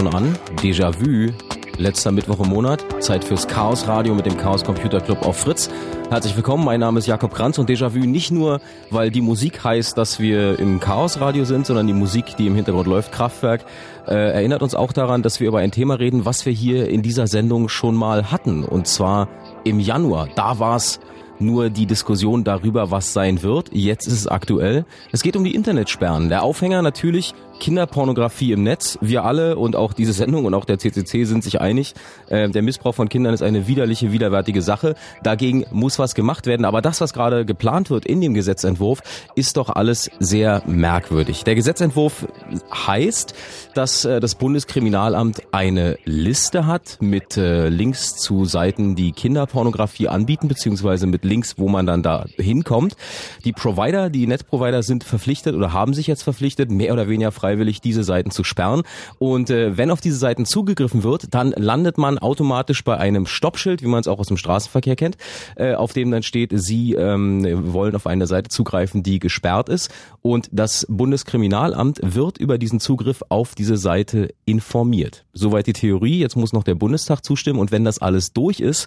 schon an. Déjà-vu, letzter Mittwoch im Monat. Zeit fürs Chaos Radio mit dem Chaos Computer Club auf Fritz. Herzlich willkommen, mein Name ist Jakob Kranz und Déjà-vu nicht nur, weil die Musik heißt, dass wir im Chaos Radio sind, sondern die Musik, die im Hintergrund läuft, Kraftwerk, äh, erinnert uns auch daran, dass wir über ein Thema reden, was wir hier in dieser Sendung schon mal hatten. Und zwar im Januar. Da war es nur die Diskussion darüber, was sein wird. Jetzt ist es aktuell. Es geht um die Internetsperren. Der Aufhänger natürlich Kinderpornografie im Netz. Wir alle und auch diese Sendung und auch der CCC sind sich einig, äh, der Missbrauch von Kindern ist eine widerliche, widerwärtige Sache. Dagegen muss was gemacht werden. Aber das, was gerade geplant wird in dem Gesetzentwurf, ist doch alles sehr merkwürdig. Der Gesetzentwurf heißt, dass äh, das Bundeskriminalamt eine Liste hat mit äh, Links zu Seiten, die Kinderpornografie anbieten, beziehungsweise mit Links, wo man dann da hinkommt. Die Provider, die Netzprovider sind verpflichtet oder haben sich jetzt verpflichtet, mehr oder weniger frei freiwillig, diese Seiten zu sperren. Und äh, wenn auf diese Seiten zugegriffen wird, dann landet man automatisch bei einem Stoppschild, wie man es auch aus dem Straßenverkehr kennt, äh, auf dem dann steht, Sie ähm, wollen auf eine Seite zugreifen, die gesperrt ist. Und das Bundeskriminalamt wird über diesen Zugriff auf diese Seite informiert. Soweit die Theorie. Jetzt muss noch der Bundestag zustimmen. Und wenn das alles durch ist,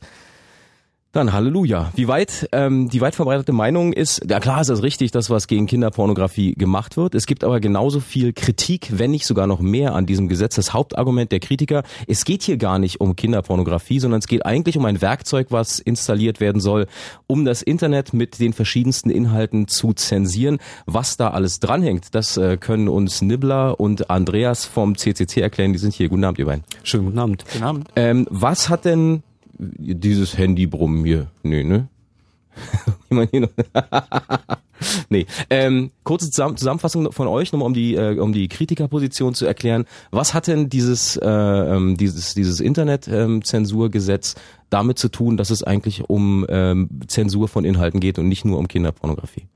dann Halleluja. Wie weit ähm, die weit verbreitete Meinung ist, ja klar ist es richtig, dass was gegen Kinderpornografie gemacht wird. Es gibt aber genauso viel Kritik, wenn nicht sogar noch mehr an diesem Gesetz. Das Hauptargument der Kritiker, es geht hier gar nicht um Kinderpornografie, sondern es geht eigentlich um ein Werkzeug, was installiert werden soll, um das Internet mit den verschiedensten Inhalten zu zensieren. Was da alles dranhängt, das äh, können uns Nibbler und Andreas vom CCC erklären. Die sind hier. Guten Abend, ihr beiden. Schönen guten Abend. Guten Abend. Ähm, was hat denn dieses Handy brummen hier. Nee, ne? nee. Ähm, kurze Zusammenfassung von euch, nochmal um die, äh, um die Kritikerposition zu erklären. Was hat denn dieses, äh, ähm, dieses, dieses Internet-Zensurgesetz ähm, damit zu tun, dass es eigentlich um ähm, Zensur von Inhalten geht und nicht nur um Kinderpornografie?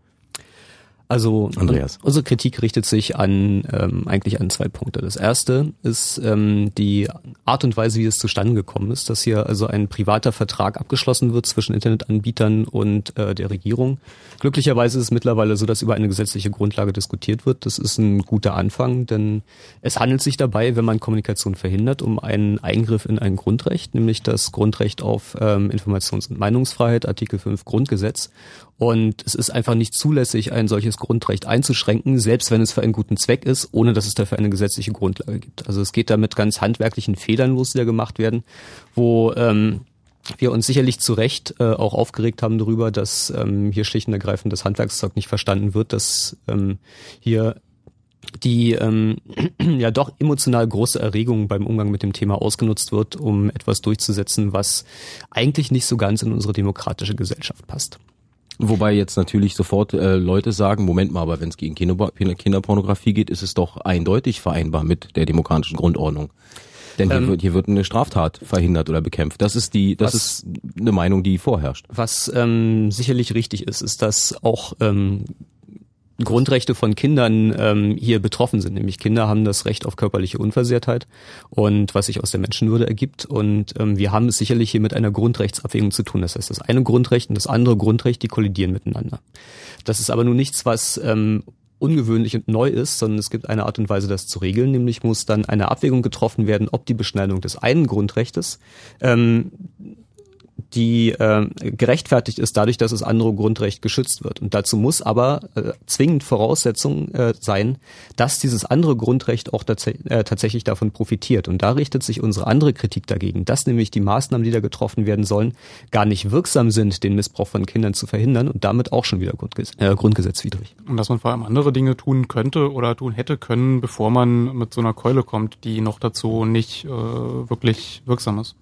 Also Andreas. unsere Kritik richtet sich an ähm, eigentlich an zwei Punkte. Das erste ist ähm, die Art und Weise, wie es zustande gekommen ist, dass hier also ein privater Vertrag abgeschlossen wird zwischen Internetanbietern und äh, der Regierung. Glücklicherweise ist es mittlerweile so, dass über eine gesetzliche Grundlage diskutiert wird. Das ist ein guter Anfang, denn es handelt sich dabei, wenn man Kommunikation verhindert, um einen Eingriff in ein Grundrecht, nämlich das Grundrecht auf ähm, Informations- und Meinungsfreiheit, Artikel 5 Grundgesetz. Und es ist einfach nicht zulässig, ein solches Grundrecht einzuschränken, selbst wenn es für einen guten Zweck ist, ohne dass es dafür eine gesetzliche Grundlage gibt. Also es geht da mit ganz handwerklichen Fehlern los, die da gemacht werden, wo ähm, wir uns sicherlich zu Recht äh, auch aufgeregt haben darüber, dass ähm, hier schlicht und ergreifend das Handwerkszeug nicht verstanden wird, dass ähm, hier die ähm, ja doch emotional große Erregung beim Umgang mit dem Thema ausgenutzt wird, um etwas durchzusetzen, was eigentlich nicht so ganz in unsere demokratische Gesellschaft passt. Wobei jetzt natürlich sofort äh, Leute sagen, Moment mal, aber wenn es gegen Kinder, Kinderpornografie geht, ist es doch eindeutig vereinbar mit der demokratischen Grundordnung. Denn hier, ähm, wird, hier wird eine Straftat verhindert oder bekämpft. Das ist die, das was, ist eine Meinung, die vorherrscht. Was ähm, sicherlich richtig ist, ist, dass auch ähm, Grundrechte von Kindern ähm, hier betroffen sind. Nämlich Kinder haben das Recht auf körperliche Unversehrtheit und was sich aus der Menschenwürde ergibt. Und ähm, wir haben es sicherlich hier mit einer Grundrechtsabwägung zu tun. Das heißt, das eine Grundrecht und das andere Grundrecht, die kollidieren miteinander. Das ist aber nun nichts, was ähm, ungewöhnlich und neu ist, sondern es gibt eine Art und Weise, das zu regeln. Nämlich muss dann eine Abwägung getroffen werden, ob die Beschneidung des einen Grundrechtes ähm, die äh, gerechtfertigt ist dadurch, dass das andere Grundrecht geschützt wird. Und dazu muss aber äh, zwingend Voraussetzung äh, sein, dass dieses andere Grundrecht auch tats äh, tatsächlich davon profitiert. Und da richtet sich unsere andere Kritik dagegen, dass nämlich die Maßnahmen, die da getroffen werden sollen, gar nicht wirksam sind, den Missbrauch von Kindern zu verhindern und damit auch schon wieder Grundges äh, grundgesetzwidrig. Und dass man vor allem andere Dinge tun könnte oder tun hätte können, bevor man mit so einer Keule kommt, die noch dazu nicht äh, wirklich wirksam ist.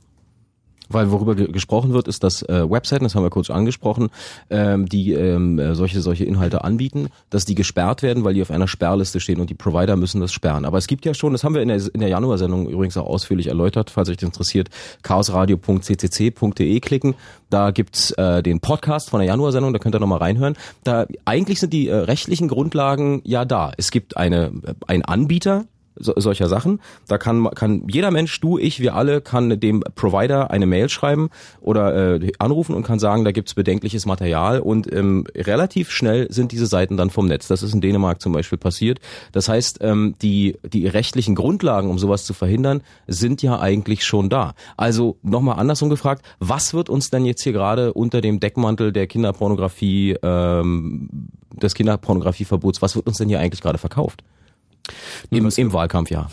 Weil worüber ge gesprochen wird, ist, dass äh, Webseiten, das haben wir kurz angesprochen, ähm, die ähm, äh, solche solche Inhalte anbieten, dass die gesperrt werden, weil die auf einer Sperrliste stehen und die Provider müssen das sperren. Aber es gibt ja schon, das haben wir in der, in der Januarsendung übrigens auch ausführlich erläutert, falls euch das interessiert, chaosradio.ccc.de klicken. Da gibt's äh, den Podcast von der Januarsendung, da könnt ihr nochmal reinhören. Da eigentlich sind die äh, rechtlichen Grundlagen ja da. Es gibt eine äh, ein Anbieter, so, solcher Sachen. Da kann kann jeder Mensch, du, ich, wir alle, kann dem Provider eine Mail schreiben oder äh, anrufen und kann sagen, da gibt's bedenkliches Material und ähm, relativ schnell sind diese Seiten dann vom Netz. Das ist in Dänemark zum Beispiel passiert. Das heißt, ähm, die die rechtlichen Grundlagen, um sowas zu verhindern, sind ja eigentlich schon da. Also nochmal andersrum gefragt, was wird uns denn jetzt hier gerade unter dem Deckmantel der Kinderpornografie ähm, des Kinderpornografieverbots, was wird uns denn hier eigentlich gerade verkauft? Im, Im Wahlkampf, ja.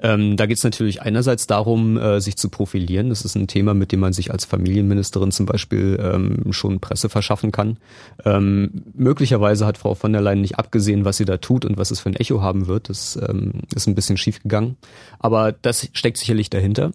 Ähm, da geht es natürlich einerseits darum, äh, sich zu profilieren. Das ist ein Thema, mit dem man sich als Familienministerin zum Beispiel ähm, schon Presse verschaffen kann. Ähm, möglicherweise hat Frau von der Leyen nicht abgesehen, was sie da tut und was es für ein Echo haben wird. Das ähm, ist ein bisschen schief gegangen. Aber das steckt sicherlich dahinter.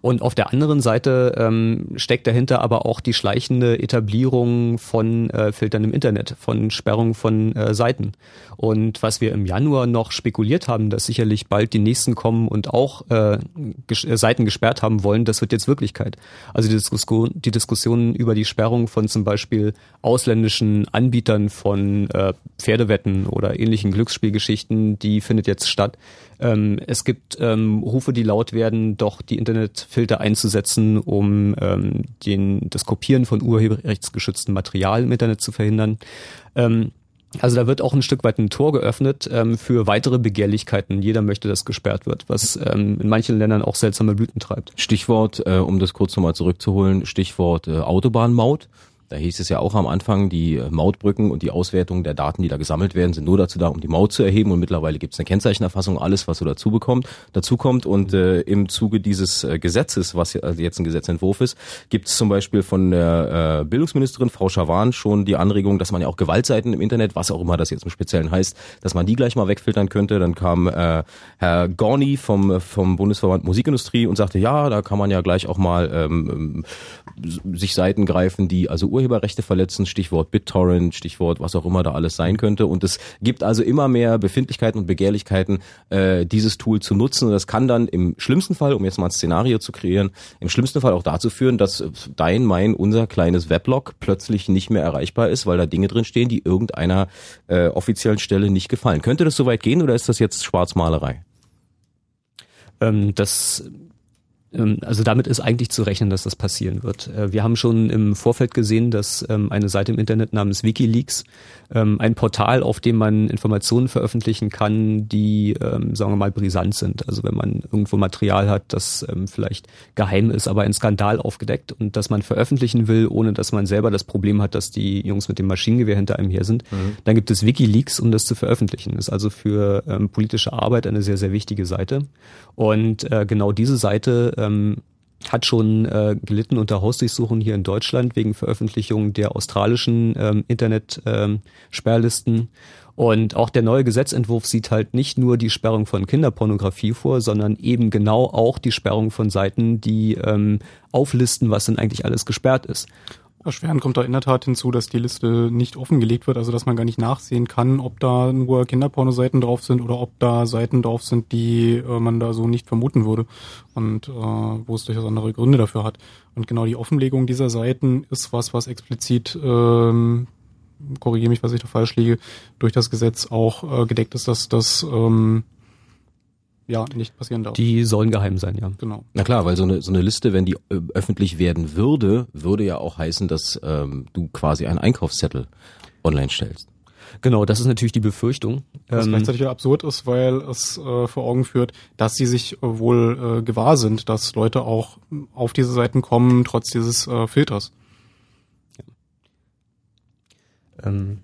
Und auf der anderen Seite ähm, steckt dahinter aber auch die schleichende Etablierung von äh, Filtern im Internet, von Sperrung von äh, Seiten. Und was wir im Januar noch spekuliert haben, dass sicherlich bald die nächsten kommen und auch äh, äh, Seiten gesperrt haben wollen, das wird jetzt Wirklichkeit. Also die Diskussion, die Diskussion über die Sperrung von zum Beispiel ausländischen Anbietern von äh, Pferdewetten oder ähnlichen Glücksspielgeschichten, die findet jetzt statt. Ähm, es gibt ähm, Rufe, die laut werden, doch die Internetfilter einzusetzen, um ähm, den, das Kopieren von urheberrechtsgeschütztem Material im Internet zu verhindern. Ähm, also da wird auch ein Stück weit ein Tor geöffnet ähm, für weitere Begehrlichkeiten. Jeder möchte, dass gesperrt wird, was ähm, in manchen Ländern auch seltsame Blüten treibt. Stichwort, äh, um das kurz nochmal zurückzuholen, Stichwort äh, Autobahnmaut. Da hieß es ja auch am Anfang, die Mautbrücken und die Auswertung der Daten, die da gesammelt werden, sind nur dazu da, um die Maut zu erheben. Und mittlerweile gibt es eine Kennzeichenerfassung, alles, was so dazu bekommt, dazu kommt. Und äh, im Zuge dieses äh, Gesetzes, was also jetzt ein Gesetzentwurf ist, gibt es zum Beispiel von der äh, Bildungsministerin Frau Schawan schon die Anregung, dass man ja auch Gewaltseiten im Internet, was auch immer das jetzt im Speziellen heißt, dass man die gleich mal wegfiltern könnte. Dann kam äh, Herr Gorni vom vom Bundesverband Musikindustrie und sagte, ja, da kann man ja gleich auch mal ähm, sich Seiten greifen, die also Urheberrechte verletzen, Stichwort BitTorrent, Stichwort was auch immer da alles sein könnte. Und es gibt also immer mehr Befindlichkeiten und Begehrlichkeiten, äh, dieses Tool zu nutzen. Und das kann dann im schlimmsten Fall, um jetzt mal ein Szenario zu kreieren, im schlimmsten Fall auch dazu führen, dass dein, mein, unser kleines Weblog plötzlich nicht mehr erreichbar ist, weil da Dinge drin stehen, die irgendeiner äh, offiziellen Stelle nicht gefallen. Könnte das soweit gehen oder ist das jetzt Schwarzmalerei? Ähm, das also damit ist eigentlich zu rechnen, dass das passieren wird. Äh, wir haben schon im Vorfeld gesehen, dass ähm, eine Seite im Internet namens WikiLeaks, ähm, ein Portal, auf dem man Informationen veröffentlichen kann, die, sagen wir mal, brisant sind. Also wenn man irgendwo Material hat, das vielleicht geheim ist, aber ein Skandal aufgedeckt und das man veröffentlichen will, ohne dass man selber das Problem hat, dass die Jungs mit dem Maschinengewehr hinter einem her sind, mhm. dann gibt es WikiLeaks, um das zu veröffentlichen. Das ist also für politische Arbeit eine sehr, sehr wichtige Seite. Und äh, genau diese Seite ähm, hat schon äh, gelitten unter Hausdurchsuchungen hier in Deutschland wegen Veröffentlichung der australischen ähm, Internet-Sperrlisten. Ähm, und auch der neue Gesetzentwurf sieht halt nicht nur die Sperrung von Kinderpornografie vor, sondern eben genau auch die Sperrung von Seiten, die ähm, auflisten, was denn eigentlich alles gesperrt ist. Erschwerend kommt da in der Tat hinzu, dass die Liste nicht offengelegt wird, also dass man gar nicht nachsehen kann, ob da nur Kinderpornoseiten drauf sind oder ob da Seiten drauf sind, die äh, man da so nicht vermuten würde und äh, wo es durchaus andere Gründe dafür hat. Und genau die Offenlegung dieser Seiten ist was, was explizit ähm, korrigiere mich, was ich da falsch liege, durch das Gesetz auch äh, gedeckt ist, dass das ähm, ja nicht passieren darf. Die sollen geheim sein, ja. Genau. Na klar, weil so eine so eine Liste, wenn die äh, öffentlich werden würde, würde ja auch heißen, dass ähm, du quasi einen Einkaufszettel online stellst. Genau, das ist natürlich die Befürchtung. Was ähm, gleichzeitig ja absurd ist, weil es äh, vor Augen führt, dass sie sich äh, wohl äh, gewahr sind, dass Leute auch auf diese Seiten kommen, trotz dieses äh, Filters. Ja. Ähm,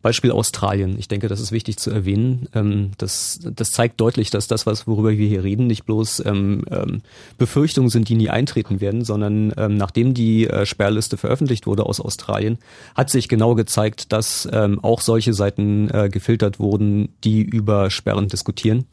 Beispiel Australien. Ich denke, das ist wichtig zu erwähnen. Ähm, das, das zeigt deutlich, dass das, was worüber wir hier reden, nicht bloß ähm, ähm, Befürchtungen sind, die nie eintreten werden, sondern ähm, nachdem die äh, Sperrliste veröffentlicht wurde aus Australien, hat sich genau gezeigt, dass ähm, auch solche Seiten äh, gefiltert wurden, die über Sperren diskutieren.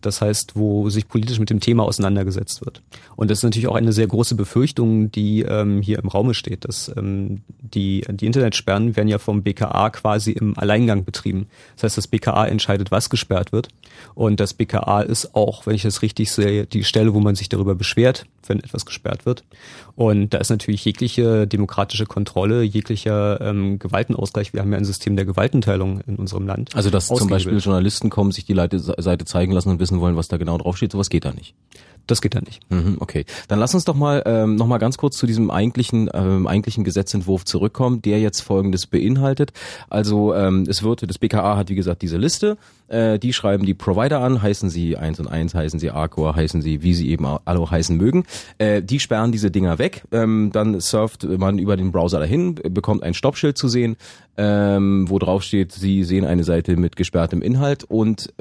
Das heißt, wo sich politisch mit dem Thema auseinandergesetzt wird. Und das ist natürlich auch eine sehr große Befürchtung, die ähm, hier im Raume steht. Dass ähm, die, die Internetsperren werden ja vom BKA quasi im Alleingang betrieben. Das heißt, das BKA entscheidet, was gesperrt wird. Und das BKA ist auch, wenn ich das richtig sehe, die Stelle, wo man sich darüber beschwert, wenn etwas gesperrt wird. Und da ist natürlich jegliche demokratische Kontrolle, jeglicher ähm, Gewaltenausgleich. Wir haben ja ein System der Gewaltenteilung in unserem Land. Also dass zum Beispiel Journalisten kommen, sich die Seite zeigen lassen und wissen wollen, was da genau draufsteht, sowas geht da nicht. Das geht da nicht. Mhm, okay, dann lass uns doch mal ähm, noch mal ganz kurz zu diesem eigentlichen ähm, eigentlichen Gesetzentwurf zurückkommen, der jetzt Folgendes beinhaltet. Also ähm, es wird das BKA hat wie gesagt diese Liste, äh, die schreiben die Provider an, heißen sie eins und eins, heißen sie Arcor, heißen sie wie sie eben alle heißen mögen. Äh, die sperren diese Dinger weg. Ähm, dann surft man über den Browser dahin, bekommt ein Stoppschild zu sehen, ähm, wo drauf steht, Sie sehen eine Seite mit gesperrtem Inhalt und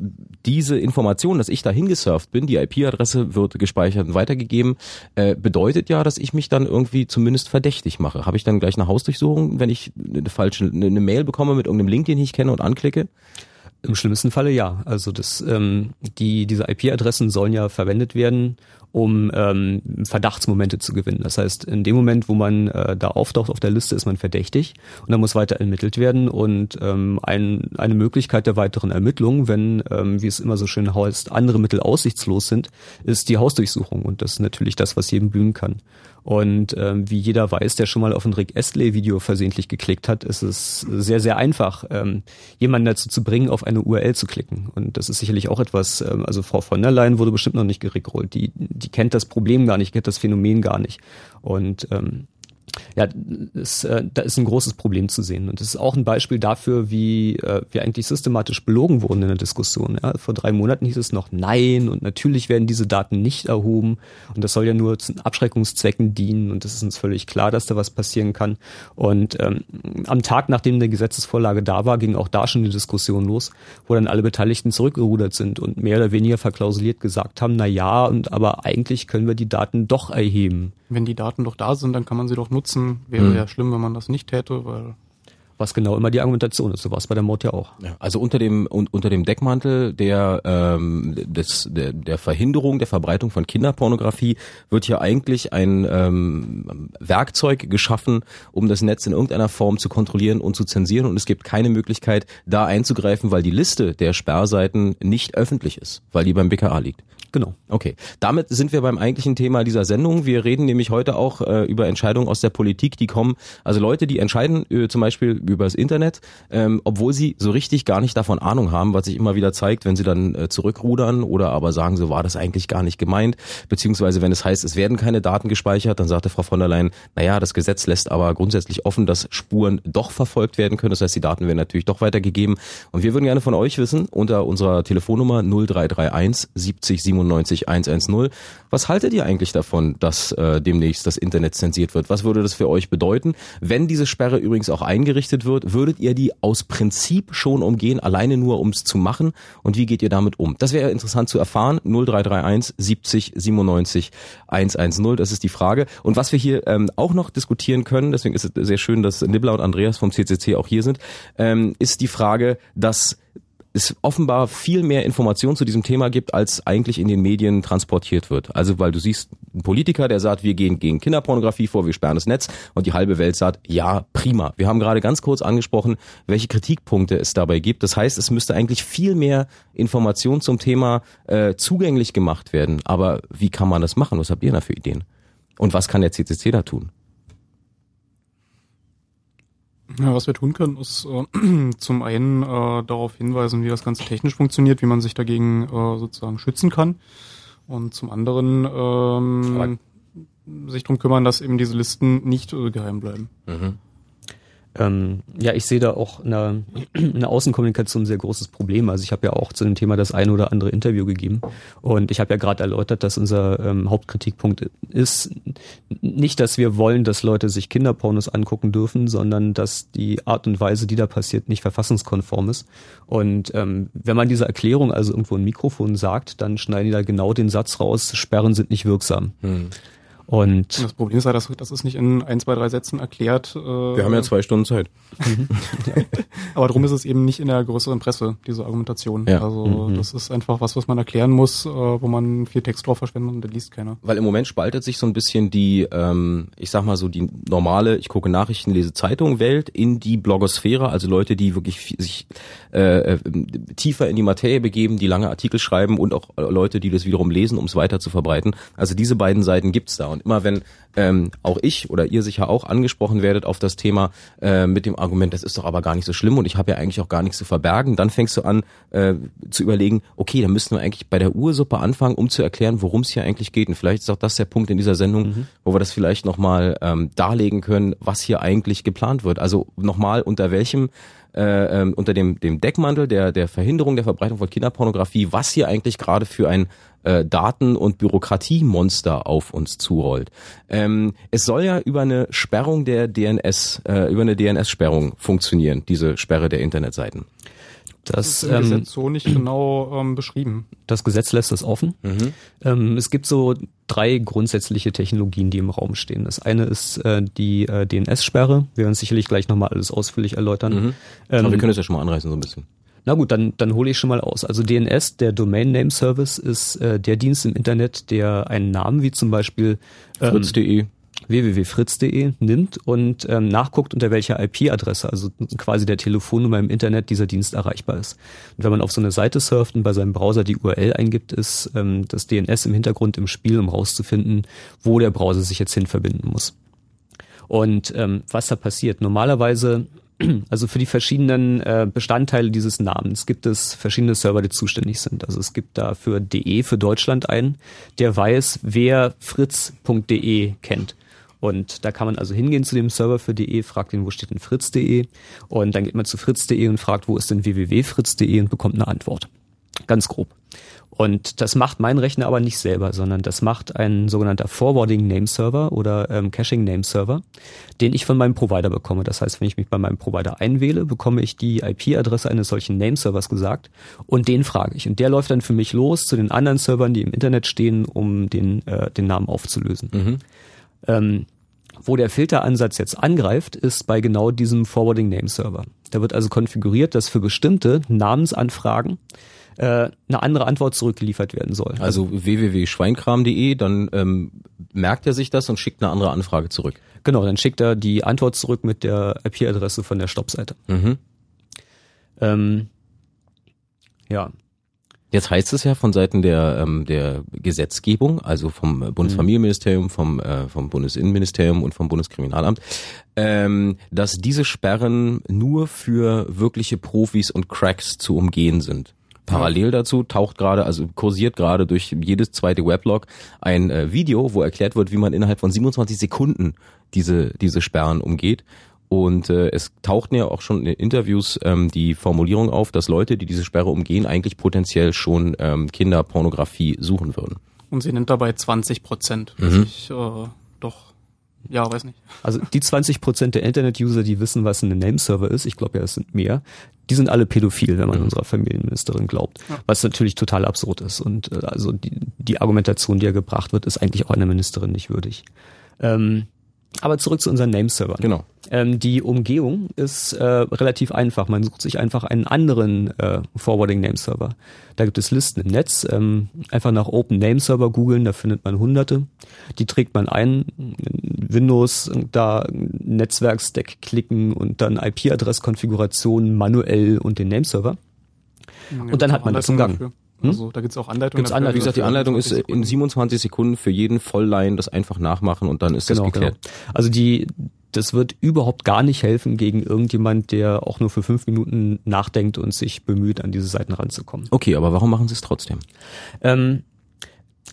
diese Information, dass ich dahin gesurft bin, die IP-Adresse wird gespeichert und weitergegeben, äh, bedeutet ja, dass ich mich dann irgendwie zumindest verdächtig mache. Habe ich dann gleich eine Hausdurchsuchung, wenn ich eine falsche eine Mail bekomme mit irgendeinem Link, den ich kenne und anklicke? Im schlimmsten Falle ja. Also das, ähm, die, diese IP-Adressen sollen ja verwendet werden, um ähm, Verdachtsmomente zu gewinnen. Das heißt, in dem Moment, wo man äh, da auftaucht auf der Liste, ist man verdächtig und dann muss weiter ermittelt werden. Und ähm, ein, eine Möglichkeit der weiteren Ermittlung, wenn, ähm, wie es immer so schön heißt, andere Mittel aussichtslos sind, ist die Hausdurchsuchung. Und das ist natürlich das, was jedem blühen kann. Und ähm, wie jeder weiß, der schon mal auf ein Rick Astley-Video versehentlich geklickt hat, ist es sehr, sehr einfach, ähm, jemanden dazu zu bringen, auf eine URL zu klicken. Und das ist sicherlich auch etwas, ähm, also Frau von der Leyen wurde bestimmt noch nicht gerickrollt. Die, die kennt das Problem gar nicht, kennt das Phänomen gar nicht. Und ähm, ja, ist, äh, da ist ein großes Problem zu sehen. Und das ist auch ein Beispiel dafür, wie äh, wir eigentlich systematisch belogen wurden in der Diskussion. Ja, vor drei Monaten hieß es noch Nein und natürlich werden diese Daten nicht erhoben und das soll ja nur zu Abschreckungszwecken dienen und es ist uns völlig klar, dass da was passieren kann. Und ähm, am Tag, nachdem eine Gesetzesvorlage da war, ging auch da schon die Diskussion los, wo dann alle Beteiligten zurückgerudert sind und mehr oder weniger verklausuliert gesagt haben, na ja, und aber eigentlich können wir die Daten doch erheben. Wenn die Daten doch da sind, dann kann man sie doch nutzen. Wäre hm. ja schlimm, wenn man das nicht täte, weil Was genau immer die Argumentation ist. So war es bei der Mord ja auch. Ja, also unter dem unter dem Deckmantel der ähm, des der, der Verhinderung der Verbreitung von Kinderpornografie wird hier eigentlich ein ähm, Werkzeug geschaffen, um das Netz in irgendeiner Form zu kontrollieren und zu zensieren. Und es gibt keine Möglichkeit, da einzugreifen, weil die Liste der Sperrseiten nicht öffentlich ist, weil die beim BKA liegt. Genau. Okay, damit sind wir beim eigentlichen Thema dieser Sendung. Wir reden nämlich heute auch äh, über Entscheidungen aus der Politik, die kommen, also Leute, die entscheiden äh, zum Beispiel über das Internet, ähm, obwohl sie so richtig gar nicht davon Ahnung haben, was sich immer wieder zeigt, wenn sie dann äh, zurückrudern oder aber sagen, so war das eigentlich gar nicht gemeint, beziehungsweise wenn es heißt, es werden keine Daten gespeichert, dann sagte Frau von der Leyen, naja, das Gesetz lässt aber grundsätzlich offen, dass Spuren doch verfolgt werden können, das heißt, die Daten werden natürlich doch weitergegeben und wir würden gerne von euch wissen, unter unserer Telefonnummer 0331 70 97 110. Was haltet ihr eigentlich davon, dass äh, demnächst das Internet zensiert wird? Was würde das für euch bedeuten? Wenn diese Sperre übrigens auch eingerichtet wird, würdet ihr die aus Prinzip schon umgehen, alleine nur ums zu machen? Und wie geht ihr damit um? Das wäre interessant zu erfahren. 0331 70 97 110, das ist die Frage. Und was wir hier ähm, auch noch diskutieren können, deswegen ist es sehr schön, dass Nibbler und Andreas vom CCC auch hier sind, ähm, ist die Frage, dass es offenbar viel mehr Information zu diesem Thema gibt, als eigentlich in den Medien transportiert wird. Also weil du siehst einen Politiker, der sagt, wir gehen gegen Kinderpornografie vor, wir sperren das Netz und die halbe Welt sagt, ja, prima. Wir haben gerade ganz kurz angesprochen, welche Kritikpunkte es dabei gibt. Das heißt, es müsste eigentlich viel mehr Information zum Thema äh, zugänglich gemacht werden. Aber wie kann man das machen? Was habt ihr da für Ideen? Und was kann der CCC da tun? Ja, was wir tun können, ist äh, zum einen äh, darauf hinweisen, wie das Ganze technisch funktioniert, wie man sich dagegen äh, sozusagen schützen kann. Und zum anderen ähm, sich darum kümmern, dass eben diese Listen nicht äh, geheim bleiben. Mhm. Ähm, ja, ich sehe da auch in der, Außenkommunikation ein sehr großes Problem. Also ich habe ja auch zu dem Thema das ein oder andere Interview gegeben und ich habe ja gerade erläutert, dass unser ähm, Hauptkritikpunkt ist nicht, dass wir wollen, dass Leute sich Kinderpornos angucken dürfen, sondern dass die Art und Weise, die da passiert, nicht verfassungskonform ist. Und ähm, wenn man diese Erklärung also irgendwo im Mikrofon sagt, dann schneiden die da genau den Satz raus, Sperren sind nicht wirksam. Hm. Und das Problem ist ja, dass das ist nicht in ein, zwei, drei Sätzen erklärt. Äh, Wir haben ja zwei Stunden Zeit. Aber darum ist es eben nicht in der größeren Presse, diese Argumentation. Ja. Also mhm. das ist einfach was, was man erklären muss, äh, wo man viel Text drauf verschwendet und der liest keiner. Weil im Moment spaltet sich so ein bisschen die, ähm, ich sag mal so, die normale, ich gucke Nachrichten, lese Zeitung Welt in die Blogosphäre, also Leute, die wirklich sich äh, äh, tiefer in die Materie begeben, die lange Artikel schreiben und auch Leute, die das wiederum lesen, um es weiter zu verbreiten. Also diese beiden Seiten gibt's da. Und immer wenn ähm, auch ich oder ihr sicher auch angesprochen werdet auf das Thema äh, mit dem Argument, das ist doch aber gar nicht so schlimm und ich habe ja eigentlich auch gar nichts zu verbergen, dann fängst du an äh, zu überlegen, okay, dann müssten wir eigentlich bei der Ursuppe anfangen, um zu erklären, worum es hier eigentlich geht. Und vielleicht ist auch das der Punkt in dieser Sendung, mhm. wo wir das vielleicht nochmal ähm, darlegen können, was hier eigentlich geplant wird. Also nochmal, unter welchem äh, ähm, unter dem, dem Deckmantel der, der Verhinderung der Verbreitung von Kinderpornografie, was hier eigentlich gerade für ein äh, Daten- und Bürokratiemonster auf uns zurollt. Ähm, es soll ja über eine Sperrung der DNS, äh, über eine DNS-Sperrung funktionieren, diese Sperre der Internetseiten. Das, das ist im ähm, Gesetz so nicht genau ähm, beschrieben. Das Gesetz lässt das offen. Mhm. Ähm, es gibt so drei grundsätzliche Technologien, die im Raum stehen. Das eine ist äh, die äh, DNS-Sperre. Wir werden sicherlich gleich nochmal alles ausführlich erläutern. Mhm. Aber wir ähm, können es ja schon mal anreißen so ein bisschen. Na gut, dann, dann hole ich schon mal aus. Also DNS, der Domain Name Service, ist äh, der Dienst im Internet, der einen Namen wie zum Beispiel ähm, fritz.de www.fritz.de nimmt und ähm, nachguckt, unter welcher IP-Adresse, also quasi der Telefonnummer im Internet dieser Dienst erreichbar ist. Und wenn man auf so eine Seite surft und bei seinem Browser die URL eingibt, ist ähm, das DNS im Hintergrund im Spiel, um rauszufinden, wo der Browser sich jetzt hin verbinden muss. Und ähm, was da passiert? Normalerweise also für die verschiedenen äh, Bestandteile dieses Namens gibt es verschiedene Server, die zuständig sind. Also es gibt da für DE für Deutschland einen, der weiß, wer fritz.de kennt. Und da kann man also hingehen zu dem Server für DE, fragt ihn, wo steht denn fritz.de? Und dann geht man zu fritz.de und fragt, wo ist denn www.fritz.de und bekommt eine Antwort. Ganz grob. Und das macht mein Rechner aber nicht selber, sondern das macht ein sogenannter Forwarding Name Server oder ähm, Caching Name Server, den ich von meinem Provider bekomme. Das heißt, wenn ich mich bei meinem Provider einwähle, bekomme ich die IP-Adresse eines solchen Name Servers gesagt und den frage ich. Und der läuft dann für mich los zu den anderen Servern, die im Internet stehen, um den, äh, den Namen aufzulösen. Mhm. Ähm, Wo der Filteransatz jetzt angreift, ist bei genau diesem Forwarding Name Server. Da wird also konfiguriert, dass für bestimmte Namensanfragen äh, eine andere Antwort zurückgeliefert werden soll. Also www.schweinkram.de, dann ähm, merkt er sich das und schickt eine andere Anfrage zurück. Genau, dann schickt er die Antwort zurück mit der IP-Adresse von der Stoppseite. Mhm. Ähm, ja, Jetzt heißt es ja von Seiten der, ähm, der Gesetzgebung, also vom Bundesfamilienministerium, vom, äh, vom Bundesinnenministerium und vom Bundeskriminalamt, ähm, dass diese Sperren nur für wirkliche Profis und Cracks zu umgehen sind. Parallel dazu taucht gerade, also kursiert gerade durch jedes zweite Weblog ein äh, Video, wo erklärt wird, wie man innerhalb von 27 Sekunden diese, diese Sperren umgeht. Und äh, es tauchten ja auch schon in Interviews ähm, die Formulierung auf, dass Leute, die diese Sperre umgehen, eigentlich potenziell schon ähm, Kinderpornografie suchen würden. Und sie nennt dabei 20 Prozent. Mhm. Was ich äh, doch, ja, weiß nicht. Also die 20 Prozent der Internet-User, die wissen, was ein Nameserver ist, ich glaube ja, es sind mehr, die sind alle pädophil, wenn man unserer Familienministerin glaubt. Ja. Was natürlich total absurd ist. Und äh, also die, die Argumentation, die ja gebracht wird, ist eigentlich auch einer Ministerin nicht würdig. Ähm, aber zurück zu unseren Nameservern. Genau. Ähm, die Umgehung ist äh, relativ einfach. Man sucht sich einfach einen anderen äh, Forwarding Nameserver. Da gibt es Listen im Netz. Ähm, einfach nach Open Nameserver googeln, da findet man hunderte. Die trägt man ein, in Windows, da Netzwerkstack klicken und dann IP-Adresskonfiguration manuell und den Nameserver. Und dann hat man das im Gang. Dafür. Also da gibt's auch Anleitungen. Gibt's dafür. Anleitungen Wie gesagt, die Anleitung ist 20 in 27 Sekunden für jeden Vollline das einfach nachmachen und dann ist das geklärt. Also die, das wird überhaupt gar nicht helfen gegen irgendjemand, der auch nur für fünf Minuten nachdenkt und sich bemüht, an diese Seiten ranzukommen. Okay, aber warum machen sie es trotzdem? Ähm,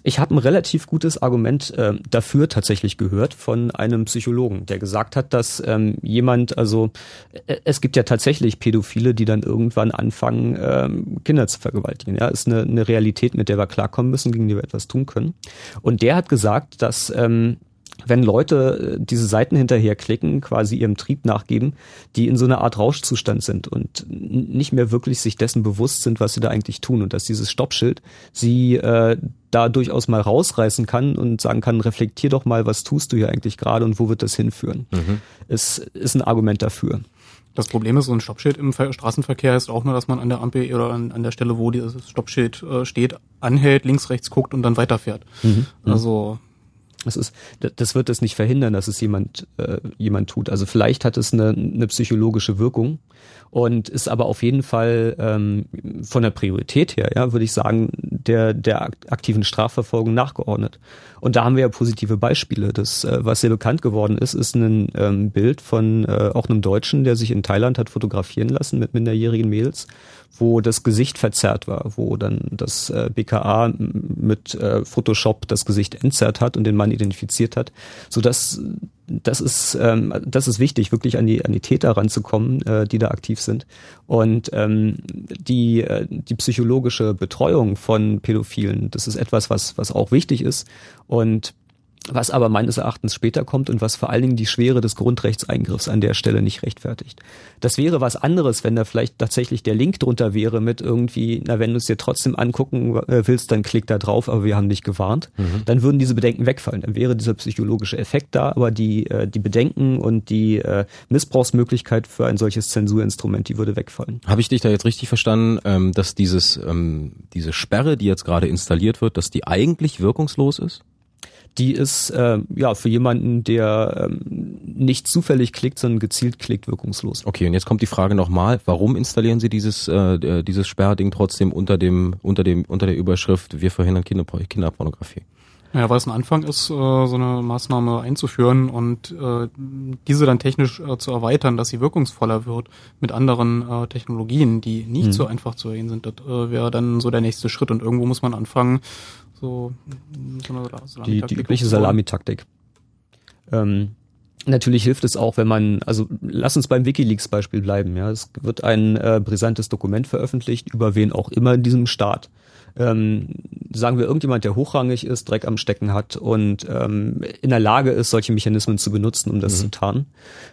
ich habe ein relativ gutes Argument äh, dafür tatsächlich gehört von einem Psychologen, der gesagt hat, dass ähm, jemand, also äh, es gibt ja tatsächlich Pädophile, die dann irgendwann anfangen, ähm, Kinder zu vergewaltigen. Ja, ist eine, eine Realität, mit der wir klarkommen müssen, gegen die wir etwas tun können. Und der hat gesagt, dass ähm, wenn Leute äh, diese Seiten hinterherklicken, quasi ihrem Trieb nachgeben, die in so einer Art Rauschzustand sind und nicht mehr wirklich sich dessen bewusst sind, was sie da eigentlich tun und dass dieses Stoppschild sie äh, da durchaus mal rausreißen kann und sagen kann, reflektier doch mal, was tust du hier eigentlich gerade und wo wird das hinführen. Es ist ein Argument dafür. Das Problem ist, so ein Stoppschild im Ver Straßenverkehr ist auch nur, dass man an der Ampel oder an, an der Stelle, wo dieses Stoppschild äh, steht, anhält, links, rechts guckt und dann weiterfährt. Also Das ist, das wird es nicht verhindern, dass es jemand, äh, jemand tut. Also vielleicht hat es eine, eine psychologische Wirkung und ist aber auf jeden Fall ähm, von der Priorität her, ja, würde ich sagen, der, der ak- aktiven Strafverfolgung nachgeordnet. Und da haben wir ja positive Beispiele. Das, äh, was sehr bekannt geworden ist, ist ein ähm, Bild von äh, auch einem Deutschen, der sich in Thailand hat fotografieren lassen mit minderjährigen Mädels, wo das Gesicht verzerrt war, wo dann das äh, BKA mit äh, Photoshop das Gesicht entzerrt hat und den Mann identifiziert hat, so dass das ist ähm, das ist wichtig, wirklich an die an die Täter ranzukommen, äh, die da aktiv sind. Und ähm, die äh, die psychologische Betreuung von Pädophilen, das ist etwas, was was auch wichtig ist. Und was aber meines Erachtens später kommt und was vor allen Dingen die Schwere des Grundrechtseingriffs an der Stelle nicht rechtfertigt. Das wäre was anderes, wenn da vielleicht tatsächlich der Link drunter wäre mit irgendwie, na, wenn du es dir trotzdem angucken äh, willst, dann klick da drauf, aber wir haben dich gewarnt. Dann würden diese Bedenken wegfallen. Dann wäre dieser psychologische Effekt da, aber die, äh, die Bedenken und die äh, Missbrauchsmöglichkeit für ein solches Zensurinstrument, die würde wegfallen. Habe ich dich da jetzt richtig verstanden, ähm, dass dieses ähm, diese Sperre, die jetzt gerade installiert wird, dass die eigentlich wirkungslos ist? Die ist äh, ja für jemanden, der ähm, nicht zufällig klickt, sondern gezielt klickt, wirkungslos. Okay, und jetzt kommt die Frage nochmal, warum installieren Sie dieses äh, äh, dieses Sperrding trotzdem unter dem unter dem unter der Überschrift Wir verhindern Kinderpor Kinderpornografie? Ja, weil es ein Anfang ist, äh, so eine Maßnahme einzuführen und äh, diese dann technisch äh, zu erweitern, dass sie wirkungsvoller wird mit anderen äh, Technologien, die nicht Mhm. so einfach zu ergehen sind. Das wäre dann so der nächste Schritt und irgendwo muss man anfangen, so, so Die, die übliche. Salamitaktik. Ähm, Natürlich hilft es auch, wenn man, also lass uns beim WikiLeaks-Beispiel bleiben. Ja, es wird ein äh, brisantes Dokument veröffentlicht über wen auch immer in diesem Staat ähm, sagen wir irgendjemand, der hochrangig ist, Dreck am Stecken hat und ähm, in der Lage ist, solche Mechanismen zu benutzen, um das mhm. zu tarnen.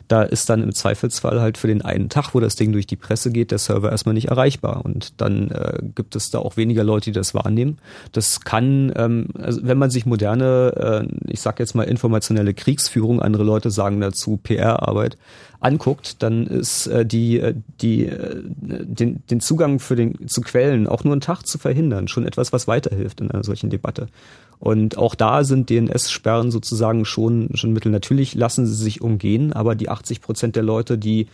Da ist dann im Zweifelsfall halt für den einen Tag, wo das Ding durch die Presse geht, der Server erstmal nicht erreichbar und dann äh, gibt es da auch weniger Leute, die das wahrnehmen. Das kann, ähm, also wenn man sich moderne, äh, ich sag jetzt mal informationelle Kriegsführung, andere Leute sagen dazu PR-Arbeit, anguckt, dann ist äh, die, äh, die, äh, den, den Zugang für den, zu Quellen auch nur einen Tag zu verhindern, schon etwas, was weiterhilft in einer solchen Debatte. Und auch da sind DNS-Sperren sozusagen schon, schon Mittel. Natürlich lassen sie sich umgehen, aber die 80 Prozent der Leute, die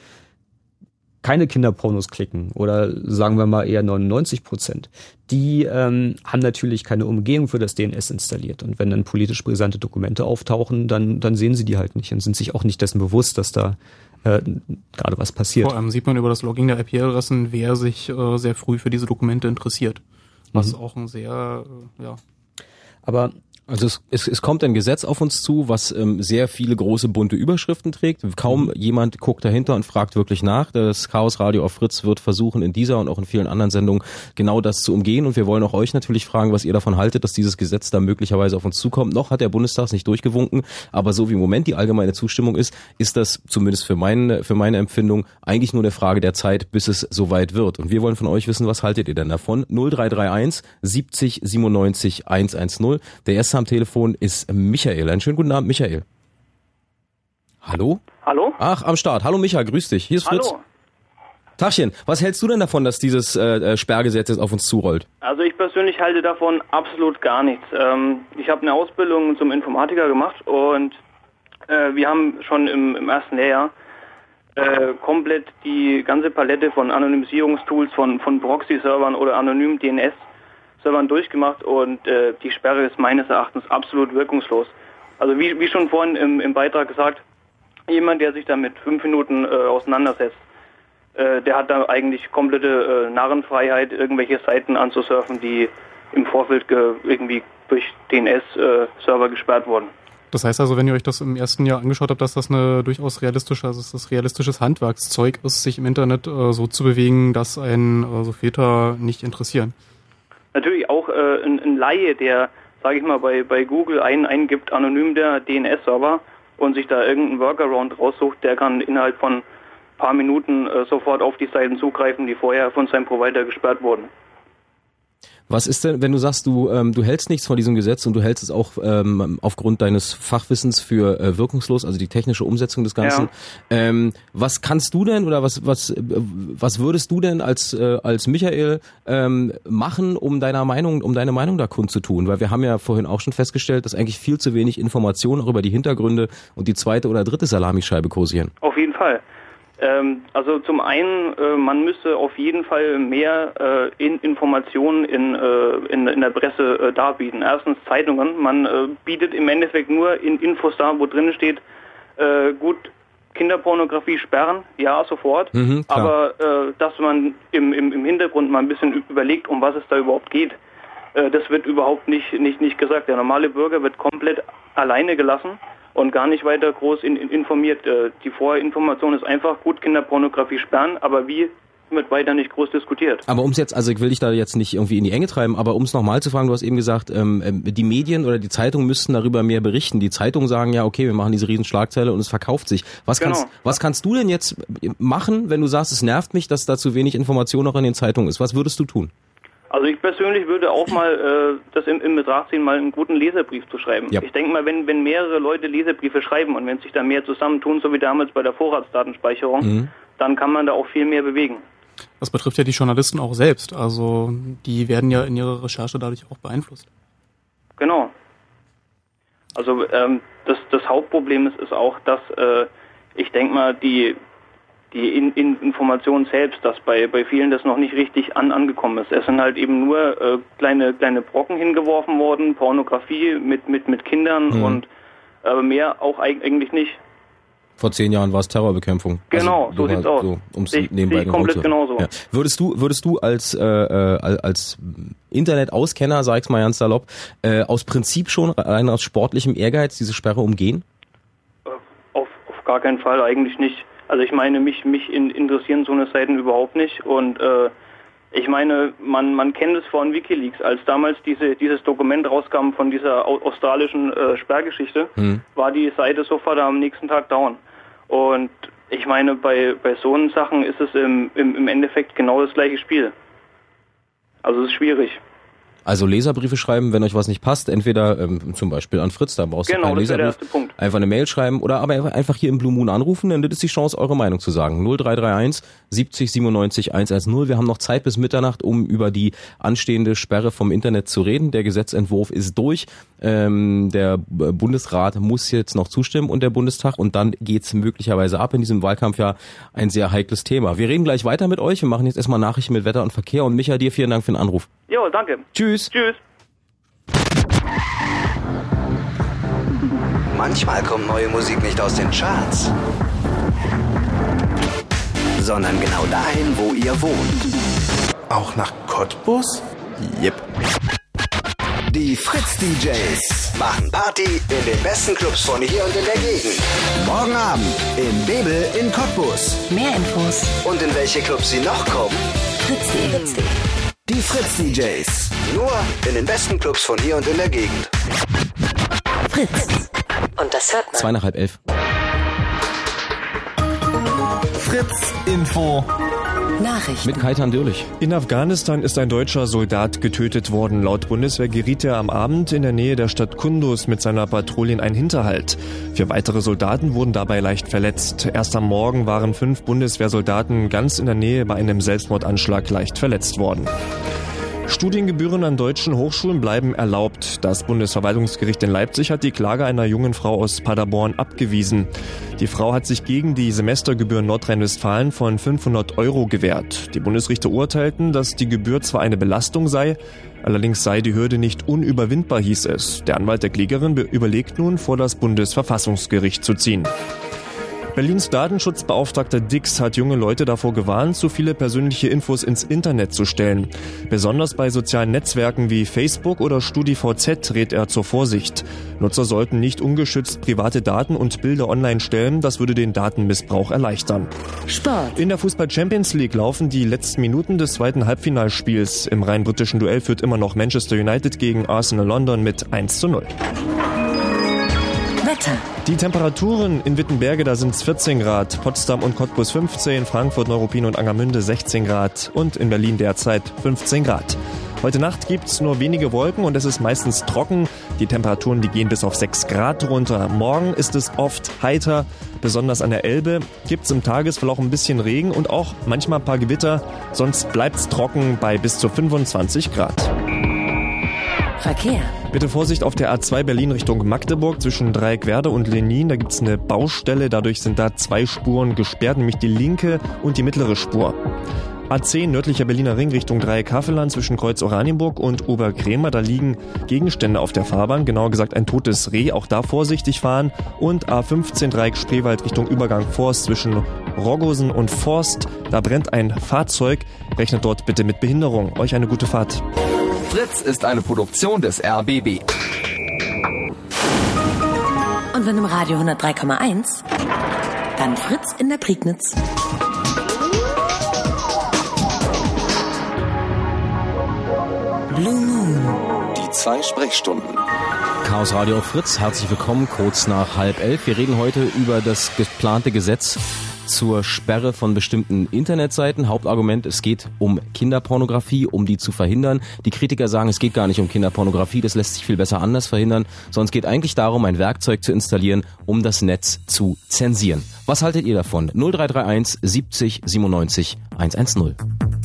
keine Kinderpornos klicken oder sagen wir mal eher 99 Prozent, die ähm, haben natürlich keine Umgehung für das DNS installiert. Und wenn dann politisch brisante Dokumente auftauchen, dann, dann sehen sie die halt nicht und sind sich auch nicht dessen bewusst, dass da äh, gerade was passiert. Vor allem sieht man über das Logging der IP-Adressen, wer sich äh, sehr früh für diese Dokumente interessiert. Was mhm. auch ein sehr, äh, ja. Aber also es, es, es kommt ein Gesetz auf uns zu, was ähm, sehr viele große bunte Überschriften trägt. Kaum mhm. jemand guckt dahinter und fragt wirklich nach. Das Chaos Radio auf Fritz wird versuchen, in dieser und auch in vielen anderen Sendungen genau das zu umgehen. Und wir wollen auch euch natürlich fragen, was ihr davon haltet, dass dieses Gesetz da möglicherweise auf uns zukommt. Noch hat der Bundestag es nicht durchgewunken, aber so wie im Moment die allgemeine Zustimmung ist, ist das zumindest für, meine für meine Empfindung eigentlich nur eine Frage der Zeit, bis es soweit wird. Und wir wollen von euch wissen, was haltet ihr denn davon? 0331 70 97 110. Der erste am Telefon ist Michael. Einen schönen guten Abend, Michael. Hallo? Hallo? Ach, am Start. Hallo Micha, grüß dich. Hier ist Fritz. Hallo. Tachchen, was hältst du denn davon, dass dieses äh, äh, Sperrgesetz jetzt auf uns zurollt? Also ich persönlich halte davon absolut gar nichts. Ähm, ich habe eine Ausbildung zum Informatiker gemacht und äh, wir haben schon im, im ersten Lehrjahr äh, komplett die ganze Palette von Anonymisierungstools von, von Proxy-Servern oder anonymen DNS Servern durchgemacht und äh, die Sperre ist meines Erachtens absolut wirkungslos. Also wie, wie schon vorhin im, im Beitrag gesagt, jemand, der sich damit fünf Minuten äh, auseinandersetzt, äh, der hat da eigentlich komplette äh, Narrenfreiheit, irgendwelche Seiten anzusurfen, die im Vorfeld irgendwie durch DNS-Server äh, gesperrt wurden. Das heißt also, wenn ihr euch das im ersten Jahr angeschaut habt, dass das eine durchaus realistische, also das realistisches Handwerkszeug ist, sich im Internet äh, so zu bewegen, dass einen äh, so Filter nicht interessieren natürlich auch äh, ein, ein Laie, der, sage ich mal, bei, bei Google ein, eingibt, anonym der DNS-Server und sich da irgendeinen Workaround raussucht, der kann innerhalb von ein paar Minuten äh, sofort auf die Seiten zugreifen, die vorher von seinem Provider gesperrt wurden. Was ist denn, wenn du sagst, du, ähm, du hältst nichts von diesem Gesetz und du hältst es auch ähm, aufgrund deines Fachwissens für äh, wirkungslos, also die technische Umsetzung des Ganzen. Ja. Ähm, was kannst du denn oder was, was, äh, was würdest du denn als, äh, als Michael ähm, machen, um deiner Meinung, um deine Meinung da kundzutun? Weil wir haben ja vorhin auch schon festgestellt, dass eigentlich viel zu wenig Informationen auch über die Hintergründe und die zweite oder dritte Salamischeibe kursieren. Auf jeden Fall. Ähm, also zum einen, äh, man müsste auf jeden Fall mehr äh, in Informationen in, äh, in, in, der Presse äh, darbieten. Erstens Zeitungen. Man äh, bietet im Endeffekt nur in Infos da, wo drin steht, äh, gut, Kinderpornografie sperren, ja, sofort. Mhm, aber dass man im, im, im Hintergrund mal ein bisschen überlegt, um was es da überhaupt geht, das wird überhaupt nicht, nicht, nicht gesagt. Der normale Bürger wird komplett alleine gelassen und gar nicht weiter groß in, in informiert. Äh, die Vorinformation ist einfach gut Kinderpornografie sperren, aber wie wird weiter nicht groß diskutiert. Aber um es jetzt, also ich will dich da jetzt nicht irgendwie in die Enge treiben, aber um es nochmal zu fragen, du hast eben gesagt, ähm, ähm, die Medien oder die Zeitungen müssten darüber mehr berichten. Die Zeitungen sagen ja, okay, wir machen diese Riesenschlagzeile und es verkauft sich. Was genau. kannst, was kannst du denn jetzt machen, wenn du sagst, es nervt mich, dass da zu wenig Information noch in den Zeitungen ist? Was würdest du tun? Also ich persönlich würde auch mal äh, das im, im Betracht ziehen, mal einen guten Leserbrief zu schreiben. Ja. Ich denke mal, wenn, wenn mehrere Leute Leserbriefe schreiben und wenn sich da mehr zusammentun, so wie damals bei der Vorratsdatenspeicherung, mhm. dann kann man da auch viel mehr bewegen. Das betrifft ja die Journalisten auch selbst. Also die werden ja in ihrer Recherche dadurch auch beeinflusst. Genau. Also ähm, das, das Hauptproblem ist, ist auch, dass äh, ich denke mal, die die in, in Information selbst, dass bei, bei vielen das noch nicht richtig an, angekommen ist. Es sind halt eben nur äh, kleine, kleine Brocken hingeworfen worden, Pornografie mit, mit, mit Kindern mhm. und äh, mehr auch eigentlich nicht. Vor zehn Jahren war es Terrorbekämpfung. Also genau, also, so sieht's aus. So, um's ich, nebenbei ich komplett genauso. Ja. Würdest du, würdest du als, äh, äh als Internet-Auskenner, sag ich's mal ganz salopp, äh, aus Prinzip schon rein aus sportlichem Ehrgeiz diese Sperre umgehen? gar keinen Fall, eigentlich nicht. Also ich meine, mich, mich interessieren so eine Seiten überhaupt nicht und äh, ich meine, man, man kennt es von Wikileaks, als damals diese, dieses Dokument rauskam von dieser australischen äh, Sperrgeschichte, mhm. war die Seite sofort am nächsten Tag down. Und ich meine, bei, bei so Sachen ist es im, im, im Endeffekt genau das gleiche Spiel. Also es ist schwierig. Also Leserbriefe schreiben, wenn euch was nicht passt, entweder ähm, zum Beispiel an Fritz, da brauchst genau, du keinen Leserbrief. Einfach eine Mail schreiben oder aber einfach hier im Blue Moon anrufen, denn das ist die Chance, eure Meinung zu sagen. 0331 70 97 110. Wir haben noch Zeit bis Mitternacht, um über die anstehende Sperre vom Internet zu reden. Der Gesetzentwurf ist durch. Ähm, der Bundesrat muss jetzt noch zustimmen und der Bundestag und dann geht's möglicherweise ab in diesem Wahlkampfjahr ein sehr heikles Thema. Wir reden gleich weiter mit euch. Wir machen jetzt erstmal Nachrichten mit Wetter und Verkehr und Micha, dir vielen Dank für den Anruf. Jo, danke. Tschüss. Tschüss. Manchmal kommt neue Musik nicht aus den Charts, sondern genau dahin, wo ihr wohnt. Auch nach Cottbus? Yep. Die Fritz DJs machen Party in den besten Clubs von hier und in der Gegend. Morgen Abend in Bebel in Cottbus. Mehr Infos und in welche Clubs sie noch kommen. Fritz.de. Die Fritz DJs. Nur in den besten Clubs von hier und in der Gegend. Fritz. Und das hört man. Zweieinhalb elf. Fritz Info. Nachrichten. Mit Kaitan Dürlich. In Afghanistan ist ein deutscher Soldat getötet worden. Laut Bundeswehr geriet er am Abend in der Nähe der Stadt Kunduz mit seiner Patrouille in einen Hinterhalt. Vier weitere Soldaten wurden dabei leicht verletzt. Erst am Morgen waren fünf Bundeswehrsoldaten ganz in der Nähe bei einem Selbstmordanschlag leicht verletzt worden. Studiengebühren an deutschen Hochschulen bleiben erlaubt. Das Bundesverwaltungsgericht in Leipzig hat die Klage einer jungen Frau aus Paderborn abgewiesen. Die Frau hat sich gegen die Semestergebühr Nordrhein-Westfalen von 500 Euro gewehrt. Die Bundesrichter urteilten, dass die Gebühr zwar eine Belastung sei, allerdings sei die Hürde nicht unüberwindbar, hieß es. Der Anwalt der Klägerin überlegt nun, vor das Bundesverfassungsgericht zu ziehen. Berlins Datenschutzbeauftragter Dix hat junge Leute davor gewarnt, zu viele persönliche Infos ins Internet zu stellen. Besonders bei sozialen Netzwerken wie Facebook oder StudiVZ rät er zur Vorsicht. Nutzer sollten nicht ungeschützt private Daten und Bilder online stellen, das würde den Datenmissbrauch erleichtern. Sport. In der Fußball Champions League laufen die letzten Minuten des zweiten Halbfinalspiels. Im rein britischen Duell führt immer noch Manchester United gegen Arsenal London mit 1 zu 0. Wetter. Die Temperaturen in Wittenberge, da sind es 14 Grad, Potsdam und Cottbus 15, Frankfurt, Neuruppin und Angermünde 16 Grad und in Berlin derzeit 15 Grad. Heute Nacht gibt's nur wenige Wolken und es ist meistens trocken. Die Temperaturen, die gehen bis auf 6 Grad runter. Morgen ist es oft heiter, besonders an der Elbe. Gibt's im Tagesverlauf ein bisschen Regen und auch manchmal ein paar Gewitter. Sonst bleibt's trocken bei bis zu 25 Grad. Verkehr. Bitte Vorsicht auf der A2 Berlin Richtung Magdeburg zwischen Dreieckwerde und Lenin. Da gibt's eine Baustelle. Dadurch sind da zwei Spuren gesperrt, nämlich die linke und die mittlere Spur. A10 nördlicher Berliner Ring Richtung Dreieck Havelland zwischen Kreuz Oranienburg und Oberkrämer. Da liegen Gegenstände auf der Fahrbahn, genauer gesagt ein totes Reh. Auch da vorsichtig fahren. Und A15 Dreieck Spreewald Richtung Übergang Forst zwischen Roggosen und Forst. Da brennt ein Fahrzeug. Rechnet dort bitte mit Behinderung. Euch eine gute Fahrt. Fritz ist eine Produktion des RBB. Und wenn im Radio 103,1, dann Fritz in der Prignitz. Blue Moon. Die zwei Sprechstunden. Chaos Radio Fritz, herzlich willkommen, kurz nach halb elf. Wir reden heute über das geplante Gesetz zur Sperre von bestimmten Internetseiten. Hauptargument, es geht um Kinderpornografie, um die zu verhindern. Die Kritiker sagen, es geht gar nicht um Kinderpornografie, das lässt sich viel besser anders verhindern, sondern es geht eigentlich darum, ein Werkzeug zu installieren, um das Netz zu zensieren. Was haltet ihr davon? 0331 70 97 110.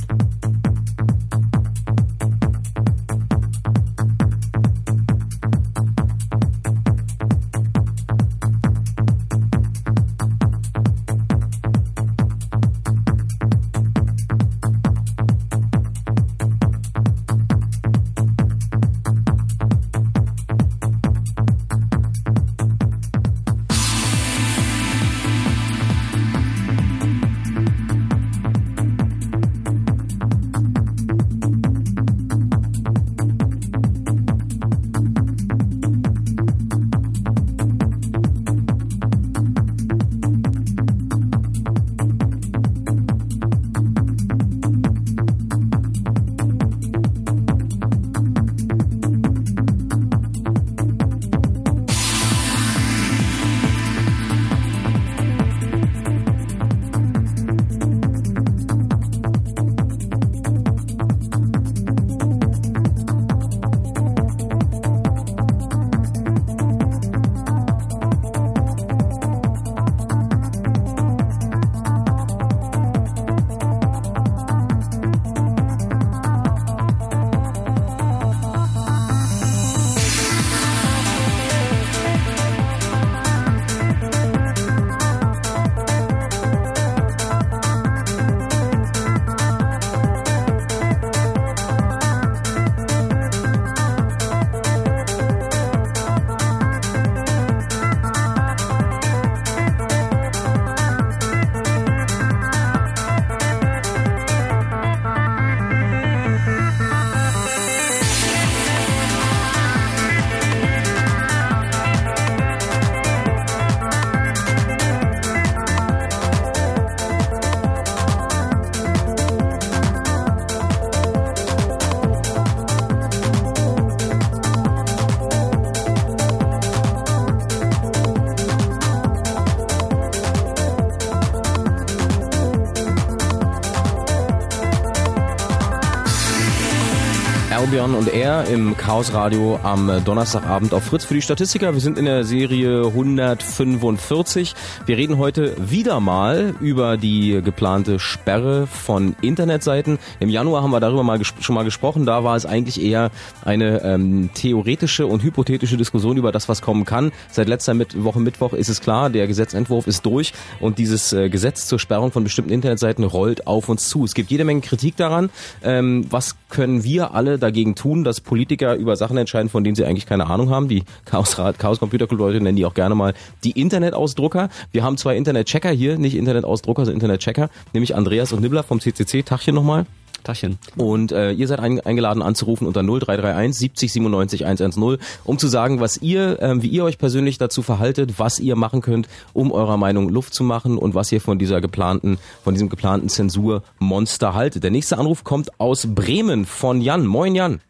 Im Chaos Radio am Donnerstagabend auf Fritz für die Statistiker. Wir sind in der Serie 145. Wir reden heute wieder mal über die geplante Sperre von Internetseiten. Im Januar haben wir darüber mal schon mal gesprochen. Da war es eigentlich eher eine ähm, theoretische und hypothetische Diskussion über das, was kommen kann. Seit letzter Woche Mittwoch ist es klar, der Gesetzentwurf ist durch und dieses äh, Gesetz zur Sperrung von bestimmten Internetseiten rollt auf uns zu. Es gibt jede Menge Kritik daran. Ähm, was können wir alle dagegen tun, dass Politiker über Sachen entscheiden, von denen sie eigentlich keine Ahnung haben. Die Chaos, Chaos Computer Club Leute nennen die auch gerne mal die Internetausdrucker. Wir haben zwei Internetchecker hier, nicht Internetausdrucker, sondern Internetchecker, nämlich Andreas und Nibbler vom CCC. Tachchen nochmal. Tachchen. Und äh, ihr seid ein, eingeladen anzurufen unter 0331 70 97 110, um zu sagen, was ihr, äh, wie ihr euch persönlich dazu verhaltet, was ihr machen könnt, um eurer Meinung Luft zu machen und was ihr von dieser geplanten, von diesem geplanten Zensurmonster haltet. Der nächste Anruf kommt aus Bremen von Jan. Moin Jan.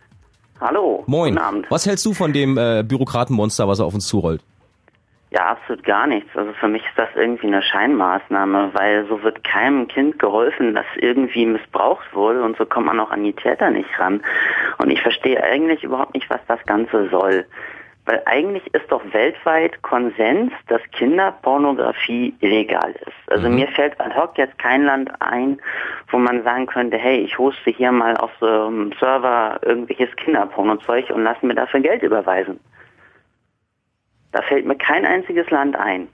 Hallo. Moin. Guten Abend. Was hältst du von dem äh, Bürokratenmonster, was er auf uns zurollt? Ja, absolut gar nichts. Also für mich ist das irgendwie eine Scheinmaßnahme, weil so wird keinem Kind geholfen, das irgendwie missbraucht wurde und so kommt man auch an die Täter nicht ran. Und ich verstehe eigentlich überhaupt nicht, was das Ganze soll. Weil eigentlich ist doch weltweit Konsens, dass Kinderpornografie illegal ist. Also mhm. mir fällt ad hoc jetzt kein Land ein, wo man sagen könnte, hey, ich hoste hier mal auf so einem Server irgendwelches Kinderpornozeug und lass mir dafür Geld überweisen. Da fällt mir kein einziges Land ein.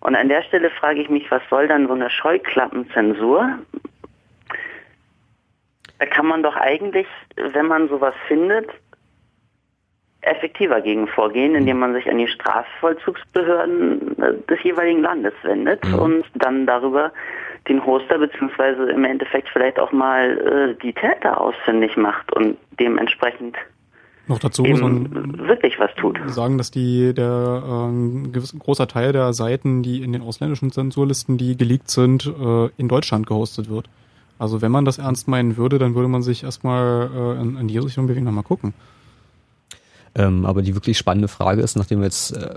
Und an der Stelle frage ich mich, was soll dann so eine Scheuklappenzensur? Da kann man doch eigentlich, wenn man sowas findet, effektiver gegen vorgehen, indem man sich an die Strafvollzugsbehörden des jeweiligen Landes wendet mhm. und dann darüber den Hoster beziehungsweise im Endeffekt vielleicht auch mal äh, die Täter ausfindig macht und dementsprechend noch dazu muss man wirklich was tut. sagen, dass die der äh, gewiss, großer Teil der Seiten, die in den ausländischen Zensurlisten, die geleakt sind, äh, in Deutschland gehostet wird. Also wenn man das ernst meinen würde, dann würde man sich erstmal äh, in, in die Richtung bewegen, nochmal gucken. Ähm, aber die wirklich spannende Frage ist, nachdem wir jetzt äh,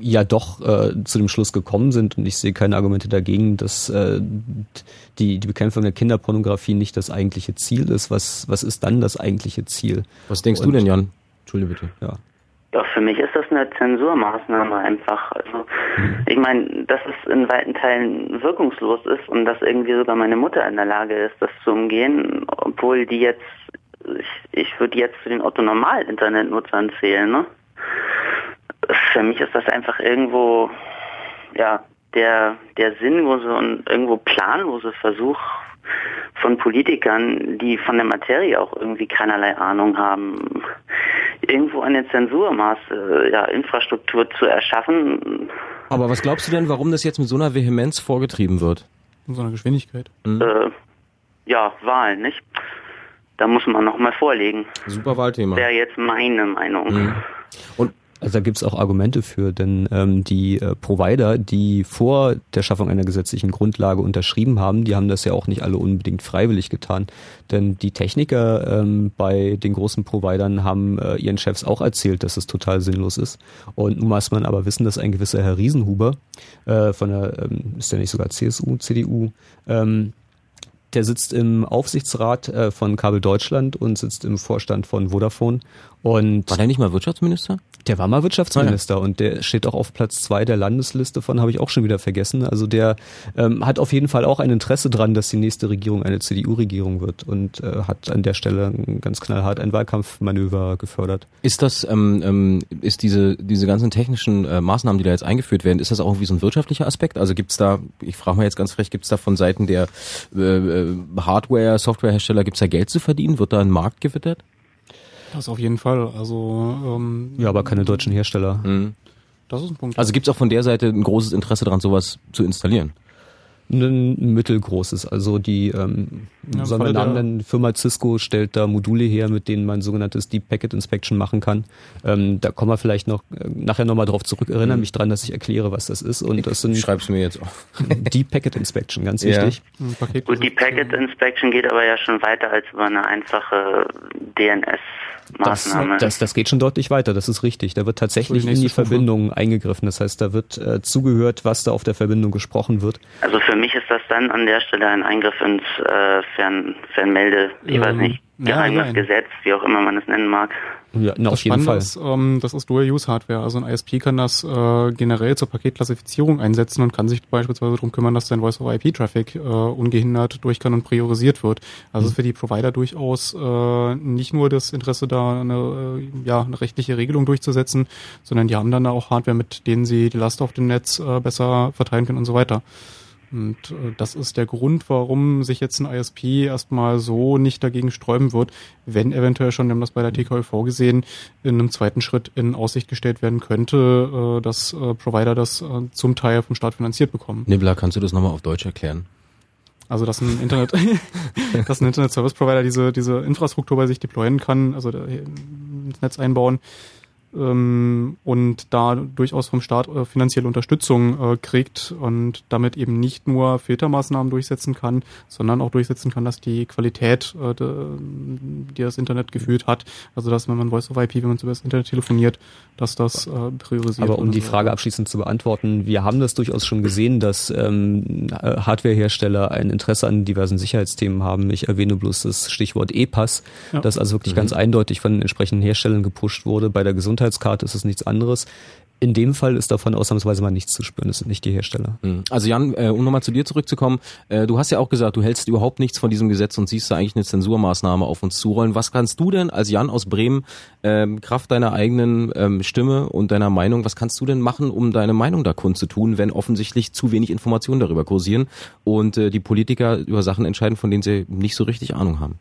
ja doch äh, zu dem Schluss gekommen sind und ich sehe keine Argumente dagegen, dass äh, die, die Bekämpfung der Kinderpornografie nicht das eigentliche Ziel ist. Was, was ist dann das eigentliche Ziel? Was denkst und, du denn, Jan? Entschuldige bitte. Ja. Ja, für mich ist das eine Zensurmaßnahme einfach. Also mhm. ich meine, dass es in weiten Teilen wirkungslos ist und dass irgendwie sogar meine Mutter in der Lage ist, das zu umgehen, obwohl die jetzt ich, ich würde jetzt zu den Otto-Normal-Internetnutzern zählen. Ne? Für mich ist das einfach irgendwo, ja, der, der sinnlose und irgendwo planlose Versuch von Politikern, die von der Materie auch irgendwie keinerlei Ahnung haben, irgendwo eine Zensurmaße, ja, Infrastruktur zu erschaffen. Aber was glaubst du denn, warum das jetzt mit so einer Vehemenz vorgetrieben wird? In so einer Geschwindigkeit? Mhm. Äh, ja, Wahlen, nicht? da muss man nochmal vorlegen. Super Wahlthema. Wäre jetzt meine Meinung. Mhm. Und also da gibt es auch Argumente für, denn ähm, die äh, Provider, die vor der Schaffung einer gesetzlichen Grundlage unterschrieben haben, die haben das ja auch nicht alle unbedingt freiwillig getan. Denn die Techniker ähm, bei den großen Providern haben äh, ihren Chefs auch erzählt, dass es total sinnlos ist. Und nun muss man aber wissen, dass ein gewisser Herr Riesenhuber äh, von der, ähm, ist der nicht sogar CSU, CDU, ähm, der sitzt im Aufsichtsrat äh, von Kabel Deutschland und sitzt im Vorstand von Vodafone. Und war der nicht mal Wirtschaftsminister? Der war mal Wirtschaftsminister ah, ja. und der steht auch auf Platz zwei der Landesliste von, habe ich auch schon wieder vergessen. Also der ähm, hat auf jeden Fall auch ein Interesse dran, dass die nächste Regierung eine CDU-Regierung wird und äh, hat an der Stelle ganz knallhart ein Wahlkampfmanöver gefördert. Ist das, ähm, ähm, ist diese, diese ganzen technischen äh, Maßnahmen, die da jetzt eingeführt werden, ist das auch irgendwie so ein wirtschaftlicher Aspekt? Also gibt's da, ich frage mal jetzt ganz frech, gibt's da von Seiten der äh, äh Hardware, Softwarehersteller, gibt's da Geld zu verdienen? Wird da ein Markt gewittert? Das auf jeden Fall. Also ähm, ja, aber keine deutschen Hersteller. Mhm. Das ist ein Punkt. Also gibt es auch von der Seite ein großes Interesse daran, sowas zu installieren? ein mittelgroßes. Also die ähm, ja, wir Namen nennen, Firma Cisco stellt da Module her, mit denen man sogenanntes Deep Packet Inspection machen kann. Ähm, da kommen wir vielleicht noch äh, nachher nochmal drauf zurück. Erinnere mhm. mich dran, dass ich erkläre, was das ist. Und das sind ich schreib's mir jetzt auf. Deep Packet Inspection, ganz ja. wichtig. Gut, die Packet Inspection geht aber ja schon weiter als über eine einfache DNS Maßnahme. Das, das, das geht schon deutlich weiter, das ist richtig. Da wird tatsächlich in die Verbindung eingegriffen. Das heißt, da wird äh, zugehört, was da auf der Verbindung gesprochen wird. Also für mich ist das dann an der Stelle ein Eingriff ins äh, Fern, Fernmelde, ich ähm, weiß nicht, Geheimnisgesetz, wie auch immer man es nennen mag. Ja, na, auf jeden Fall. Ist, ähm, das ist Dual-Use-Hardware. Also ein ISP kann das äh, generell zur Paketklassifizierung einsetzen und kann sich beispielsweise darum kümmern, dass sein Voice-over-IP-Traffic äh, ungehindert durch kann und priorisiert wird. Also mhm. ist für die Provider durchaus äh, nicht nur das Interesse da, eine, äh, ja, eine rechtliche Regelung durchzusetzen, sondern die haben dann auch Hardware, mit denen sie die Last auf dem Netz äh, besser verteilen können und so weiter. Und äh, das ist der Grund, warum sich jetzt ein ISP erstmal so nicht dagegen sträuben wird, wenn eventuell schon, wir haben das bei der TKV gesehen, in einem zweiten Schritt in Aussicht gestellt werden könnte, äh, dass äh, Provider das äh, zum Teil vom Staat finanziert bekommen. Nibbler, kannst du das nochmal auf Deutsch erklären? Also dass ein Internet, dass ein Internet Service Provider diese diese Infrastruktur bei sich deployen kann, also ins Netz einbauen, und da durchaus vom Staat äh, finanzielle Unterstützung äh, kriegt und damit eben nicht nur Filtermaßnahmen durchsetzen kann, sondern auch durchsetzen kann, dass die Qualität, äh, die das Internet gefühlt hat, also dass wenn man Voice over IP, wenn man über das Internet telefoniert, dass das äh, priorisiert Aber um die Frage abschließend zu beantworten, wir haben das durchaus schon gesehen, dass ähm, Hardwarehersteller ein Interesse an diversen Sicherheitsthemen haben. Ich erwähne bloß das Stichwort E-Pass, ja. das also wirklich mhm. ganz eindeutig von den entsprechenden Herstellern gepusht wurde. Bei der Gesundheitskarte ist es nichts anderes. In dem Fall ist davon ausnahmsweise mal nichts zu spüren. Das sind nicht die Hersteller. Mhm. Also Jan, äh, um nochmal zu dir zurückzukommen, äh, du hast ja auch gesagt, du hältst überhaupt nichts von diesem Gesetz und siehst da eigentlich eine Zensurmaßnahme auf uns zurollen. Was kannst du denn als Jan aus Bremen, ähm, Kraft deiner eigenen ähm, Stimme und deiner Meinung, was kannst du denn machen, um deine Meinung da kundzutun, wenn offensichtlich zu wenig Informationen darüber kursieren und äh, die Politiker über Sachen entscheiden, von denen sie nicht so richtig Ahnung haben?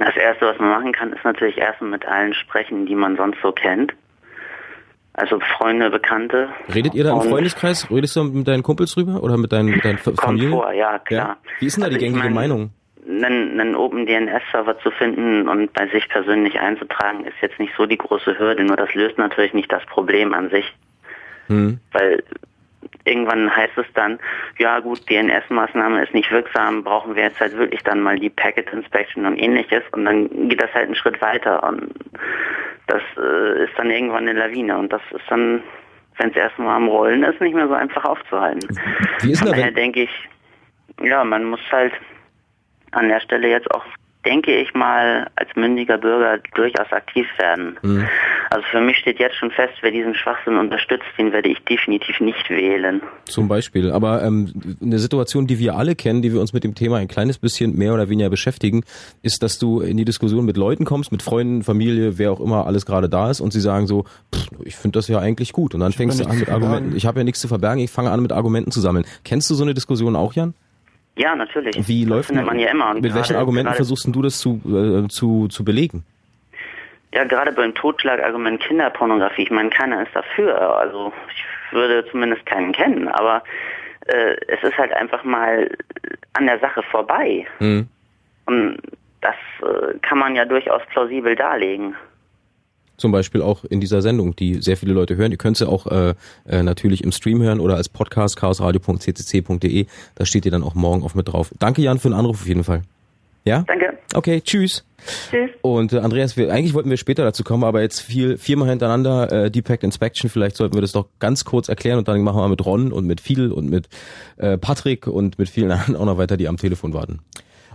Das Erste, was man machen kann, ist natürlich erstmal mit allen sprechen, die man sonst so kennt. Also Freunde, Bekannte. Redet ihr da im Freundeskreis? Redest du mit deinen Kumpels drüber oder mit deinen, mit deinen Familien? Kommt vor, ja, klar. Ja. Wie ist denn da also die gängige ich mein, Meinung? Einen, einen Open DNS-Server zu finden und bei sich persönlich einzutragen, ist jetzt nicht so die große Hürde, nur das löst natürlich nicht das Problem an sich. Hm. Weil irgendwann heißt es dann, ja gut, DNS-Maßnahme ist nicht wirksam, brauchen wir jetzt halt wirklich dann mal die Packet Inspection und ähnliches und dann geht das halt einen Schritt weiter und das äh, ist dann irgendwann eine Lawine und das ist dann, wenn es erstmal am Rollen ist, nicht mehr so einfach aufzuhalten. Wie ist Daher denke ich, ja, man muss halt an der Stelle jetzt auch denke ich mal, als mündiger Bürger durchaus aktiv werden. Mhm. Also für mich steht jetzt schon fest, wer diesen Schwachsinn unterstützt, den werde ich definitiv nicht wählen. Zum Beispiel. Aber ähm, eine Situation, die wir alle kennen, die wir uns mit dem Thema ein kleines bisschen mehr oder weniger beschäftigen, ist, dass du in die Diskussion mit Leuten kommst, mit Freunden, Familie, wer auch immer alles gerade da ist und sie sagen so, pff, ich finde das ja eigentlich gut. Und dann ich fängst du an mit Argumenten. Ich habe ja nichts zu verbergen, ich fange an mit Argumenten zu sammeln. Kennst du so eine Diskussion auch, Jan? Ja, natürlich. Wie das läuft man ja immer. Und mit welchen Argumenten versuchst du das zu, äh, zu, zu belegen? Ja, gerade beim Totschlagargument Kinderpornografie. Ich meine, keiner ist dafür. Also ich würde zumindest keinen kennen. Aber äh, es ist halt einfach mal an der Sache vorbei. Mhm. Und das äh, kann man ja durchaus plausibel darlegen zum Beispiel auch in dieser Sendung, die sehr viele Leute hören. Ihr könnt sie auch äh, äh, natürlich im Stream hören oder als Podcast chaosradio.ccc.de. Da steht ihr dann auch morgen auf mit drauf. Danke Jan für den Anruf auf jeden Fall. Ja? Danke. Okay, tschüss. Tschüss. Und äh, Andreas, wir, eigentlich wollten wir später dazu kommen, aber jetzt viel, viermal hintereinander äh, Deepak Inspection, vielleicht sollten wir das doch ganz kurz erklären und dann machen wir mit Ron und mit Phil und mit äh, Patrick und mit vielen anderen auch noch weiter, die am Telefon warten.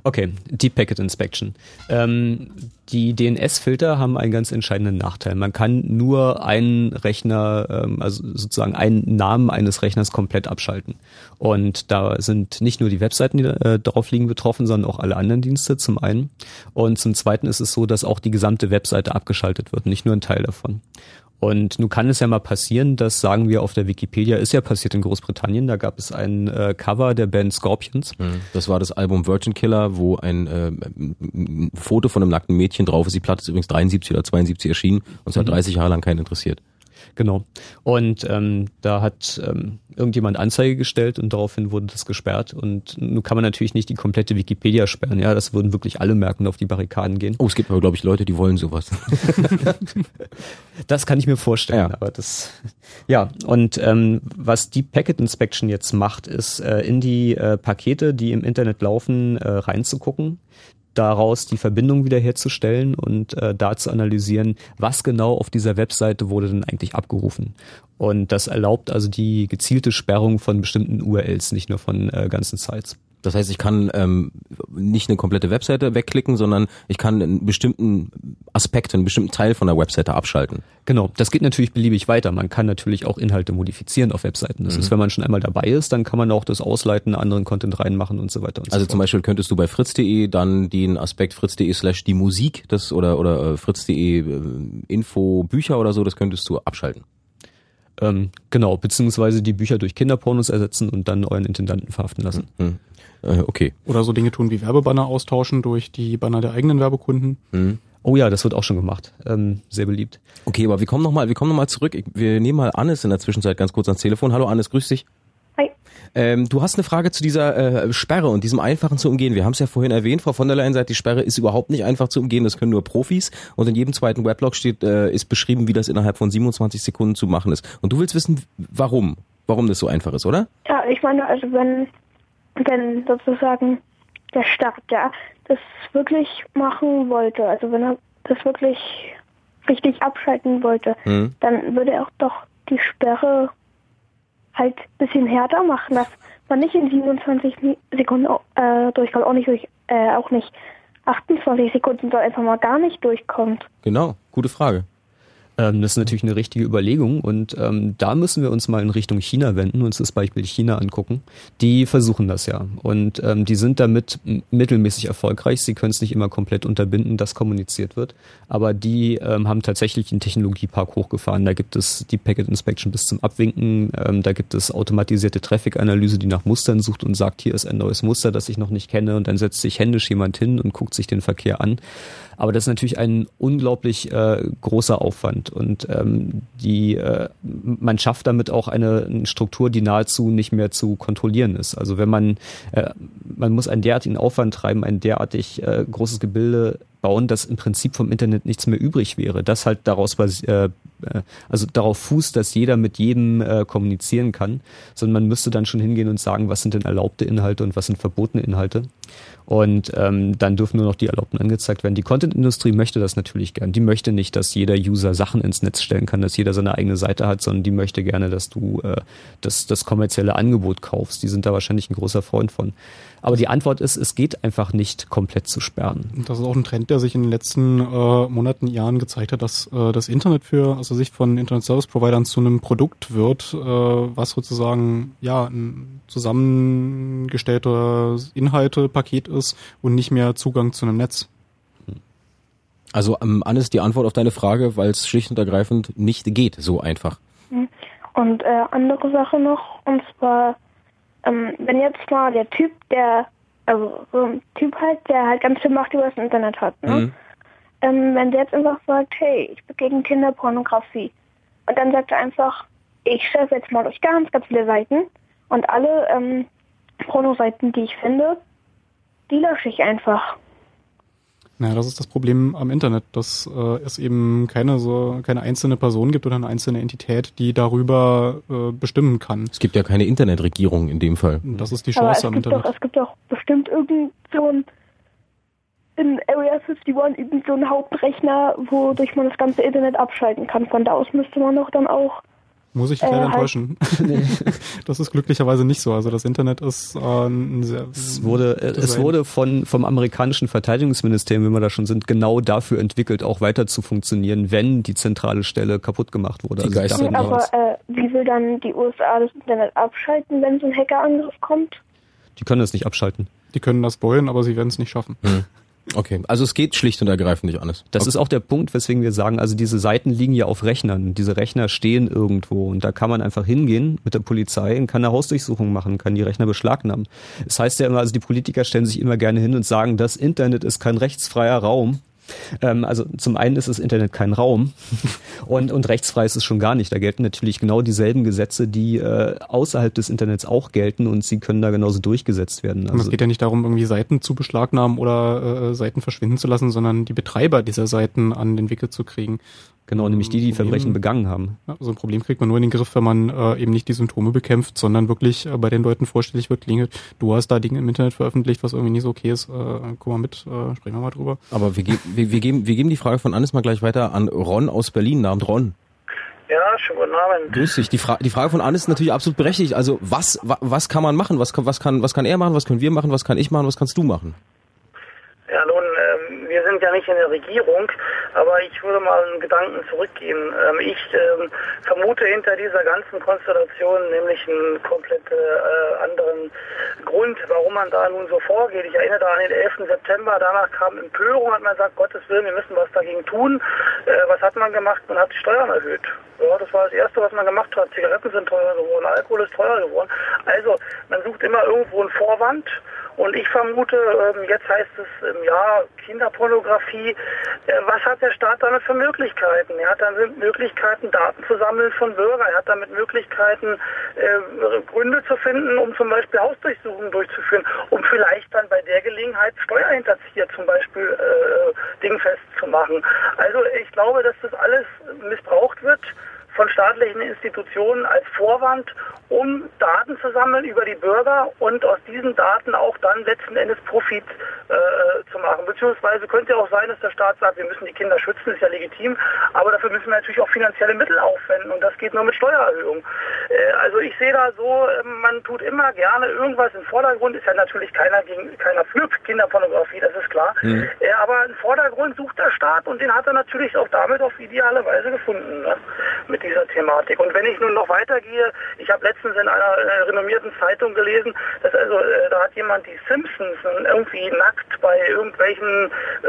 Okay, Deep Packet Inspection. Ähm, die DNS-Filter haben einen ganz entscheidenden Nachteil. Man kann nur einen Rechner, ähm, also sozusagen einen Namen eines Rechners komplett abschalten. Und da sind nicht nur die Webseiten, die äh, darauf liegen, betroffen, sondern auch alle anderen Dienste zum einen. Und zum zweiten ist es so, dass auch die gesamte Webseite abgeschaltet wird, nicht nur ein Teil davon. Und nun kann es ja mal passieren, dass sagen wir auf der Wikipedia, ist ja passiert in Großbritannien, da gab es ein äh, Cover der Band Scorpions. Mhm. Das war das Album Virgin Killer, wo ein, äh, ein Foto von einem nackten Mädchen drauf ist. Die Platte ist übrigens 73 oder 72 erschienen und es hat 30 mhm. Jahre lang keinen interessiert. Genau. Und ähm, da hat ähm, irgendjemand Anzeige gestellt und daraufhin wurde das gesperrt. Und nun kann man natürlich nicht die komplette Wikipedia sperren. Ja, das würden wirklich alle merken, auf die Barrikaden gehen. Oh, es gibt aber, glaube ich, Leute, die wollen sowas. das kann ich mir vorstellen. Ja. Aber das, ja. Und ähm, was die Packet Inspection jetzt macht, ist äh, in die äh, Pakete, die im Internet laufen, äh, reinzugucken daraus die Verbindung wiederherzustellen und äh, da zu analysieren, was genau auf dieser Webseite wurde denn eigentlich abgerufen. Und das erlaubt also die gezielte Sperrung von bestimmten URLs, nicht nur von äh, ganzen Sites. Das heißt, ich kann ähm, nicht eine komplette Webseite wegklicken, sondern ich kann einen bestimmten Aspekt, einen bestimmten Teil von der Webseite abschalten. Genau, das geht natürlich beliebig weiter. Man kann natürlich auch Inhalte modifizieren auf Webseiten. Das Mhm. ist, wenn man schon einmal dabei ist, dann kann man auch das ausleiten, anderen Content reinmachen und so weiter und Also so zum. Beispiel könntest du bei fritz.de dann den Aspekt fritz.de slash die Musik das oder oder äh, fritz.de äh, Info Bücher oder so, das könntest du abschalten. Ähm, genau, beziehungsweise die Bücher durch Kinderpornos ersetzen und dann euren Intendanten verhaften lassen. Hm. Äh, okay. Oder so Dinge tun wie Werbebanner austauschen durch die Banner der eigenen Werbekunden. Hm. Oh ja, das wird auch schon gemacht. Ähm, sehr beliebt. Okay, aber wir kommen nochmal, wir kommen noch mal zurück. Ich, wir nehmen mal Annes in der Zwischenzeit ganz kurz ans Telefon. Hallo Annes, grüß dich. Hi. Ähm, du hast eine Frage zu dieser äh, Sperre und diesem einfachen zu umgehen. Wir haben es ja vorhin erwähnt, Frau von der Leyen sagt, die Sperre ist überhaupt nicht einfach zu umgehen, das können nur Profis. Und in jedem zweiten Weblog steht, äh, ist beschrieben, wie das innerhalb von 27 Sekunden zu machen ist. Und du willst wissen, warum? Warum das so einfach ist, oder? Ja, ich meine, also wenn, wenn sozusagen der Staat ja das wirklich machen wollte, also wenn er das wirklich richtig abschalten wollte, Hm. dann würde er auch doch die Sperre halt ein bisschen härter machen, dass man nicht in 27 Mi- Sekunden äh, durchkommt, auch nicht durch, äh, auch nicht 28 Sekunden, sondern einfach mal gar nicht durchkommt. Genau, gute Frage. Ähm, das ist natürlich eine richtige Überlegung und ähm, da müssen wir uns mal in Richtung China wenden uns das Beispiel China angucken. Die versuchen das ja und ähm, die sind damit mittelmäßig erfolgreich. Sie können es nicht immer komplett unterbinden, dass kommuniziert wird, aber die ähm, haben tatsächlich einen Technologiepark hochgefahren. Da gibt es die Packet Inspection bis zum Abwinken, ähm, da gibt es automatisierte Traffic-Analyse, die nach Mustern sucht und sagt, hier ist ein neues Muster, das ich noch nicht kenne und dann setzt sich händisch jemand hin und guckt sich den Verkehr an. Aber das ist natürlich ein unglaublich äh, großer Aufwand und ähm, die äh, man schafft damit auch eine, eine Struktur, die nahezu nicht mehr zu kontrollieren ist. Also wenn man äh, man muss einen derartigen Aufwand treiben, ein derartig äh, großes Gebilde bauen, dass im Prinzip vom Internet nichts mehr übrig wäre. Das halt daraus basi- äh, also darauf fußt, dass jeder mit jedem äh, kommunizieren kann, sondern man müsste dann schon hingehen und sagen, was sind denn erlaubte Inhalte und was sind verbotene Inhalte. Und ähm, dann dürfen nur noch die Erlaubten angezeigt werden. Die Content-Industrie möchte das natürlich gern. Die möchte nicht, dass jeder User Sachen ins Netz stellen kann, dass jeder seine eigene Seite hat, sondern die möchte gerne, dass du äh, das, das kommerzielle Angebot kaufst. Die sind da wahrscheinlich ein großer Freund von. Aber die Antwort ist, es geht einfach nicht komplett zu sperren. Das ist auch ein Trend, der sich in den letzten äh, Monaten, Jahren gezeigt hat, dass äh, das Internet für, also Sicht von Internet Service Providern zu einem Produkt wird, äh, was sozusagen ja ein zusammengestellter Inhaltepaket ist und nicht mehr Zugang zu einem Netz. Also ähm, Annes, die Antwort auf deine Frage, weil es schlicht und ergreifend nicht geht, so einfach. Hm. Und äh, andere Sache noch, und zwar, ähm, wenn jetzt mal der Typ, der, also so ein Typ halt, der halt ganz viel Macht über das Internet hat, ne? Mhm. Ähm, wenn der jetzt einfach sagt, hey, ich bin gegen Kinderpornografie, und dann sagt er einfach, ich surfe jetzt mal durch ganz, ganz viele Seiten und alle ähm, Pornoseiten, die ich finde, die lösche ich einfach. Naja, das ist das Problem am Internet, dass äh, es eben keine so keine einzelne Person gibt oder eine einzelne Entität, die darüber äh, bestimmen kann. Es gibt ja keine Internetregierung in dem Fall. Das ist die Chance am Internet. doch, es gibt doch bestimmt irgend so ein in Area 51 irgend so einen Hauptrechner, wodurch man das ganze Internet abschalten kann. Von da aus müsste man doch dann auch Muss ich dich Äh, leider halt- enttäuschen. das ist glücklicherweise nicht so. Also das Internet ist äh, ein sehr. Es wurde, äh, es wurde von, vom amerikanischen Verteidigungsministerium, wenn wir da schon sind, genau dafür entwickelt, auch weiter zu funktionieren, wenn die zentrale Stelle kaputt gemacht wurde. Die dachten wir Aber äh, wie will dann die USA das Internet abschalten, wenn so ein Hackerangriff kommt? die können das nicht abschalten. Die können das wollen, aber sie werden es nicht schaffen. Okay, also es geht schlicht und ergreifend nicht, Annes. Das okay. ist auch der Punkt, weswegen wir sagen, also diese Seiten liegen ja auf Rechnern. Diese Rechner stehen irgendwo und da kann man einfach hingehen mit der Polizei und kann eine Hausdurchsuchung machen, kann die Rechner beschlagnahmen. Das heißt ja immer, also die Politiker stellen sich immer gerne hin und sagen, das Internet ist kein rechtsfreier Raum. Ähm, also zum einen ist das Internet kein Raum und, und rechtsfrei ist es schon gar nicht. Da gelten natürlich genau dieselben Gesetze, die äh, außerhalb des Internets auch gelten und sie können da genauso durchgesetzt werden. Und es Also, geht ja nicht darum, irgendwie Seiten zu beschlagnahmen oder äh, Seiten verschwinden zu lassen, sondern die Betreiber dieser Seiten an den Wickel zu kriegen. genau, nämlich die, die Problem- Verbrechen begangen haben. Ja, so ein Problem kriegt man nur in den Griff, wenn man äh, eben nicht die Symptome bekämpft, sondern wirklich äh, bei den Leuten vorstellig wird, klingelt, du hast da Dinge im Internet veröffentlicht, was irgendwie nicht so okay ist, äh, guck mal mit, äh, sprechen wir mal drüber. Aber wir, ge wir, wir, geben, wir geben die Frage von Annes mal gleich weiter an Ron aus Berlin, Abend Ron. Ja, schönen guten Abend. Grüß dich. Die, Fra die Frage von Anne ist natürlich absolut berechtigt. Also was, wa was kann man machen? Was, was, kann, was kann er machen? Was können wir machen? Was kann ich machen? Was kannst du machen? Ja, nun, ähm, sind ja nicht in der Regierung, aber ich würde mal einen Gedanken zurückgehen. Ähm, ich ähm, vermute hinter dieser ganzen Konstellation nämlich einen komplett äh, anderen Grund, warum man da nun so vorgeht. Ich erinnere da an den 11. September, danach kam Empörung, hat man gesagt, Gottes Willen, wir müssen was dagegen tun. Äh, was hat man gemacht? Man hat die Steuern erhöht. Ja, das war das Erste, was man gemacht hat. Zigaretten sind teurer geworden, Alkohol ist teurer geworden. Also, man sucht immer irgendwo einen Vorwand, und ich vermute, ähm, jetzt heißt es im Jahr Kinderpornografie. Äh, was hat der Staat damit für Möglichkeiten? Er hat damit Möglichkeiten, Daten zu sammeln von Bürgern. Er hat damit Möglichkeiten, äh, Gründe zu finden, um zum Beispiel Hausdurchsuchungen durchzuführen, um vielleicht dann bei der Gelegenheit Steuerhinterzieher zum Beispiel äh, dingfest zu machen. Also ich glaube, dass das alles missbraucht wird von staatlichen Institutionen als Vorwand, um Daten zu sammeln über die Bürger und aus diesen Daten auch dann letzten Endes Profit äh, zu machen. Beziehungsweise könnte ja auch sein, dass der Staat sagt, wir müssen die Kinder schützen, ist ja legitim, aber dafür müssen wir natürlich auch finanzielle Mittel aufwenden und das geht nur mit Steuererhöhung. Äh, also ich sehe da so, äh, man tut immer gerne irgendwas im Vordergrund, ist ja natürlich keiner gegen keiner für Kinderpornografie, das ist klar. Mhm. Äh, aber im Vordergrund sucht der Staat und den hat er natürlich auch damit auf ideale Weise gefunden. Ne? Mit dieser Thematik. Und wenn ich nun noch weitergehe, ich habe letztens in einer äh, renommierten Zeitung gelesen, dass also äh, da hat jemand die Simpsons irgendwie nackt bei irgendwelchen äh,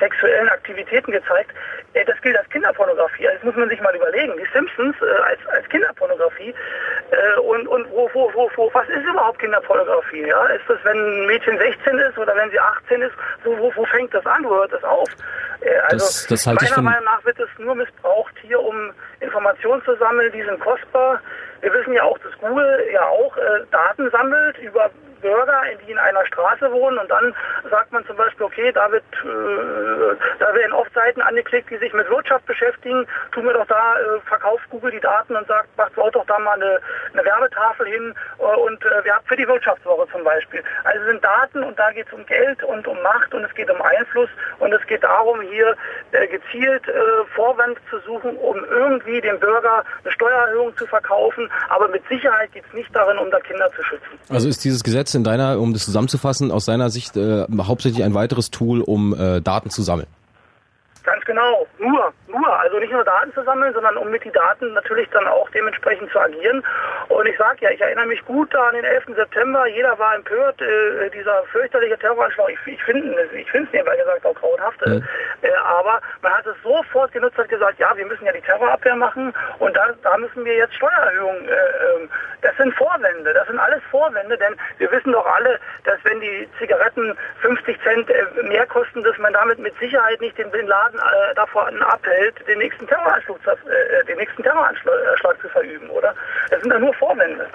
sexuellen Aktivitäten gezeigt. Äh, das gilt als Kinderpornografie. Also das muss man sich mal überlegen. Die Simpsons äh, als, als Kinderpornografie. Äh, und und wo, wo, wo, wo, was ist überhaupt Kinderpornografie? Ja? Ist das, wenn ein Mädchen 16 ist oder wenn sie 18 ist? Wo, wo, wo fängt das an? Wo hört das auf? also das, das meiner Meinung nach wird es nur missbraucht hier, um Informationen zu sammeln, die sind kostbar. Wir wissen ja auch, dass Google ja auch äh, Daten sammelt über Bürger, die in einer Straße wohnen. Und dann sagt man zum Beispiel, okay, da wird, äh, da werden oft Seiten angeklickt, die sich mit Wirtschaft beschäftigen, tun wir doch da, äh, verkauft Google die Daten und sagt, macht baut doch da mal eine, eine Werbetafel hin äh, und äh, wir haben für die Wirtschaftswoche zum Beispiel. Also sind Daten und da geht es um Geld und um Macht und es geht um Einfluss und es geht darum, hier äh, gezielt äh, Vorwand zu suchen, um irgendwie dem Bürger eine Steuererhöhung zu verkaufen, aber mit Sicherheit geht es nicht darin, um da Kinder zu schützen. Also ist dieses Gesetz in deiner, um das zusammenzufassen, aus seiner Sicht äh, hauptsächlich ein weiteres Tool, um äh, Daten zu sammeln? Ganz genau, nur, nur, also nicht nur Daten zu sammeln, sondern um mit die Daten natürlich dann auch dementsprechend zu agieren. Und ich sage ja, ich erinnere mich gut an den 11. September, jeder war empört, äh, dieser fürchterliche Terroranschlag, ich, ich finde ich finde es nebenbei gesagt auch grauenhaft, äh, äh, aber man hat es sofort genutzt, hat gesagt, ja, wir müssen ja die Terrorabwehr machen. Und da, da müssen wir jetzt Steuererhöhungen, äh, ähm, das sind Vorwände, das sind alles Vorwände, denn wir wissen doch alle, dass wenn die Zigaretten 50 Cent äh, mehr kosten, dass man damit mit Sicherheit nicht den, den Laden äh, davor abhält, den nächsten Terroranschlag, äh, den nächsten Terroranschlag zu verüben, oder? Das sind doch nur Vorwände.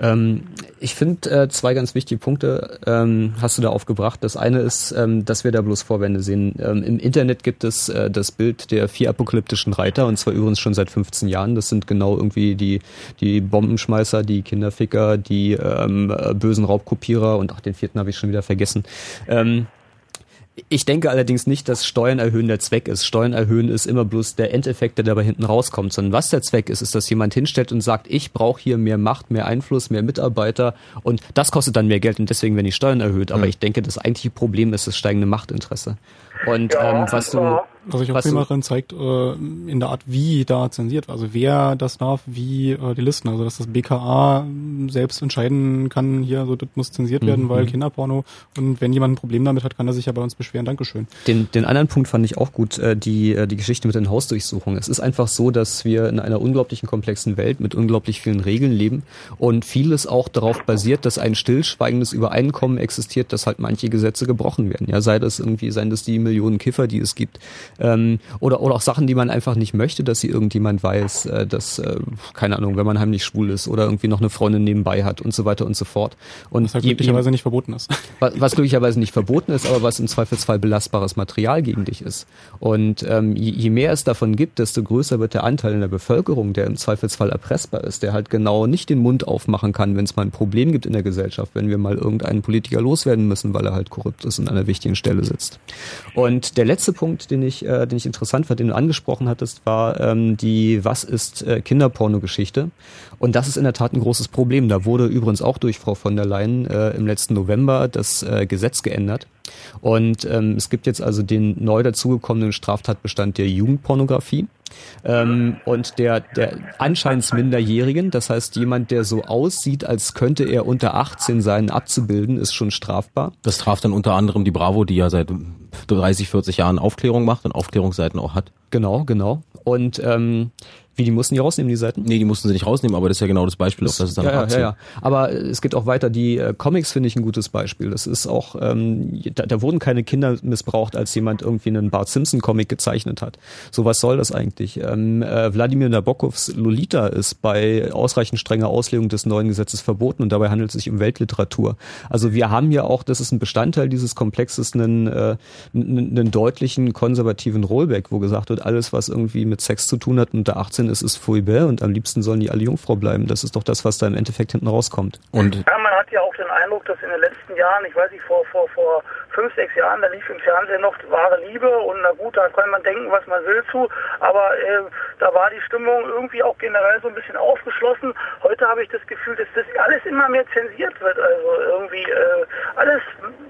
Ähm, ich finde äh, zwei ganz wichtige Punkte ähm, hast du da aufgebracht. Das eine ist, ähm, dass wir da bloß Vorwände sehen. Ähm, Im Internet gibt es äh, das Bild der vier apokalyptischen Reiter und zwar übrigens schon seit 15 Jahren. Das sind genau irgendwie die die Bombenschmeißer, die Kinderficker, die ähm, bösen Raubkopierer und auch den vierten habe ich schon wieder vergessen. Ähm, ich denke allerdings nicht, dass Steuern erhöhen der Zweck ist. Steuern erhöhen ist immer bloß der Endeffekt, der dabei hinten rauskommt, sondern was der Zweck ist, ist, dass jemand hinstellt und sagt, ich brauche hier mehr Macht, mehr Einfluss, mehr Mitarbeiter und das kostet dann mehr Geld und deswegen werden die Steuern erhöht. Aber ich denke, das eigentliche Problem ist das steigende Machtinteresse. Und ja, ähm, was du was sich auch prima darin zeigt, äh, in der Art, wie da zensiert, also wer das darf, wie äh, die Listen, also dass das BKA selbst entscheiden kann, hier, so das muss zensiert werden, mhm. weil Kinderporno und wenn jemand ein Problem damit hat, kann er sich ja bei uns beschweren. Dankeschön. Den, den anderen Punkt fand ich auch gut, äh, die, äh, die Geschichte mit den Hausdurchsuchungen. Es ist einfach so, dass wir in einer unglaublichen komplexen Welt mit unglaublich vielen Regeln leben und vieles auch darauf basiert, dass ein stillschweigendes Übereinkommen existiert, dass halt manche Gesetze gebrochen werden. Ja, sei das irgendwie, seien das die Millionen Kiffer, die es gibt, ähm, oder, oder auch Sachen, die man einfach nicht möchte, dass sie irgendjemand weiß, äh, dass, äh, keine Ahnung, wenn man heimlich schwul ist oder irgendwie noch eine Freundin nebenbei hat und so weiter und so fort. Und was halt glücklicherweise nicht verboten ist. Was, was glücklicherweise nicht verboten ist, aber was im Zweifelsfall belastbares Material gegen dich ist. Und ähm, je, je mehr es davon gibt, desto größer wird der Anteil in der Bevölkerung, der im Zweifelsfall erpressbar ist, der halt genau nicht den Mund aufmachen kann, wenn es mal ein Problem gibt in der Gesellschaft, wenn wir mal irgendeinen Politiker loswerden müssen, weil er halt korrupt ist und an einer wichtigen Stelle sitzt. Und der letzte Punkt, den ich, äh, den ich interessant fand, den du angesprochen hattest, war ähm, die Was ist äh, Kinderporno-Geschichte. Und das ist in der Tat ein großes Problem. Da wurde übrigens auch durch Frau von der Leyen äh, im letzten November das äh, Gesetz geändert. Und ähm, es gibt jetzt also den neu dazugekommenen Straftatbestand der Jugendpornografie. Ähm, und der, der anscheinend Minderjährigen, das heißt jemand, der so aussieht, als könnte er unter 18 sein, abzubilden, ist schon strafbar. Das traf dann unter anderem die Bravo, die ja seit 30, 40 Jahren Aufklärung macht und Aufklärungsseiten auch hat. Genau, genau. Und ähm, wie, die mussten die rausnehmen, die Seiten? Nee, die mussten sie nicht rausnehmen, aber das ist ja genau das Beispiel, das, auf das es dann ja, ja, ja, Aber es geht auch weiter. Die äh, Comics finde ich ein gutes Beispiel. Das ist auch, ähm, da, da wurden keine Kinder missbraucht, als jemand irgendwie einen Bart Simpson Comic gezeichnet hat. So was soll das eigentlich? Ähm, äh, Wladimir Nabokovs Lolita ist bei ausreichend strenger Auslegung des neuen Gesetzes verboten und dabei handelt es sich um Weltliteratur. Also wir haben ja auch, das ist ein Bestandteil dieses Komplexes, einen, äh, einen, einen deutlichen konservativen Rollback, wo gesagt wird, alles was irgendwie mit Sex zu tun hat unter 18 ist, ist Fouibe und am liebsten sollen die alle Jungfrau bleiben. Das ist doch das, was da im Endeffekt hinten rauskommt. Und ja, man hat ja auch den Eindruck, dass in den letzten Jahren, ich weiß nicht, vor, vor, vor fünf, sechs Jahren, da lief im Fernsehen noch wahre Liebe und na gut, da kann man denken, was man will zu, aber äh, da war die Stimmung irgendwie auch generell so ein bisschen aufgeschlossen. Heute habe ich das Gefühl, dass das alles immer mehr zensiert wird. Also irgendwie äh, alles,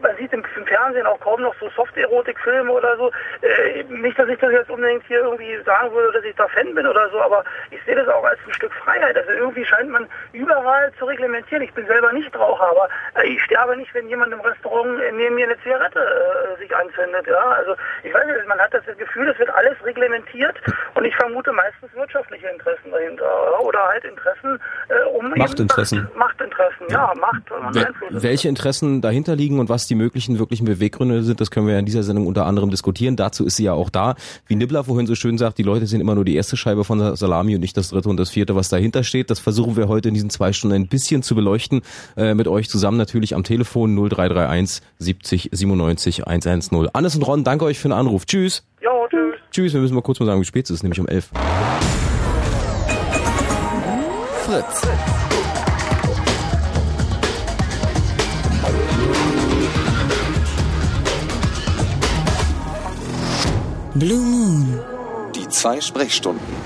man sieht im, im, Fernsehen auch kaum noch so Soft-Erotik-Filme oder so. Äh, nicht, dass ich das jetzt unbedingt hier irgendwie sagen würde, dass ich da Fan bin oder so, aber ich sehe das auch als ein Stück Freiheit. Also irgendwie scheint man überall zu reglementieren. Ich bin selber nicht Raucher, aber ich sterbe nicht, wenn jemand im Restaurant neben mir eine Zigarette äh, sich anzündet. Ja, also ich weiß nicht, man hat das Gefühl, es wird alles reglementiert und ich vermute meistens wirtschaftliche Interessen dahinter ja? oder halt Interessen äh, um Machtinteressen. Macht, Machtinteressen, ja, Macht und Wel Welche Interessen dahinter liegen und was die möglichen wirklichen Beweggründe sind, das können wir in dieser Sendung unter anderem diskutieren. Dazu ist sie ja auch da. Wie Nibbler vorhin so schön sagt, die Leute sehen immer nur die erste Scheibe von der Salami und nicht das dritte und das vierte, was dahinter steht. Das versuchen wir heute in diesen zwei Stunden ein bisschen zu beleuchten. Äh, mit euch zusammen natürlich am Telefon 0331 70 97 110. Annes und Ron, danke euch für den Anruf. Tschüss. Jo, tschüss. Tschüss, wir müssen mal kurz mal sagen, wie spät es ist, nämlich um elf. Fritz. Blue Moon. Die zwei Sprechstunden.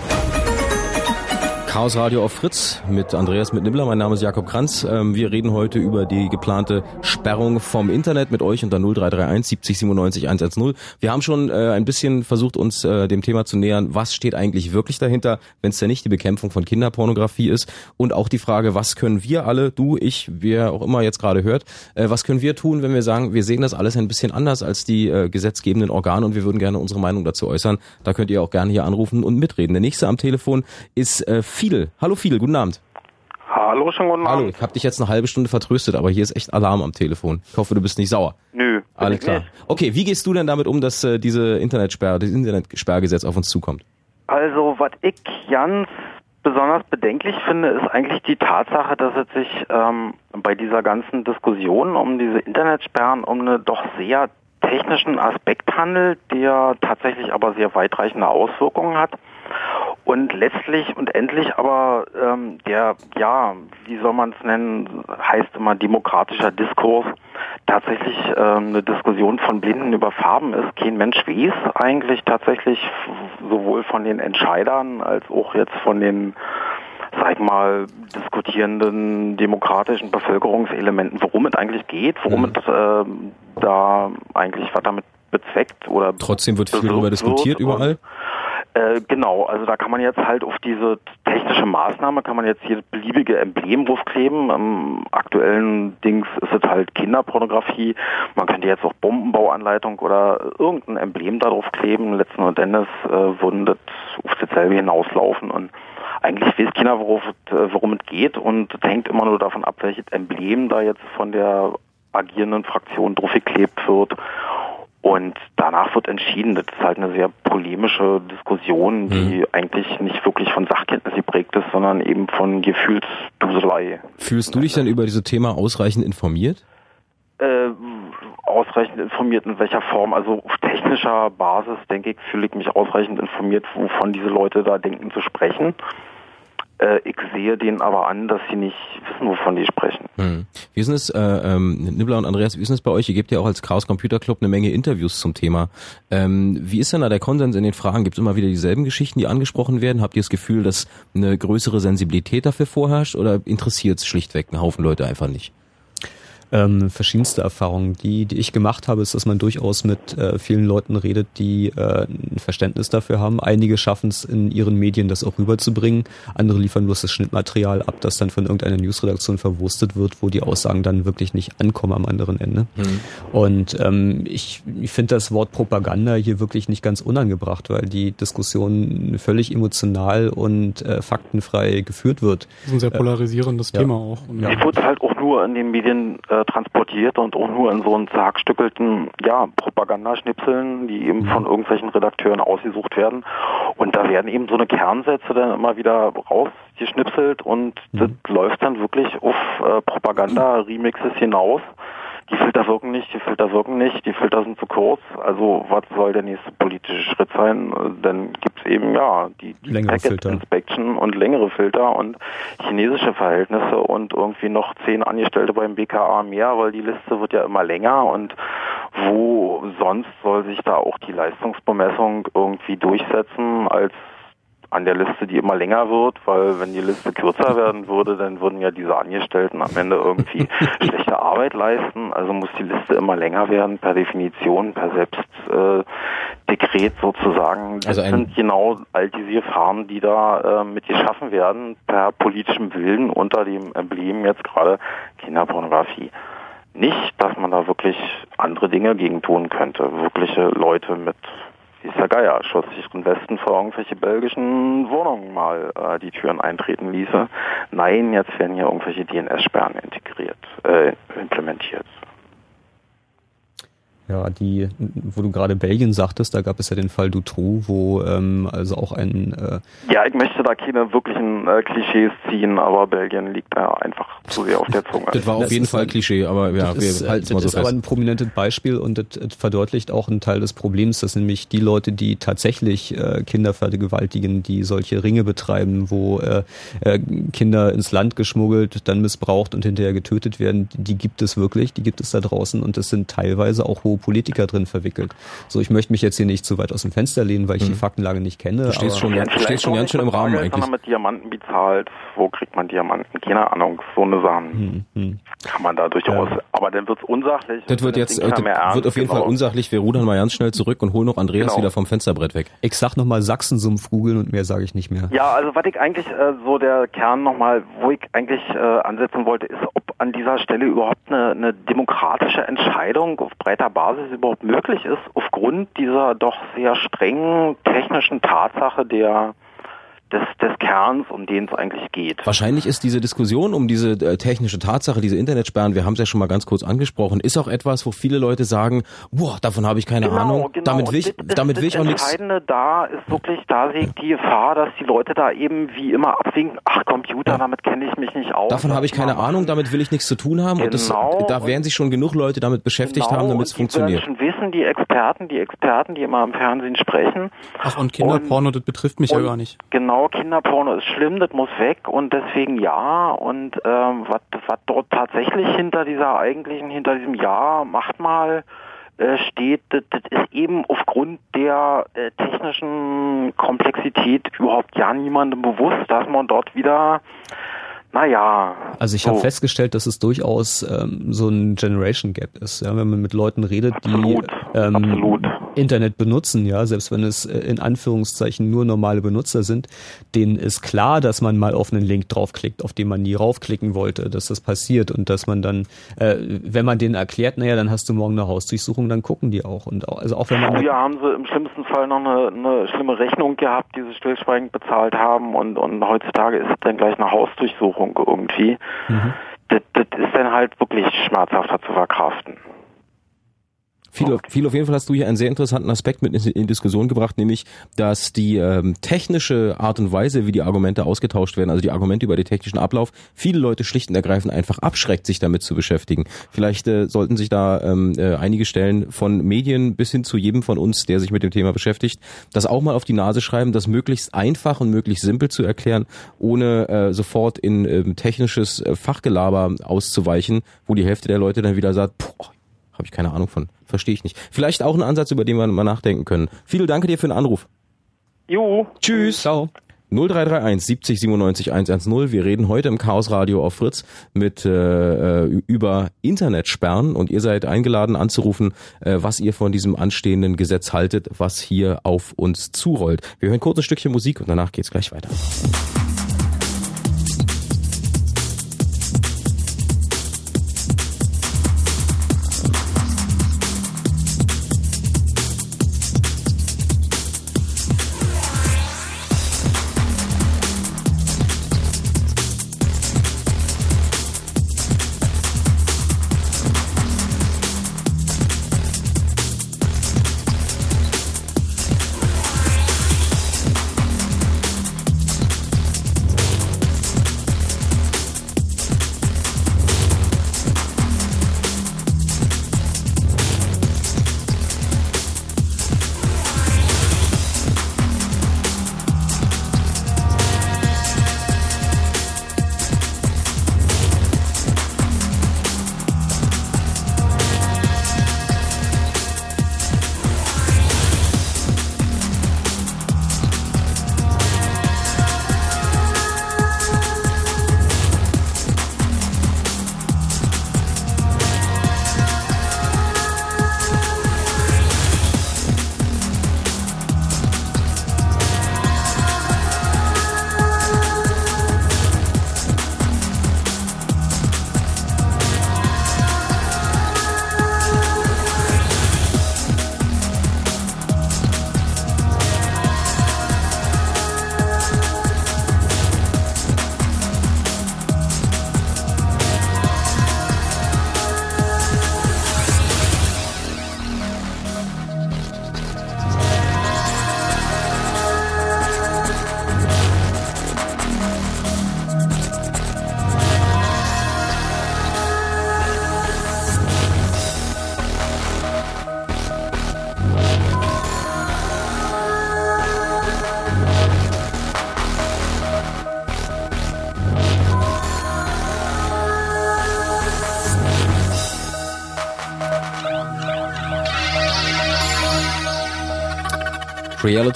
Chaos Radio auf Fritz mit Andreas mit Nibbler. Mein Name ist Jakob Kranz. Ähm, wir reden heute über die geplante Sperrung vom Internet mit euch unter 0331 70 97 110. Wir haben schon äh, ein bisschen versucht, uns äh, dem Thema zu nähern. Was steht eigentlich wirklich dahinter, wenn es ja nicht die Bekämpfung von Kinderpornografie ist? Und auch die Frage, was können wir alle, du, ich, wer auch immer jetzt gerade hört, äh, was können wir tun, wenn wir sagen, wir sehen das alles ein bisschen anders als die gesetzgebenden Organe und wir würden gerne unsere Meinung dazu äußern. Da könnt ihr auch gerne hier anrufen und mitreden. Der nächste am Telefon ist Fiedel. Hallo Fiedel, guten Abend. Hallo, schon guten Abend. Hallo, ich habe dich jetzt eine halbe Stunde vertröstet, aber hier ist echt Alarm am Telefon. Ich hoffe, du bist nicht sauer. Nö. Alles klar. Okay, wie gehst du denn damit um, dass äh, diese Internetsperre, das Internetsperrgesetz auf uns zukommt? Also, was ich ganz besonders bedenklich finde, ist eigentlich die Tatsache, dass es sich ähm, bei dieser ganzen Diskussion um diese Internetsperren um eine doch sehr technischen Aspekt handelt, der tatsächlich aber sehr weitreichende Auswirkungen hat. Und letztlich und endlich aber ähm, der, ja, wie soll man es nennen, heißt immer demokratischer Diskurs, tatsächlich ähm, eine Diskussion von Blinden über Farben ist. Kein Mensch weiß eigentlich tatsächlich sowohl von den Entscheidern als auch jetzt von den sag ich mal, diskutierenden demokratischen Bevölkerungselementen, worum es eigentlich geht, worum mhm. es äh, da eigentlich was damit bezweckt oder trotzdem wird viel darüber diskutiert überall. Äh, genau, also da kann man jetzt halt auf diese technische Maßnahme kann man jetzt hier beliebige Emblem draufkleben. Am aktuellen Dings ist es halt Kinderpornografie. Man könnte jetzt auch Bombenbauanleitung oder irgendein Emblem da drauf kleben. Letzten Endes äh, würden das auf dasselbe hinauslaufen und eigentlich weiß keiner, worauf, worum es geht und es hängt immer nur davon ab, welches Emblem da jetzt von der agierenden Fraktion draufgeklebt wird. Und danach wird entschieden, das ist halt eine sehr polemische Diskussion, die mhm. eigentlich nicht wirklich von Sachkenntnis geprägt ist, sondern eben von Gefühlsduselei. Fühlst du dich denn über dieses Thema ausreichend informiert? Äh, ausreichend informiert in welcher Form? Also auf technischer Basis, denke ich, fühle ich mich ausreichend informiert, wovon diese Leute da denken zu sprechen. Äh, ich sehe denen aber an, dass sie nicht wissen, wovon die sprechen. Hm. Wie ist es, äh, ähm, Nibbler und Andreas, wie ist es bei euch? Ihr gebt ja auch als Chaos Computer Club eine Menge Interviews zum Thema. Ähm, wie ist denn da der Konsens in den Fragen? Gibt es immer wieder dieselben Geschichten, die angesprochen werden? Habt ihr das Gefühl, dass eine größere Sensibilität dafür vorherrscht oder interessiert es schlichtweg einen Haufen Leute einfach nicht? Ähm, verschiedenste Erfahrungen. Die, die ich gemacht habe, ist, dass man durchaus mit äh, vielen Leuten redet, die äh, ein Verständnis dafür haben. Einige schaffen es in ihren Medien, das auch rüberzubringen. Andere liefern bloß das Schnittmaterial ab, das dann von irgendeiner Newsredaktion verwurstet wird, wo die Aussagen dann wirklich nicht ankommen am anderen Ende. Mhm. Und ähm, ich, ich finde das Wort Propaganda hier wirklich nicht ganz unangebracht, weil die Diskussion völlig emotional und äh, faktenfrei geführt wird. Das ist ein sehr polarisierendes äh, Thema ja. auch. Und die wird halt auch nur in den Medien äh, transportiert und auch nur in so einen zerhackstückelten ja, Propagandaschnipseln, die eben von irgendwelchen Redakteuren ausgesucht werden. Und da werden eben so eine Kernsätze dann immer wieder rausgeschnipselt und mhm. das läuft dann wirklich auf äh, Propaganda-Remixes hinaus die Filter wirken nicht, die Filter wirken nicht, die Filter sind zu kurz. Also was soll der nächste politische Schritt sein? Dann gibt's eben ja die, die Packet Filter. Inspection und längere Filter und chinesische Verhältnisse und irgendwie noch zehn Angestellte beim BKA mehr, weil die Liste wird ja immer länger und wo sonst soll sich da auch die Leistungsbemessung irgendwie durchsetzen als an der Liste, die immer länger wird, weil wenn die Liste kürzer werden würde, dann würden ja diese Angestellten am Ende irgendwie schlechte Arbeit leisten. Also muss die Liste immer länger werden, per Definition, per Selbstdekret äh, sozusagen. Das also sind genau all diese Gefahren, die da äh, mit geschaffen werden, per politischem Willen unter dem Emblem jetzt gerade Kinderpornografie nicht, dass man da wirklich andere Dinge gegen tun könnte. Wirkliche Leute mit der Geier, schoss sich im Westen vor irgendwelche belgischen Wohnungen mal äh, die Türen eintreten ließe. Nein, jetzt werden hier irgendwelche DNS-Sperren integriert, äh, implementiert. Ja, die, wo du gerade Belgien sagtest, da gab es ja den Fall Dutroux, wo ähm, also auch ein äh Ja, ich möchte da keine wirklichen äh, Klischees ziehen, aber Belgien liegt da einfach zu sehr auf der Zunge. Das war auf das jeden Fall ein Klischee, aber ja, wir ist, halten es mal so fest. Das ist aber ein prominentes Beispiel und das, das, verdeutlicht auch einen Teil des Problems, dass nämlich die Leute, die tatsächlich äh, Kinder vergewaltigen, die solche Ringe betreiben, wo äh, äh, Kinder ins Land geschmuggelt, dann missbraucht und hinterher getötet werden, die gibt es wirklich, die gibt es da draußen und das sind teilweise auch hohe Politiker drin verwickelt. So, ich möchte mich jetzt hier nicht zu weit aus dem Fenster lehnen, weil ich hm. die Faktenlage nicht kenne. Du stehst schon, du stehst schon ganz schön im Rahmen eigentlich. Wenn man mit Diamanten bezahlt, wo kriegt man Diamanten? Keine Ahnung, so eine Sachen hm, hm. kann man da durchaus. Ja. Aber dann wird's unsachlich. Das wird jetzt, das wird auf jeden genau. Fall unsachlich. Wir rudern mal ganz schnell zurück und holen noch Andreas genau. wieder vom Fensterbrett weg. Ich sag nochmal Sachsensumpf googeln und mehr sage ich nicht mehr. Ja, also was ich eigentlich äh, so der Kern nochmal, wo ich eigentlich äh, ansetzen wollte, ist, ob an dieser Stelle überhaupt eine, eine demokratische Entscheidung auf breiter Basis überhaupt möglich ist, aufgrund dieser doch sehr strengen technischen Tatsache der des, des Kerns, um den es eigentlich geht. Wahrscheinlich ist diese Diskussion um diese äh, technische Tatsache, diese Internetsperren, wir haben es ja schon mal ganz kurz angesprochen, ist auch etwas, wo viele Leute sagen, boah, davon habe ich keine genau, Ahnung, genau. damit will ich, das, damit will ich auch nichts. Das Entscheidende da ist wirklich, da sehe ich die Gefahr, dass die Leute da eben wie immer abwinken, ach Computer, ja. damit kenne ich mich nicht aus. Davon habe ich keine Ahnung, damit will ich nichts zu tun haben genau. und das, da werden sich schon genug Leute damit beschäftigt genau. haben, damit es funktioniert. Schon wissen, die Experten, die Experten, die immer im Fernsehen sprechen. Ach und Kinderporno, und, das betrifft mich ja gar nicht. Genau, Kinderporno ist schlimm, das muss weg und deswegen ja. Und ähm, was dort tatsächlich hinter dieser eigentlichen, hinter diesem Ja, macht mal äh, steht, das, das ist eben aufgrund der äh, technischen Komplexität überhaupt ja niemandem bewusst, dass man dort wieder naja. Also ich so. habe festgestellt, dass es durchaus ähm, so ein Generation Gap ist. Ja, wenn man mit Leuten redet, absolut, die ähm, absolut. Internet benutzen, ja, selbst wenn es äh, in Anführungszeichen nur normale Benutzer sind, denen ist klar, dass man mal auf einen Link draufklickt, auf den man nie raufklicken wollte, dass das passiert und dass man dann, äh, wenn man denen erklärt, naja, dann hast du morgen eine Hausdurchsuchung, dann gucken die auch. Und auch, also auch wenn man. Früher haben sie im schlimmsten Fall noch eine, eine schlimme Rechnung gehabt, die sie stillschweigend bezahlt haben und, und heutzutage ist es dann gleich eine Hausdurchsuchung irgendwie. Mhm. Das, das ist dann halt wirklich schmerzhafter zu verkraften. Viel, viel auf jeden Fall hast du hier einen sehr interessanten Aspekt mit in, in Diskussion gebracht, nämlich, dass die ähm, technische Art und Weise, wie die Argumente ausgetauscht werden, also die Argumente über den technischen Ablauf, viele Leute schlicht und ergreifend einfach abschreckt, sich damit zu beschäftigen. Vielleicht äh, sollten sich da ähm, äh, einige Stellen von Medien bis hin zu jedem von uns, der sich mit dem Thema beschäftigt, das auch mal auf die Nase schreiben, das möglichst einfach und möglichst simpel zu erklären, ohne äh, sofort in äh, technisches äh, Fachgelaber auszuweichen, wo die Hälfte der Leute dann wieder sagt, boah, habe ich keine Ahnung von. Verstehe ich nicht. Vielleicht auch ein Ansatz, über den wir mal nachdenken können. Vielen Dank dir für den Anruf. Jo. Tschüss. Ciao. 0331 70 97 110. Wir reden heute im Chaos Radio auf Fritz mit äh, über Internetsperren und ihr seid eingeladen anzurufen, äh, was ihr von diesem anstehenden Gesetz haltet, was hier auf uns zurollt. Wir hören kurz ein Stückchen Musik und danach geht's gleich weiter.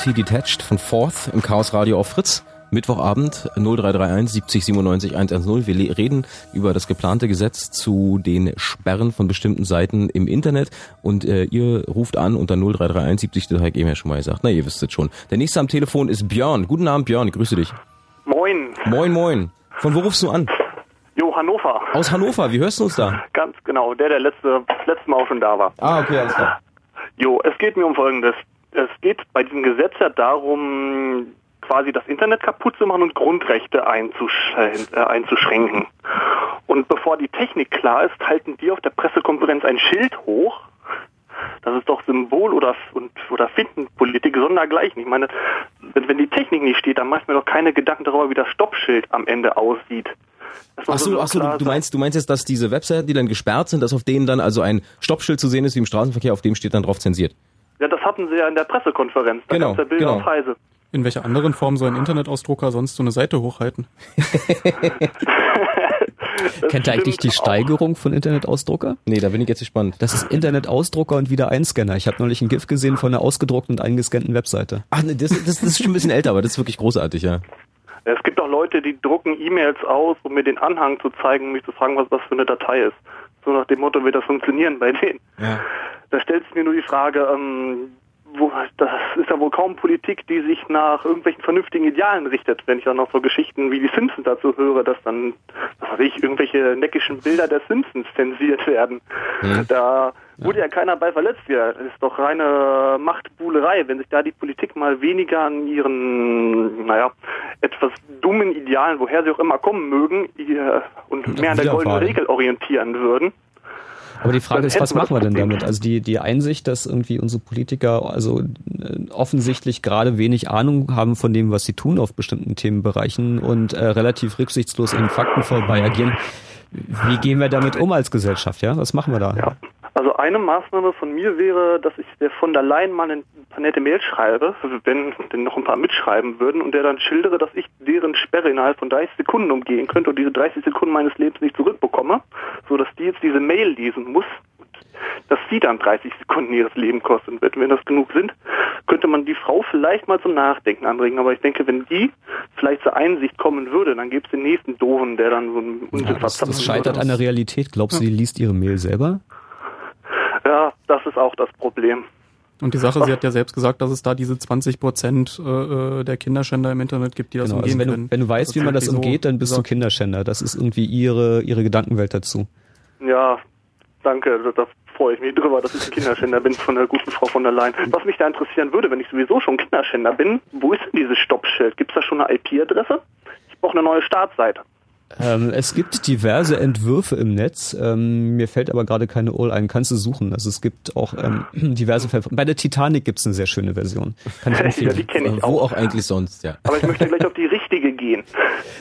Reality Detached von Fourth im Chaos Radio auf Fritz. Mittwochabend 0331 70 97 110. Wir reden über das geplante Gesetz zu den Sperren von bestimmten Seiten im Internet und äh, ihr ruft an unter 0331 70, das habe ich eben ja schon mal gesagt. Na, ihr wisst es schon. Der nächste am Telefon ist Björn. Guten Abend, Björn. Ich grüße dich. Moin. Moin, moin. Von wo rufst du an? Jo, Hannover. Aus Hannover. Wie hörst du uns da? Ganz genau. Der, der letzte, letztes Mal auch schon da war. Ah, okay, alles klar. Jo, es geht mir um Folgendes es geht bei diesem Gesetz ja darum, quasi das Internet kaputt zu machen und Grundrechte einzusch äh, einzuschränken. Und bevor die Technik klar ist, halten die auf der Pressekonferenz ein Schild hoch. Das ist doch Symbol oder, und, oder Findenpolitik sondergleichen. Ich meine, wenn, wenn die Technik nicht steht, dann mache ich mir doch keine Gedanken darüber, wie das Stoppschild am Ende aussieht. Ach so, ach so du, du meinst, du meinst jetzt, dass diese Webseiten, die dann gesperrt sind, dass auf denen dann also ein Stoppschild zu sehen ist wie im Straßenverkehr, auf dem steht dann drauf zensiert? Ja, das hatten sie ja in der Pressekonferenz. Da genau, ja Bilder genau. auf Reise. In welcher anderen Form soll ein Internetausdrucker sonst so eine Seite hochhalten? Kennt ihr eigentlich die Steigerung von Internetausdrucker? Nee, da bin ich jetzt gespannt. Das ist Internetausdrucker und wieder Einscanner. Ich habe neulich ein GIF gesehen von einer ausgedruckten und eingescannten Webseite. Ach, nee, das, das, das ist schon ein bisschen älter, aber das ist wirklich großartig, ja. Es gibt auch Leute, die drucken E-Mails aus, um mir den Anhang zu zeigen, um mich zu fragen, was das für eine Datei ist. So nach dem Motto wird das funktionieren bei denen. Ja. Da stellt sich mir nur die Frage, ähm, wo, das ist ja wohl kaum Politik, die sich nach irgendwelchen vernünftigen Idealen richtet. Wenn ich dann noch so Geschichten wie die Simpsons dazu höre, dass dann, was weiß ich, irgendwelche neckischen Bilder der Simpsons zensiert werden. Mhm. Da wurde ja keiner bei verletzt. Ja, das ist doch reine Machtbuhlerei. Wenn sich da die Politik mal weniger an ihren, naja, etwas dummen Idealen, woher sie auch immer kommen mögen, ihr, und mehr an der goldenen. Regel orientieren würden. Aber die Frage ist, was machen wir denn damit? Also die, die Einsicht, dass irgendwie unsere Politiker also äh, offensichtlich gerade wenig Ahnung haben von dem, was sie tun auf bestimmten Themenbereichen und äh, relativ rücksichtslos in Fakten vorbei agieren. Wie gehen wir damit um als Gesellschaft? Ja, was machen wir da? Ja. Also eine Maßnahme von mir wäre, dass ich der von der Leyen mal ein paar nette Mails schreibe, wenn denn noch ein paar mitschreiben würden und der dann schildere, dass ich deren Sperre innerhalb von 30 Sekunden umgehen könnte und diese 30 Sekunden meines Lebens nicht zurückbekomme, so dass die jetzt diese Mail lesen muss, dass sie dann 30 Sekunden ihres Lebens kosten wird. Wenn das genug sind, könnte man die Frau vielleicht mal zum Nachdenken anregen. Aber ich denke, wenn die vielleicht zur Einsicht kommen würde, dann gäbe es den nächsten Doofen, der dann so einen Unsinn ja, das, das scheitert an der Realität. Glaubst du, die liest ihre Mail selber? Das ist auch das Problem. Und die Sache, sie hat ja selbst gesagt, dass es da diese 20 Prozent äh, der Kinderschänder im Internet gibt, die das genau, umgehen also wenn können. Du, wenn du weißt, wie man das umgeht, dann bist du Kinderschänder. Das ist irgendwie ihre, ihre Gedankenwelt dazu. Ja, danke. Da freue ich mich drüber, dass ich ein Kinderschänder bin von der guten Frau von der Leyen. Was mich da interessieren würde, wenn ich sowieso schon Kinderschänder bin, wo ist denn dieses Stoppschild? Gibt es da schon eine IP-Adresse? Ich brauche eine neue Startseite. Ähm, es gibt diverse Entwürfe im Netz. Ähm, mir fällt aber gerade keine All ein. Kannst du suchen? Also es gibt auch ähm, diverse. Ver Bei der Titanic gibt es eine sehr schöne Version. Kann ich empfehlen. ja, die kenne ich Wo auch. auch eigentlich sonst, ja. Aber ich möchte gleich auf die richtige gehen.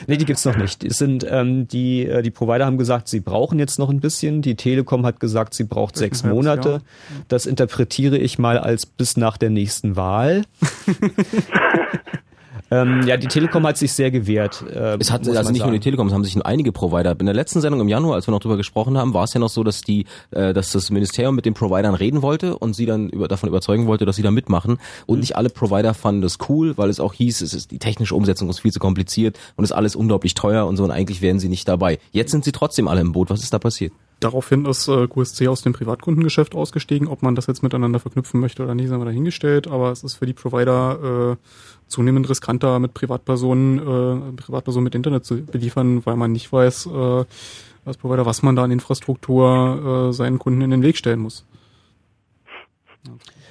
Nee, die gibt's noch nicht. Es sind ähm, die äh, die Provider haben gesagt, sie brauchen jetzt noch ein bisschen. Die Telekom hat gesagt, sie braucht sechs Monate. Jahr. Das interpretiere ich mal als bis nach der nächsten Wahl. ähm, ja, die Telekom hat sich sehr gewehrt. Äh, Es hat also nicht nur sagen. die Telekom, es haben sich einige Provider. In der letzten Sendung im Januar, als wir noch drüber gesprochen haben, war es ja noch so, dass die, äh, dass das Ministerium mit den Providern reden wollte und sie dann über, davon überzeugen wollte, dass sie da mitmachen. Und nicht alle Provider fanden das cool, weil es auch hieß, es ist die technische Umsetzung ist viel zu kompliziert und ist alles unglaublich teuer und so. Und eigentlich wären sie nicht dabei. Jetzt sind sie trotzdem alle im Boot. Was ist da passiert? Daraufhin ist äh, QSC aus dem Privatkundengeschäft ausgestiegen. Ob man das jetzt miteinander verknüpfen möchte oder nicht, sind wir dahingestellt. Aber es ist für die Provider äh, zunehmend riskanter, mit Privatpersonen, äh, Privatpersonen mit Internet zu beliefern, weil man nicht weiß, äh, als Provider, was man da an Infrastruktur äh, seinen Kunden in den Weg stellen muss.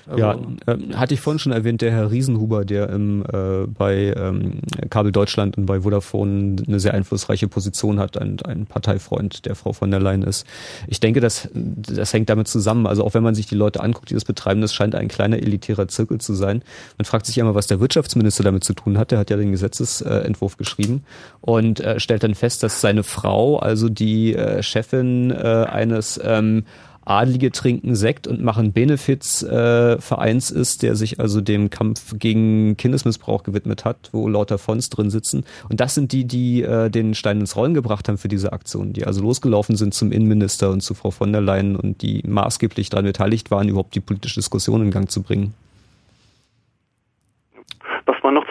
Also, ja, äh, hatte ich vorhin schon erwähnt, der Herr Riesenhuber, der im, äh, bei ähm, Kabel Deutschland und bei Vodafone eine sehr einflussreiche Position hat, ein, ein Parteifreund der Frau von der Leyen ist. Ich denke, das, das hängt damit zusammen. Also auch wenn man sich die Leute anguckt, die das betreiben, das scheint ein kleiner elitärer Zirkel zu sein. Man fragt sich immer, was der Wirtschaftsminister damit zu tun hat. Der hat ja den Gesetzesentwurf geschrieben und äh, stellt dann fest, dass seine Frau, also die äh, Chefin äh, eines ähm, Adlige trinken Sekt und machen Benefits äh, Vereins ist, der sich also dem Kampf gegen Kindesmissbrauch gewidmet hat, wo lauter Fonds drin sitzen. Und das sind die, die äh, den Stein ins Rollen gebracht haben für diese Aktion, die also losgelaufen sind zum Innenminister und zu Frau von der Leyen und die maßgeblich daran beteiligt waren, überhaupt die politische Diskussion in Gang zu bringen.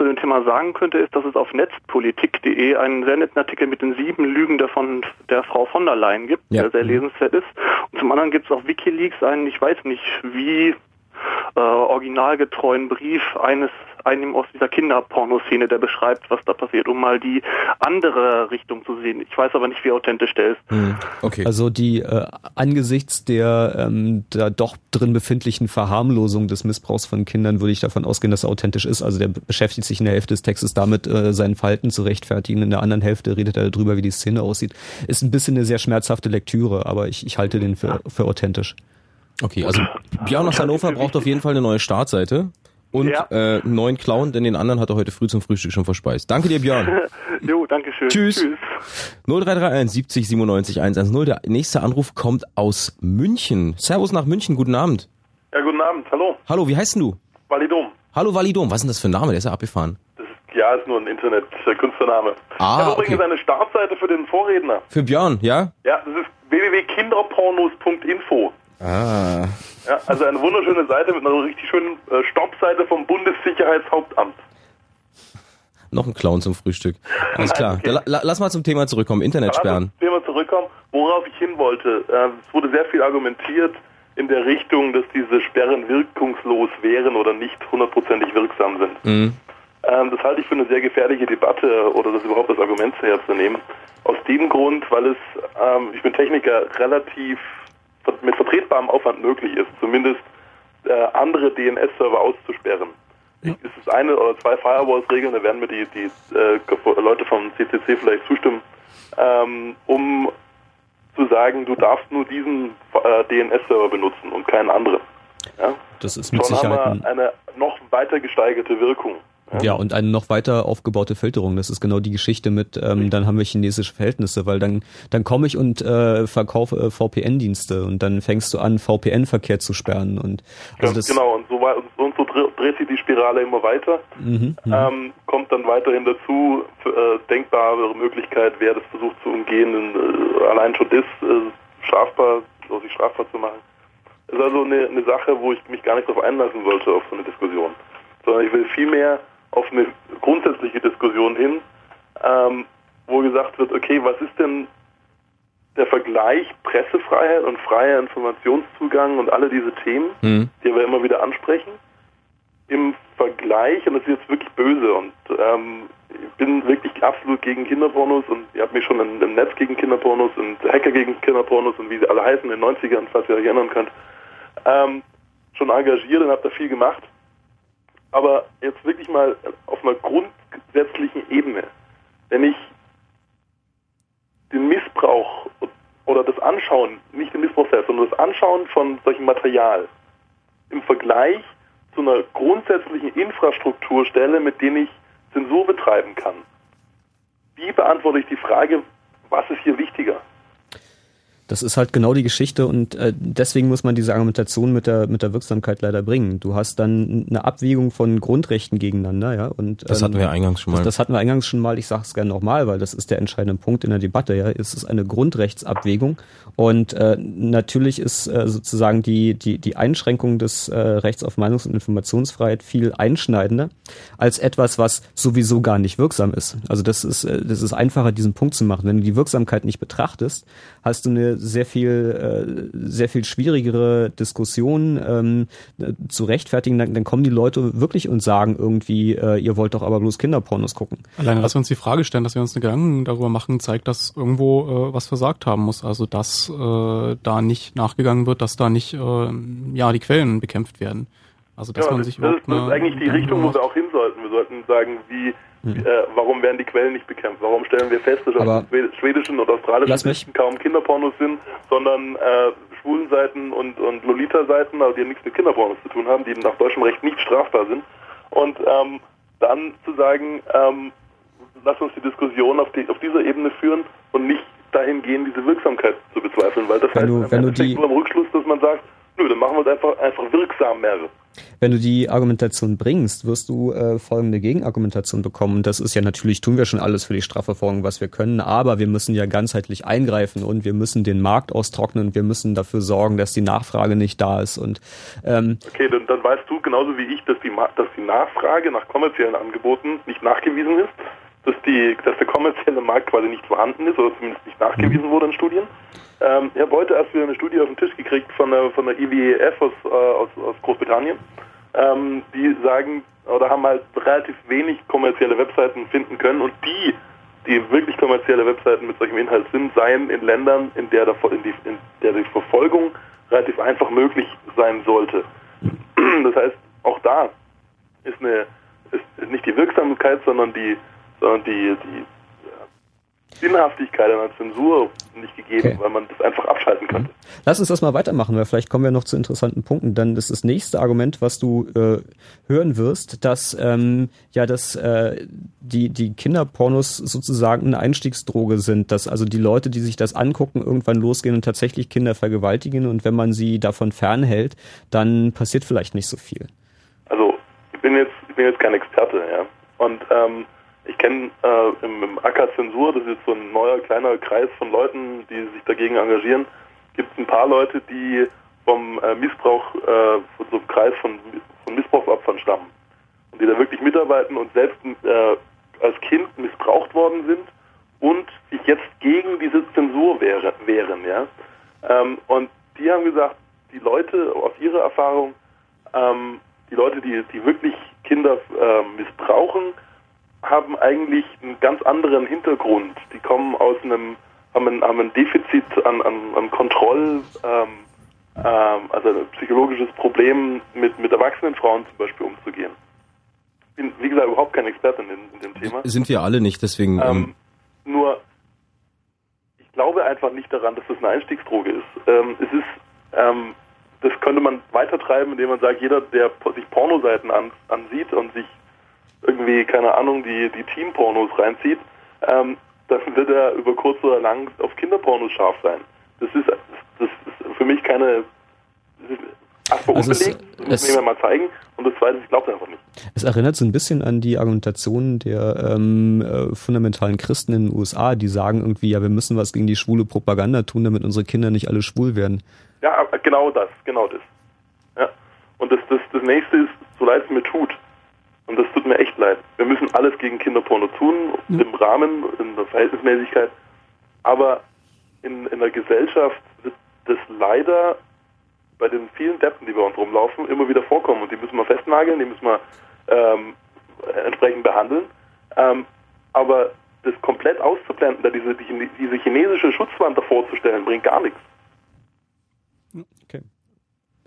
Zu dem Thema sagen könnte, ist, dass es auf netzpolitik.de einen sehr netten Artikel mit den sieben Lügen der, von, der Frau von der Leyen gibt, Ja. der sehr lesenswert ist. Und zum anderen gibt es auf Wikileaks einen, ich weiß nicht wie äh, originalgetreuen Brief eines einem aus dieser Kinderpornoszene, der beschreibt, was da passiert, um mal die andere Richtung zu sehen. Ich weiß aber nicht, wie authentisch der ist. Okay. Also die äh, angesichts der ähm, da doch drin befindlichen Verharmlosung des Missbrauchs von Kindern würde ich davon ausgehen, dass er authentisch ist. Also der beschäftigt sich in der Hälfte des Textes damit, äh, sein Verhalten zu rechtfertigen. In der anderen Hälfte redet er darüber, wie die Szene aussieht. Ist ein bisschen eine sehr schmerzhafte Lektüre, aber ich, ich halte den für, für authentisch. Okay, also Björn aus Hannover braucht auf jeden Fall eine neue Startseite und Ja. äh, einen neuen Clown, denn den anderen hat er heute früh zum Frühstück schon verspeist. Danke dir, Björn. jo, danke schön. Tschüss. Tschüss. 0331 70 97 110. Der nächste Anruf kommt aus München. Servus nach München, guten Abend. Ja, guten Abend. Hallo. Hallo, wie heißt denn du? Validom. Hallo Validom, was ist denn das für ein Name? Der ist ja abgefahren. Ja, ist nur ein Internet-Künstlername. Ah, ich habe übrigens okay. eine Startseite für den Vorredner. Für Björn, ja? Ja, das ist www.kinderpornos.info. Ah. Ja, also eine wunderschöne Seite mit einer richtig schönen äh, Stoppseite vom Bundessicherheitshauptamt. Noch ein Clown zum Frühstück. Alles klar. Okay. La la lass mal zum Thema zurückkommen. Internetsperren. Lass uns Thema zurückkommen, worauf ich hin wollte. Äh, es wurde sehr viel argumentiert in der Richtung, dass diese Sperren wirkungslos wären oder nicht hundertprozentig wirksam sind. Mhm. Ähm, das halte ich für eine sehr gefährliche Debatte oder das überhaupt das Argument herzunehmen. Aus dem Grund, weil es, ähm, ich bin Techniker, relativ mit vertretbarem Aufwand möglich ist, zumindest äh, andere DNS-Server auszusperren. Es ist eine oder zwei Firewalls-Regeln, da werden mir die, die äh, Leute vom CCC vielleicht zustimmen, ähm, um zu sagen, du darfst nur diesen äh, DNS-Server benutzen und keinen anderen. Ja? Das ist mit Schon Sicherheit haben wir eine noch weiter gesteigerte Wirkung. Ja und eine noch weiter aufgebaute Filterung. Das ist genau die Geschichte mit, ähm, dann haben wir chinesische Verhältnisse, weil dann dann komme ich und äh, verkaufe äh, VPN-Dienste und dann fängst du an VPN-Verkehr zu sperren und also Ganz das genau, und so, und, und so dre- dreht sich die Spirale immer weiter. Mhm, mhm. Ähm, kommt dann weiterhin dazu, äh, denkbare Möglichkeit, wer das versucht zu umgehen, äh, allein schon das äh, strafbar, so sich strafbar zu machen. ist also eine, eine Sache, wo ich mich gar nicht darauf einlassen wollte, auf so eine Diskussion. Sondern ich will vielmehr auf eine grundsätzliche Diskussion hin, ähm, wo gesagt wird, okay, was ist denn der Vergleich Pressefreiheit und freier Informationszugang und alle diese Themen, Hm. die wir immer wieder ansprechen, im Vergleich, und das ist jetzt wirklich böse, und ähm, ich bin wirklich absolut gegen Kinderpornos und ihr habt mich schon im, im Netz gegen Kinderpornos und Hacker gegen Kinderpornos und wie sie alle heißen in den 90ern, falls ihr euch erinnern könnt, ähm, schon engagiert und habt da viel gemacht. Aber jetzt wirklich mal auf einer grundsätzlichen Ebene, wenn ich den Missbrauch oder das Anschauen, nicht den Missbrauch selbst, sondern das Anschauen von solchem Material im Vergleich zu einer grundsätzlichen Infrastruktur stelle, mit denen ich Zensur betreiben kann. Wie beantworte ich die Frage, was ist hier wichtiger? Das ist halt genau die Geschichte und äh, deswegen muss man diese Argumentation mit der mit der Wirksamkeit leider bringen. Du hast dann eine Abwägung von Grundrechten gegeneinander, ja. Und ähm, Das hatten wir ja eingangs schon mal. Das, das hatten wir eingangs schon mal. Ich sage es gerne nochmal, weil das ist der entscheidende Punkt in der Debatte. Ja, es ist eine Grundrechtsabwägung und äh, natürlich ist äh, sozusagen die die die Einschränkung des äh, Rechts auf Meinungs- und Informationsfreiheit viel einschneidender als etwas, was sowieso gar nicht wirksam ist. Also das ist äh, das ist einfacher, diesen Punkt zu machen. Wenn du die Wirksamkeit nicht betrachtest, hast du eine sehr viel, äh, sehr viel schwierigere Diskussion ähm, äh, zu rechtfertigen. Dann, dann kommen die Leute wirklich und sagen irgendwie, äh, ihr wollt doch aber bloß Kinderpornos gucken. Alleine, dass wir uns die Frage stellen, dass wir uns eine Gedanken darüber machen, zeigt, dass irgendwo äh, was versagt haben muss. Also dass äh, da nicht nachgegangen wird, dass da nicht äh, ja die Quellen bekämpft werden. Also dass ja, man das, sich das, überhaupt das ist eine eigentlich die Richtung, wo wir auch hin sollten. Wir sollten sagen, wie, äh, warum werden die Quellen nicht bekämpft? Warum stellen wir fest, dass Aber auf schwedischen und australischen Seiten kaum Kinderpornos sind, sondern äh, Schwulenseiten und, und Lolita-Seiten, also die nichts mit Kinderpornos zu tun haben, die nach deutschem Recht nicht strafbar sind. Und ähm, dann zu sagen, ähm, lass uns die Diskussion auf, die, auf dieser Ebene führen und nicht dahin gehen, diese Wirksamkeit zu bezweifeln, weil das Wenn heißt du- wenn du die- nur im Rückschluss, dass man sagt, nö, dann machen wir es einfach, einfach wirksamer. Wenn du die Argumentation bringst, wirst du äh, folgende Gegenargumentation bekommen. Das ist ja natürlich, tun wir schon alles für die Strafverfolgung, was wir können, aber wir müssen ja ganzheitlich eingreifen und wir müssen den Markt austrocknen, wir müssen dafür sorgen, dass die Nachfrage nicht da ist. Und ähm, Okay, dann, dann weißt du genauso wie ich, dass die, dass die Nachfrage nach kommerziellen Angeboten nicht nachgewiesen ist, dass, die, dass der kommerzielle Markt quasi nicht vorhanden ist oder zumindest nicht nachgewiesen wurde in Studien. Ähm, ich habe heute erst wieder eine Studie auf den Tisch gekriegt von der, von der IWF aus, äh, aus, aus Großbritannien. Ähm, die sagen oder haben halt relativ wenig kommerzielle Webseiten finden können und die, die wirklich kommerzielle Webseiten mit solchem Inhalt sind, seien in Ländern, in der, in, die, in der die Verfolgung relativ einfach möglich sein sollte. Das heißt, auch da ist eine ist nicht die Wirksamkeit, sondern die sondern die, die Sinnhaftigkeit einer Zensur nicht gegeben, Okay. weil man das einfach abschalten könnte. Lass uns das mal weitermachen, weil vielleicht kommen wir noch zu interessanten Punkten. Dann ist das nächste Argument, was du äh, hören wirst, dass ähm, ja, dass äh, die die Kinderpornos sozusagen eine Einstiegsdroge sind, dass also die Leute, die sich das angucken, irgendwann losgehen und tatsächlich Kinder vergewaltigen und wenn man sie davon fernhält, dann passiert vielleicht nicht so viel. Also ich bin jetzt ich bin jetzt kein Experte, ja. Und ähm, ich kenne äh, im, im AK Zensur, das ist jetzt so ein neuer kleiner Kreis von Leuten, die sich dagegen engagieren, gibt es ein paar Leute, die vom äh, Missbrauch, äh, von so einem Kreis von, von Missbrauchsopfern stammen. Und die da wirklich mitarbeiten und selbst äh, als Kind missbraucht worden sind und sich jetzt gegen diese Zensur wäre, wären, ja. Ähm, und die haben gesagt, die Leute aus ihrer Erfahrung, ähm, die Leute, die, die wirklich Kinder äh, missbrauchen, haben eigentlich einen ganz anderen Hintergrund. Die kommen aus einem, haben ein, haben ein Defizit an, an, an Kontroll, ähm, ähm, also ein psychologisches Problem mit, mit erwachsenen Frauen zum Beispiel umzugehen. Ich bin, wie gesagt, überhaupt kein Experte in, in dem Thema. Sind wir alle nicht, deswegen. Ähm, Ähm, nur, ich glaube einfach nicht daran, dass das eine Einstiegsdroge ist. Ähm, es ist, ähm, das könnte man weitertreiben, indem man sagt, jeder, der sich Pornoseiten an, ansieht und sich irgendwie, keine Ahnung, die, die Teen-Pornos reinzieht, ähm, dann wird er über kurz oder lang auf Kinderpornos scharf sein. Das ist, das ist für mich keine, das ist erstmal Also es- unbelegt, das muss es- mir mal zeigen. Und das zweite, ich glaube einfach nicht. Es erinnert so ein bisschen an die Argumentation der ähm, äh, fundamentalen Christen in den USA, die sagen irgendwie, ja, wir müssen was gegen die schwule Propaganda tun, damit unsere Kinder nicht alle schwul werden. Ja, genau das, genau das. Ja. Und das, das, das nächste ist, so leid es mir tut, und das tut mir echt leid, wir müssen alles gegen Kinderporno tun, im Rahmen, in der Verhältnismäßigkeit, aber in, in der Gesellschaft wird das leider bei den vielen Deppen, die bei uns rumlaufen, immer wieder vorkommen und die müssen wir festnageln, die müssen wir ähm, entsprechend behandeln. Ähm, aber das komplett auszublenden, da diese, die, diese chinesische Schutzwand davor zu stellen, bringt gar nichts.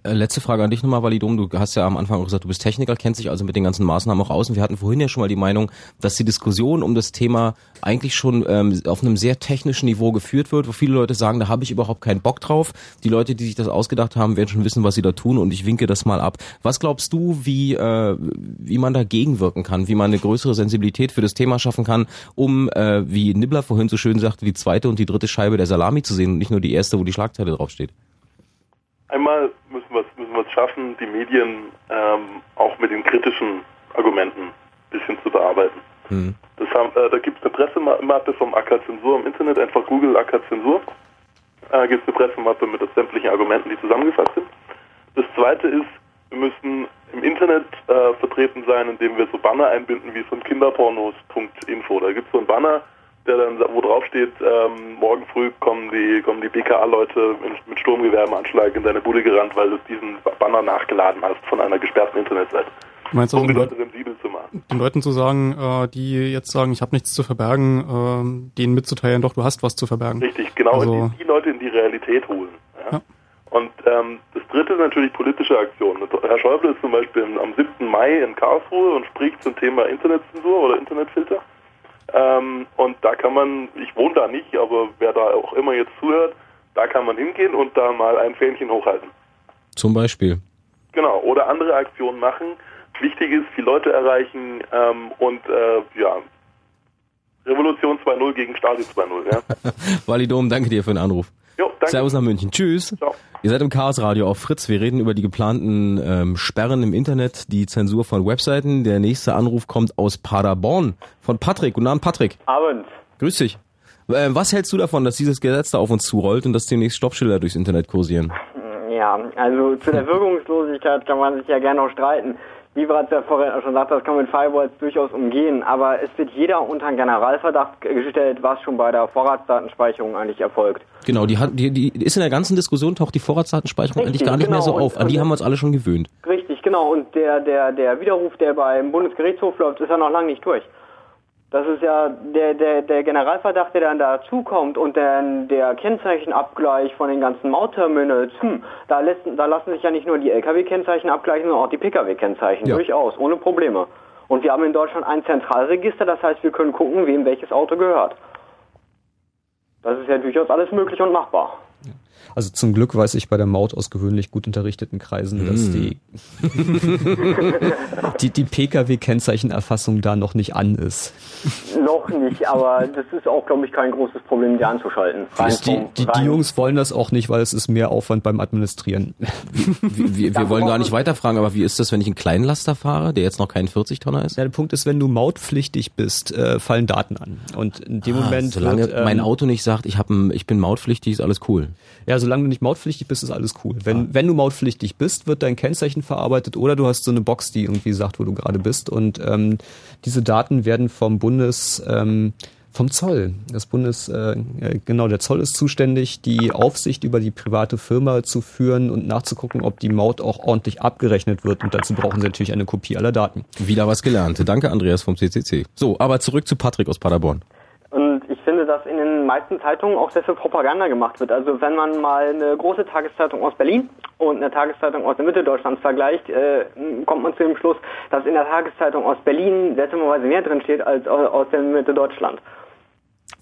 Äh, Letzte Frage an dich nochmal, Validum. Du hast ja am Anfang auch gesagt, du bist Techniker, kennst dich also mit den ganzen Maßnahmen auch aus. Und wir hatten vorhin ja schon mal die Meinung, dass die Diskussion um das Thema eigentlich schon ähm, auf einem sehr technischen Niveau geführt wird, wo viele Leute sagen, da habe ich überhaupt keinen Bock drauf. Die Leute, die sich das ausgedacht haben, werden schon wissen, was sie da tun und ich winke das mal ab. Was glaubst du, wie, äh, wie man dagegen wirken kann, wie man eine größere Sensibilität für das Thema schaffen kann, um, äh, wie Nibbler vorhin so schön sagte, die zweite und die dritte Scheibe der Salami zu sehen und nicht nur die erste, wo die Schlagzeile draufsteht? Einmal müssen wir es müssen schaffen, die Medien ähm, auch mit den kritischen Argumenten ein bisschen zu bearbeiten. Hm. Das haben, äh, da gibt es eine Pressemappe vom AK Zensur im Internet, einfach Google AK Zensur. Äh, gibt es eine Pressemappe mit sämtlichen Argumenten, die zusammengefasst sind. Das zweite ist, wir müssen im Internet äh, vertreten sein, indem wir so Banner einbinden wie von kinderpornos.info. Da gibt es so einen Banner, der dann, wo drauf steht, ähm, morgen früh kommen die, kommen die BKA-Leute mit, mit in deine Bude gerannt, weil du diesen Banner nachgeladen hast von einer gesperrten Internetseite. Du meinst also, um die den, Leute Leut sensibel zu machen. den Leuten zu sagen, äh, die jetzt sagen, ich habe nichts zu verbergen, ähm, denen mitzuteilen, doch, du hast was zu verbergen. Richtig, genau, Also, die, die Leute in die Realität holen. Ja? Und ähm, das dritte ist natürlich politische Aktionen. Herr Schäuble ist zum Beispiel am 7. Mai in Karlsruhe und spricht zum Thema Internetzensur oder Internetfilter. Ähm, und da kann man, ich wohne da nicht, aber wer da auch immer jetzt zuhört, da kann man hingehen und da mal ein Fähnchen hochhalten. Zum Beispiel. Genau, oder andere Aktionen machen. Wichtig ist, viele Leute erreichen ähm, und äh, ja, Revolution 2.0 gegen Stasi 2.0. Ja? Validom, danke dir für den Anruf. Jo, danke. Servus nach München. Tschüss. Ciao. Ihr seid im Chaos Radio auf Fritz. Wir reden über die geplanten ähm, Sperren im Internet, die Zensur von Webseiten. Der nächste Anruf kommt aus Paderborn von Patrick. Guten Abend, Patrick. Abend. Grüß dich. Äh, was hältst du davon, dass dieses Gesetz da auf uns zurollt und dass demnächst Stoppschilder durchs Internet kursieren? Ja, also zu der Wirkungslosigkeit kann man sich ja gerne auch streiten. Wie bereits der Vorredner schon sagte, das kann man mit Firewalls durchaus umgehen, aber es wird jeder unter einen Generalverdacht gestellt, was schon bei der Vorratsdatenspeicherung eigentlich erfolgt. Genau, die, hat, die, die ist in der ganzen Diskussion taucht die Vorratsdatenspeicherung Richtig, eigentlich gar nicht mehr so genau. auf. An die Und- haben wir uns alle schon gewöhnt. Richtig, genau. Und der, der, der Widerruf, der beim Bundesgerichtshof läuft, ist ja noch lange nicht durch. Das ist ja der, der, der Generalverdacht, der dann dazukommt und dann der Kennzeichenabgleich von den ganzen Mautterminals. Hm, da, lässt, da lassen sich ja nicht nur die Lkw-Kennzeichen abgleichen, sondern auch die Pkw-Kennzeichen. Ja. Durchaus, ohne Probleme. Und wir haben in Deutschland ein Zentralregister, das heißt, wir können gucken, wem welches Auto gehört. Das ist ja durchaus alles möglich und machbar. Also zum Glück weiß ich bei der Maut aus gewöhnlich gut unterrichteten Kreisen, dass die, die, die Pkw-Kennzeichenerfassung da noch nicht an ist. Noch nicht, aber das ist auch, glaube ich, kein großes Problem, die anzuschalten. Rein Die, die, die Jungs wollen das auch nicht, weil es ist mehr Aufwand beim Administrieren. Wir, wir, wir wollen gar nicht weiterfragen, aber wie ist das, wenn ich einen Kleinlaster fahre, der jetzt noch kein 40-Tonner ist? Ja, der Punkt ist, wenn du mautpflichtig bist, äh, fallen Daten an. Und in dem Ah, Moment solange wird, ähm, mein Auto nicht sagt, ich, hab ein, ich bin mautpflichtig, ist alles cool. Ja, solange du nicht mautpflichtig bist, ist alles cool. Wenn, wenn du mautpflichtig bist, wird dein Kennzeichen verarbeitet oder du hast so eine Box, die irgendwie sagt, wo du gerade bist. Und ähm, diese Daten werden vom Bundes, ähm, vom Zoll. Das Bundes, äh, äh, genau, der Zoll ist zuständig, die Aufsicht über die private Firma zu führen und nachzugucken, ob die Maut auch ordentlich abgerechnet wird. Und dazu brauchen sie natürlich eine Kopie aller Daten. Wieder was gelernt. Danke, Andreas vom CCC. So, aber zurück zu Patrick aus Paderborn. Finde, dass in den meisten Zeitungen auch sehr viel Propaganda gemacht wird. Also wenn man mal eine große Tageszeitung aus Berlin und eine Tageszeitung aus der Mitte Deutschlands vergleicht, äh, kommt man zu dem Schluss, dass in der Tageszeitung aus Berlin seltsamerweise mehr drin steht als au- aus der Mitte Deutschland.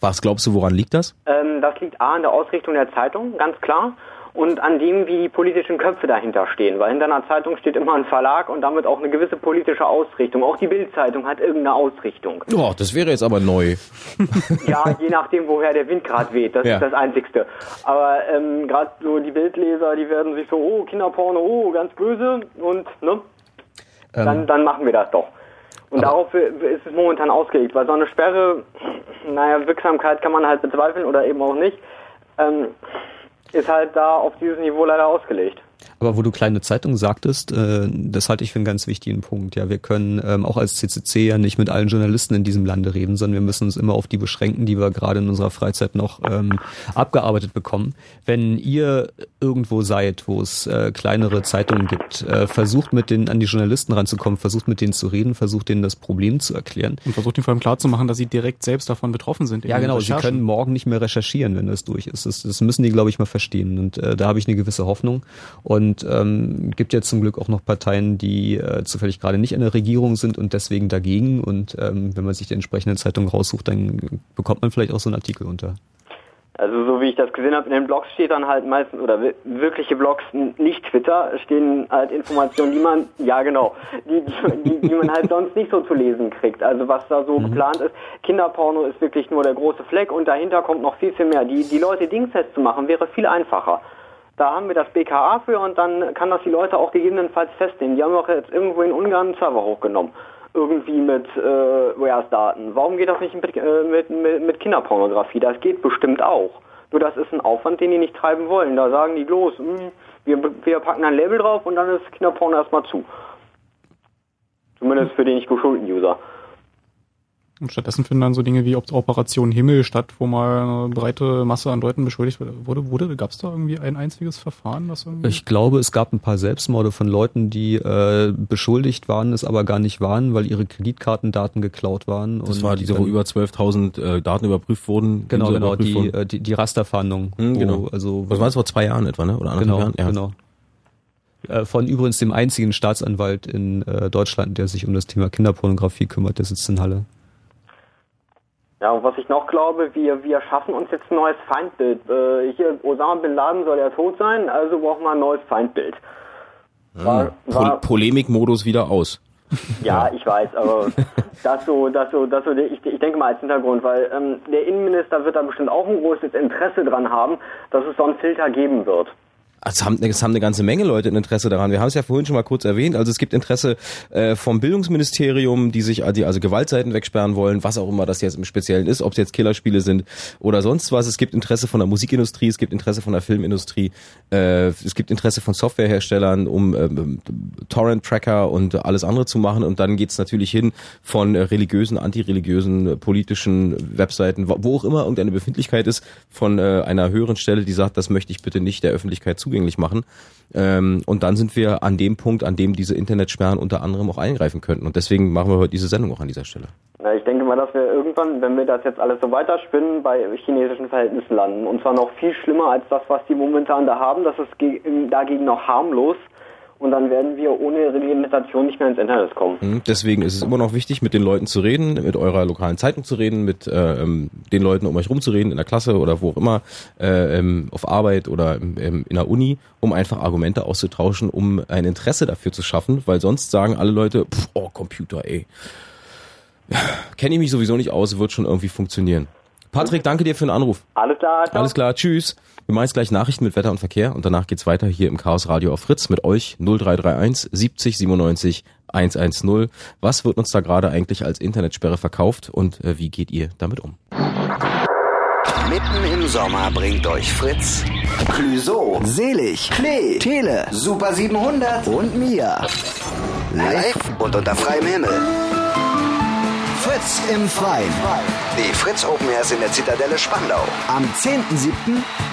Was glaubst du, woran liegt das? Ähm, das liegt A an der Ausrichtung der Zeitung, ganz klar, und an dem, wie die politischen Köpfe dahinter stehen. Weil hinter einer Zeitung steht immer ein Verlag und damit auch eine gewisse politische Ausrichtung. Auch die Bildzeitung hat irgendeine Ausrichtung. Oh, das wäre jetzt aber neu. Ja, je nachdem, woher der Wind gerade weht. Das Ja. ist das Einzigste. Aber ähm, gerade so die Bildleser, die werden sich so, oh, Kinderporno, oh, ganz böse und, ne? Dann, Ähm, dann machen wir das doch. Und darauf ist es momentan ausgelegt, weil so eine Sperre, naja, Wirksamkeit kann man halt bezweifeln oder eben auch nicht, ähm, ist halt da auf dieses Niveau leider ausgelegt. Aber wo du kleine Zeitung sagtest, äh, das halte ich für einen ganz wichtigen Punkt. Ja, wir können ähm, auch als CCC ja nicht mit allen Journalisten in diesem Lande reden, sondern wir müssen uns immer auf die beschränken, die wir gerade in unserer Freizeit noch ähm, abgearbeitet bekommen. Wenn ihr irgendwo seid, wo es äh, kleinere Zeitungen gibt, äh, versucht mit denen an die Journalisten ranzukommen, versucht mit denen zu reden, versucht denen das Problem zu erklären. Und versucht ihnen vor allem klarzumachen, dass sie direkt selbst davon betroffen sind. in Ja, genau. Sie können morgen nicht mehr recherchieren, wenn das durch ist. Das, das müssen die, glaube ich, mal verstehen. Und äh, da habe ich eine gewisse Hoffnung. Und ähm, gibt ja zum Glück auch noch Parteien, die äh, zufällig gerade nicht in der Regierung sind und deswegen dagegen. Und ähm, wenn man sich die entsprechende Zeitung raussucht, dann bekommt man vielleicht auch so einen Artikel unter. Also so wie ich das gesehen habe, in den Blogs steht dann halt meistens, oder wi- wirkliche Blogs, nicht Twitter, stehen halt Informationen, die man, ja genau, die, die, die man halt sonst nicht so zu lesen kriegt. Also was da so geplant ist, Kinderporno ist wirklich nur der große Fleck und dahinter kommt noch viel, viel mehr. Die, die Leute dingfest zu machen, wäre viel einfacher. Da haben wir das BKA für und dann kann das die Leute auch gegebenenfalls festnehmen. Die haben doch jetzt irgendwo in Ungarn einen Server hochgenommen. Irgendwie mit äh, Wares-Daten. Warum geht das nicht mit, äh, mit, mit, mit Kinderpornografie? Das geht bestimmt auch. Nur das ist ein Aufwand, den die nicht treiben wollen. Da sagen die bloß, hm, wir, wir packen ein Label drauf und dann ist Kinderporno erstmal zu. Zumindest für den nicht geschulten User. Und stattdessen finden dann so Dinge wie Op- Operation Himmel statt, wo mal eine breite Masse an Leuten beschuldigt wurde. wurde Gab es da irgendwie ein einziges Verfahren, das irgendwie... Ich glaube, es gab ein paar Selbstmorde von Leuten, die äh, beschuldigt waren, es aber gar nicht waren, weil ihre Kreditkartendaten geklaut waren. Das und war diese, wo über 12.000 äh, Daten überprüft wurden. Genau, genau, überprüft die, wurden. äh, die, die Rasterfahndung. Hm, wo- genau. Also, Was war das vor zwei Jahren etwa, ne? Oder anderthalb Genau, Jahren? Ja. genau. Äh, Von übrigens dem einzigen Staatsanwalt in äh, Deutschland, der sich um das Thema Kinderpornografie kümmert, der sitzt in Halle. Ja, und was ich noch glaube, wir, wir schaffen uns jetzt ein neues Feindbild. Äh, hier, Osama Bin Laden soll ja tot sein, also brauchen wir ein neues Feindbild. War, Pol war, Polemikmodus wieder aus. ja, ich weiß, aber das so, das so, das so, ich, ich denke mal als Hintergrund, weil ähm, der Innenminister wird da bestimmt auch ein großes Interesse dran haben, dass es so einen Filter geben wird. Es haben, es haben eine ganze Menge Leute ein Interesse daran. Wir haben es ja vorhin schon mal kurz erwähnt. Also es gibt Interesse äh, vom Bildungsministerium, die sich die also Gewaltseiten wegsperren wollen, was auch immer das jetzt im Speziellen ist, ob es jetzt Killerspiele sind oder sonst was. Es gibt Interesse von der Musikindustrie, es gibt Interesse von der Filmindustrie, äh, es gibt Interesse von Softwareherstellern, um ähm, Torrent-Tracker und alles andere zu machen. Und dann geht's natürlich hin von äh, religiösen, antireligiösen, äh, politischen Webseiten, wo auch immer irgendeine Befindlichkeit ist, von äh, einer höheren Stelle, die sagt, das möchte ich bitte nicht der Öffentlichkeit zugänglich machen. Ähm, und dann sind wir an dem Punkt, an dem diese Internetsperren unter anderem auch eingreifen könnten. Und deswegen machen wir heute diese Sendung auch an dieser Stelle. Ja, ich denke mal, dass wir irgendwann, wenn wir das jetzt alles so weiterspinnen, bei chinesischen Verhältnissen landen. Und zwar noch viel schlimmer als das, was die momentan da haben. Das ist ge dagegen noch harmlos. Und dann werden wir ohne Reglementation nicht mehr ins Internet kommen. Mhm. Deswegen ist es immer noch wichtig, mit den Leuten zu reden, mit eurer lokalen Zeitung zu reden, mit äh, ähm, den Leuten um euch rum zu reden, in der Klasse oder wo auch immer, äh, ähm, auf Arbeit oder im, in der Uni, um einfach Argumente auszutauschen, um ein Interesse dafür zu schaffen, weil sonst sagen alle Leute, pff, oh, Computer, ey. Kenne ich mich sowieso nicht aus, wird schon irgendwie funktionieren. Patrick, danke dir für den Anruf. Alles klar, ciao. Alles klar, tschüss. Wir machen jetzt gleich Nachrichten mit Wetter und Verkehr und danach geht's weiter hier im Chaos Radio auf Fritz mit euch 0331 70 97 110. Was wird uns da gerade eigentlich als Internetsperre verkauft und äh, wie geht ihr damit um? Mitten im Sommer bringt euch Fritz, Clüso, Selig, Klee, Tele, Super 700 und Mia. Live und unter freiem Himmel. Fritz im Freien. Die Fritz Open Airs in der Zitadelle Spandau. Am 10.7.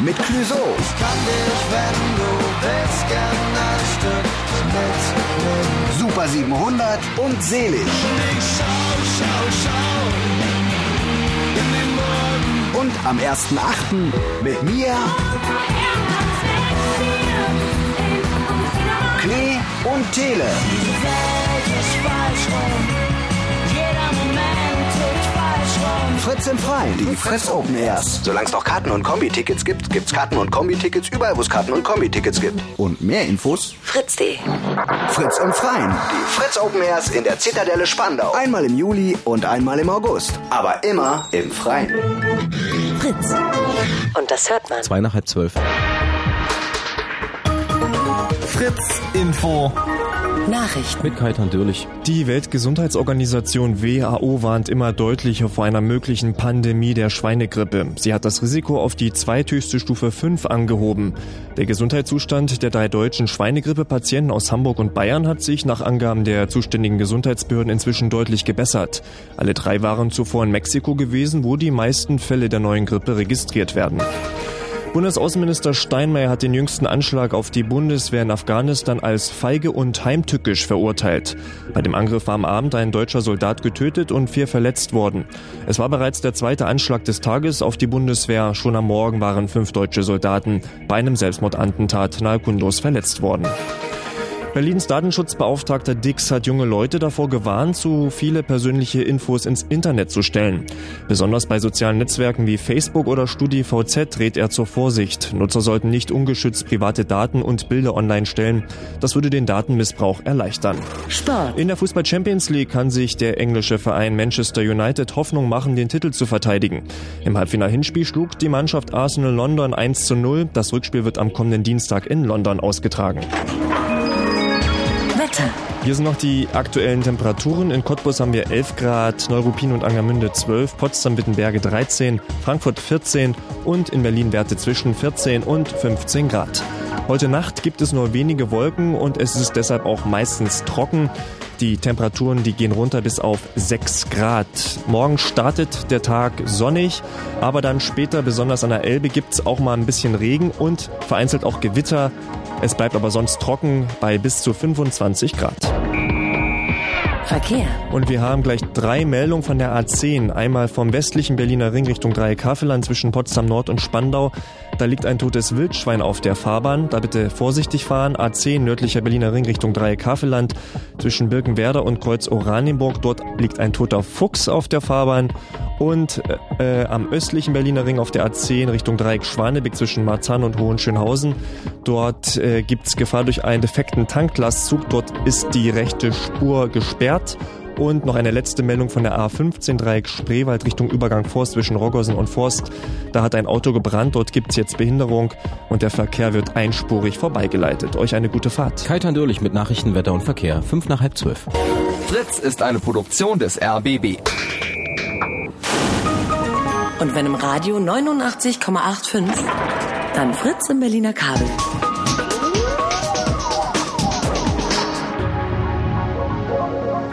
mit Clüso. Ich kann dich, wenn du willst, gerne ein Stück mitnehmen. Super 700 und Selig. schau, schau, schau. Und am 1.8. mit mir, Klee und Tele. Die Welt ist falsch rum. Fritz im Freien, die Fritz Open Airs. Solange es noch Karten und Kombi-Tickets gibt, gibt's Karten und Kombi-Tickets überall, wo es Karten und Kombi-Tickets gibt. Und mehr Infos? Fritz.de. Fritz im Freien, die Fritz Open Airs in der Zitadelle Spandau. Einmal im Juli und einmal im August. Aber immer im Freien. Fritz. Und das hört man. Zwei nach halb zwölf. Fritz Info. Nachrichten. Mit Kaitan Dürlich. Die Weltgesundheitsorganisation WHO warnt immer deutlicher vor einer möglichen Pandemie der Schweinegrippe. Sie hat das Risiko auf die zweithöchste Stufe 5 angehoben. Der Gesundheitszustand der drei deutschen Schweinegrippe-Patienten aus Hamburg und Bayern hat sich nach Angaben der zuständigen Gesundheitsbehörden inzwischen deutlich gebessert. Alle drei waren zuvor in Mexiko gewesen, wo die meisten Fälle der neuen Grippe registriert werden. Bundesaußenminister Steinmeier hat den jüngsten Anschlag auf die Bundeswehr in Afghanistan als feige und heimtückisch verurteilt. Bei dem Angriff war am Abend ein deutscher Soldat getötet und vier verletzt worden. Es war bereits der zweite Anschlag des Tages auf die Bundeswehr. Schon am Morgen waren fünf deutsche Soldaten bei einem Selbstmordattentat nahe Kundus verletzt worden. Berlins Datenschutzbeauftragter Dix hat junge Leute davor gewarnt, zu viele persönliche Infos ins Internet zu stellen. Besonders bei sozialen Netzwerken wie Facebook oder StudiVZ rät er zur Vorsicht. Nutzer sollten nicht ungeschützt private Daten und Bilder online stellen. Das würde den Datenmissbrauch erleichtern. Sport. In der Fußball Champions League kann sich der englische Verein Manchester United Hoffnung machen, den Titel zu verteidigen. Im Halbfinal-Hinspiel schlug die Mannschaft Arsenal London 1 zu 0. Das Rückspiel wird am kommenden Dienstag in London ausgetragen. Wetter. Hier sind noch die aktuellen Temperaturen. In Cottbus haben wir 11 Grad, Neuruppin und Angermünde 12, Potsdam, Wittenberge 13, Frankfurt 14 und in Berlin Werte zwischen 14 und 15 Grad. Heute Nacht gibt es nur wenige Wolken und es ist deshalb auch meistens trocken. Die Temperaturen, die gehen runter bis auf 6 Grad. Morgen startet der Tag sonnig, aber dann später, besonders an der Elbe, gibt es auch mal ein bisschen Regen und vereinzelt auch Gewitter. Es bleibt aber sonst trocken bei bis zu 25 Grad. Verkehr. Und wir haben gleich drei Meldungen von der A10. Einmal vom westlichen Berliner Ring Richtung Dreieck-Havelland zwischen Potsdam Nord und Spandau. Da liegt ein totes Wildschwein auf der Fahrbahn. Da bitte vorsichtig fahren. A10 nördlicher Berliner Ring Richtung Dreieck-Havelland zwischen Birkenwerder und Kreuz Oranienburg. Dort liegt ein toter Fuchs auf der Fahrbahn. Und äh, am östlichen Berliner Ring auf der A10 Richtung Dreieck Schwanebeck zwischen Marzahn und Hohenschönhausen. Dort äh, gibt es Gefahr durch einen defekten Tanklastzug. Dort ist die rechte Spur gesperrt. Und noch eine letzte Meldung von der A15 Dreieck Spreewald Richtung Übergang Forst zwischen Roggersen und Forst. Da hat ein Auto gebrannt, dort gibt es jetzt Behinderung und der Verkehr wird einspurig vorbeigeleitet. Euch eine gute Fahrt. Kaitan Dürlich mit Nachrichten, Wetter und Verkehr. Fünf nach halb zwölf. Fritz ist eine Produktion des RBB. Und wenn im Radio 89,85, dann Fritz im Berliner Kabel.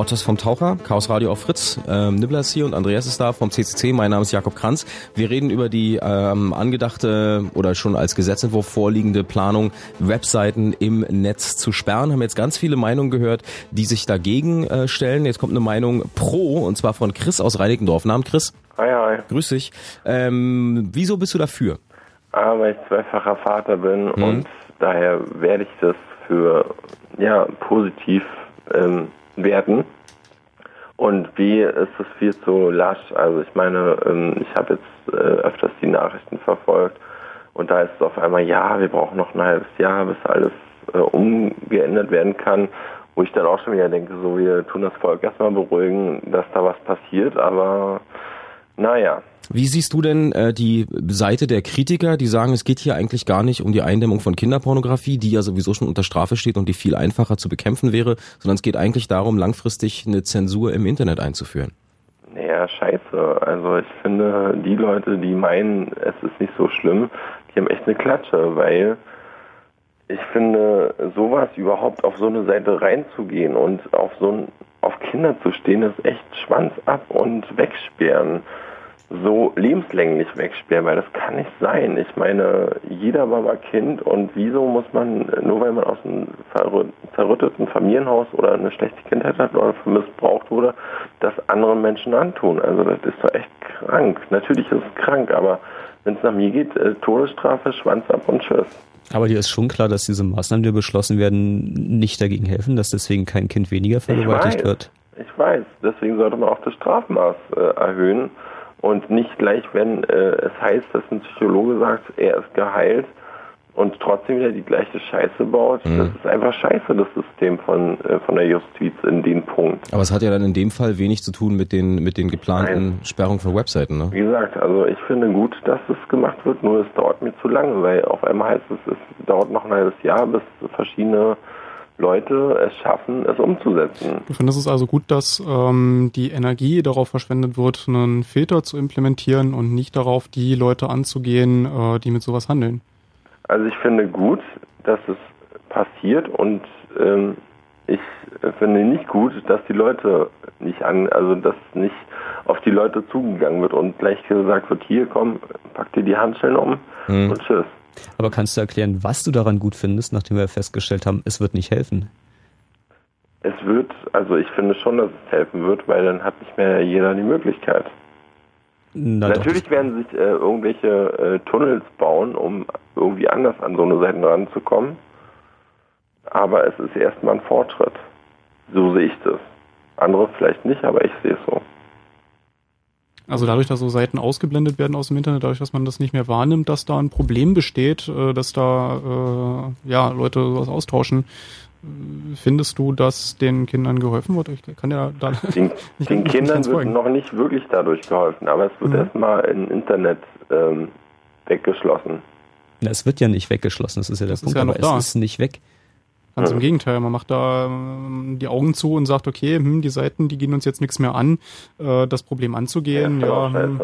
Ortes vom Taucher, Chaos Radio auf Fritz. Ähm, Nibbler ist hier und Andreas ist da vom CCC. Mein Name ist Jakob Kranz. Wir reden über die ähm, angedachte oder schon als Gesetzentwurf vorliegende Planung, Webseiten im Netz zu sperren. Haben jetzt ganz viele Meinungen gehört, die sich dagegen äh, stellen. Jetzt kommt eine Meinung pro und zwar von Chris aus Reinickendorf. Namen Chris. Hi, hi. Grüß dich. Ähm, wieso bist du dafür? Ah, weil ich zweifacher Vater bin mhm. und daher werde ich das für ja positiv ähm, werden. Und wie ist es viel zu lasch? Also ich meine, ähm, ich habe jetzt äh, öfters die Nachrichten verfolgt und da ist es auf einmal, ja, wir brauchen noch ein halbes Jahr, bis alles äh, umgeändert werden kann, wo ich dann auch schon wieder denke, so wir tun das Volk erstmal beruhigen, dass da was passiert, aber naja. Wie siehst du denn äh, die Seite der Kritiker, die sagen, es geht hier eigentlich gar nicht um die Eindämmung von Kinderpornografie, die ja sowieso schon unter Strafe steht und die viel einfacher zu bekämpfen wäre, sondern es geht eigentlich darum, langfristig eine Zensur im Internet einzuführen? Naja, scheiße. Also ich finde, die Leute, die meinen, es ist nicht so schlimm, die haben echt eine Klatsche, weil ich finde, sowas überhaupt auf so eine Seite reinzugehen und auf so ein, auf Kinder zu stehen, ist echt Schwanz ab und wegsperren so lebenslänglich wegsperren, weil das kann nicht sein. Ich meine, jeder war mal Kind und wieso muss man, nur weil man aus einem zerrütteten Familienhaus oder eine schlechte Kindheit hat oder missbraucht wurde, das anderen Menschen antun? Also das ist doch echt krank. Natürlich ist es krank, aber wenn es nach mir geht, äh, Todesstrafe, Schwanz ab und Tschüss. Aber dir ist schon klar, dass diese Maßnahmen, die beschlossen werden, nicht dagegen helfen, dass deswegen kein Kind weniger vergewaltigt wird. Ich weiß, deswegen sollte man auch das Strafmaß äh, erhöhen und nicht gleich, wenn äh, es heißt, dass ein Psychologe sagt, er ist geheilt und trotzdem wieder die gleiche Scheiße baut. Mhm. Das ist einfach scheiße, das System von, äh, von der Justiz in dem Punkt. Aber es hat ja dann in dem Fall wenig zu tun mit den, mit den geplanten Nein. Sperrungen von Webseiten, ne? Wie gesagt, also ich finde gut, dass es gemacht wird, nur es dauert mir zu lange, weil auf einmal heißt es, es dauert noch ein halbes Jahr, bis verschiedene Leute es schaffen, es umzusetzen. Du findest es also gut, dass ähm, die Energie darauf verschwendet wird, einen Filter zu implementieren und nicht darauf, die Leute anzugehen, äh, die mit sowas handeln? Also ich finde gut, dass es passiert und ähm, ich finde nicht gut, dass die Leute nicht an, also dass nicht auf die Leute zugegangen wird und gleich gesagt wird, hier komm, pack dir die Handschellen um hm. und tschüss. Aber kannst du erklären, was du daran gut findest, nachdem wir festgestellt haben, es wird nicht helfen? Es wird, also ich finde schon, dass es helfen wird, weil dann hat nicht mehr jeder die Möglichkeit. Na Natürlich doch. werden sich äh, irgendwelche äh, Tunnels bauen, um irgendwie anders an so eine Seite ranzukommen. Aber es ist erstmal ein Fortschritt. So sehe ich das. Andere vielleicht nicht, aber ich sehe es so. Also dadurch, dass so Seiten ausgeblendet werden aus dem Internet, dadurch, dass man das nicht mehr wahrnimmt, dass da ein Problem besteht, äh, dass da äh, ja Leute sowas austauschen, äh, findest du, dass den Kindern geholfen wird? Ich kann ja da den, den Kindern wird noch nicht wirklich dadurch geholfen, aber es wird mhm. erstmal im Internet ähm, weggeschlossen. Na, es wird ja nicht weggeschlossen, das ist ja der das Punkt, ist ja aber da. es ist nicht weg. Ganz im Gegenteil, man macht da ähm, die Augen zu und sagt, okay, hm, die Seiten, die gehen uns jetzt nichts mehr an, äh, das Problem anzugehen, ja, ja, hm,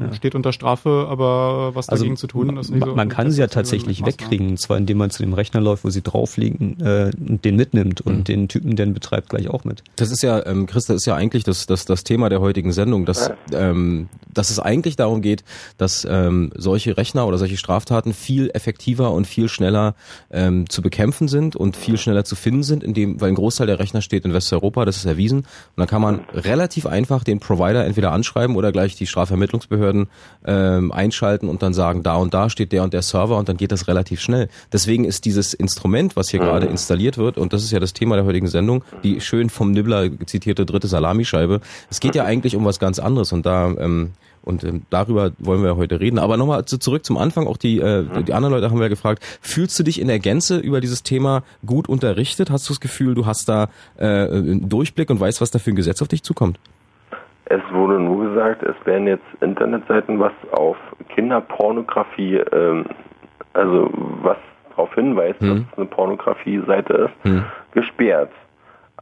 ja, steht unter Strafe, aber was also dagegen zu tun, ist nicht so. Man kann sie ja tatsächlich wegkriegen, und zwar indem man zu dem Rechner läuft, wo sie drauf liegen, äh, und den mitnimmt und mhm. den Typen, den betreibt, gleich auch mit. Das ist ja, ähm, Chris, das ist ja eigentlich das, das, das Thema der heutigen Sendung, dass, ähm, dass es eigentlich darum geht, dass ähm, solche Rechner oder solche Straftaten viel effektiver und viel schneller ähm, zu bekämpfen sind und viel schneller zu finden sind, indem, weil ein Großteil der Rechner steht in Westeuropa, das ist erwiesen. Und dann kann man relativ einfach den Provider entweder anschreiben oder gleich die Strafvermittlungsbehörden ähm, einschalten und dann sagen, da und da steht der und der Server und dann geht das relativ schnell. Deswegen ist dieses Instrument, was hier mhm. gerade installiert wird, und das ist ja das Thema der heutigen Sendung, die schön vom Nibbler zitierte dritte Salamischeibe, es geht ja eigentlich um was ganz anderes und da ähm, und ähm, darüber wollen wir heute reden. Aber nochmal zu, zurück zum Anfang. Auch die, äh, die anderen Leute haben wir gefragt, fühlst du dich in der Gänze über dieses Thema gut unterrichtet? Hast du das Gefühl, du hast da äh, einen Durchblick und weißt, was da für ein Gesetz auf dich zukommt? Es wurde nur gesagt, es werden jetzt Internetseiten, was auf Kinderpornografie, ähm, also was darauf hinweist, hm. dass es eine Pornografie-Seite ist, hm. gesperrt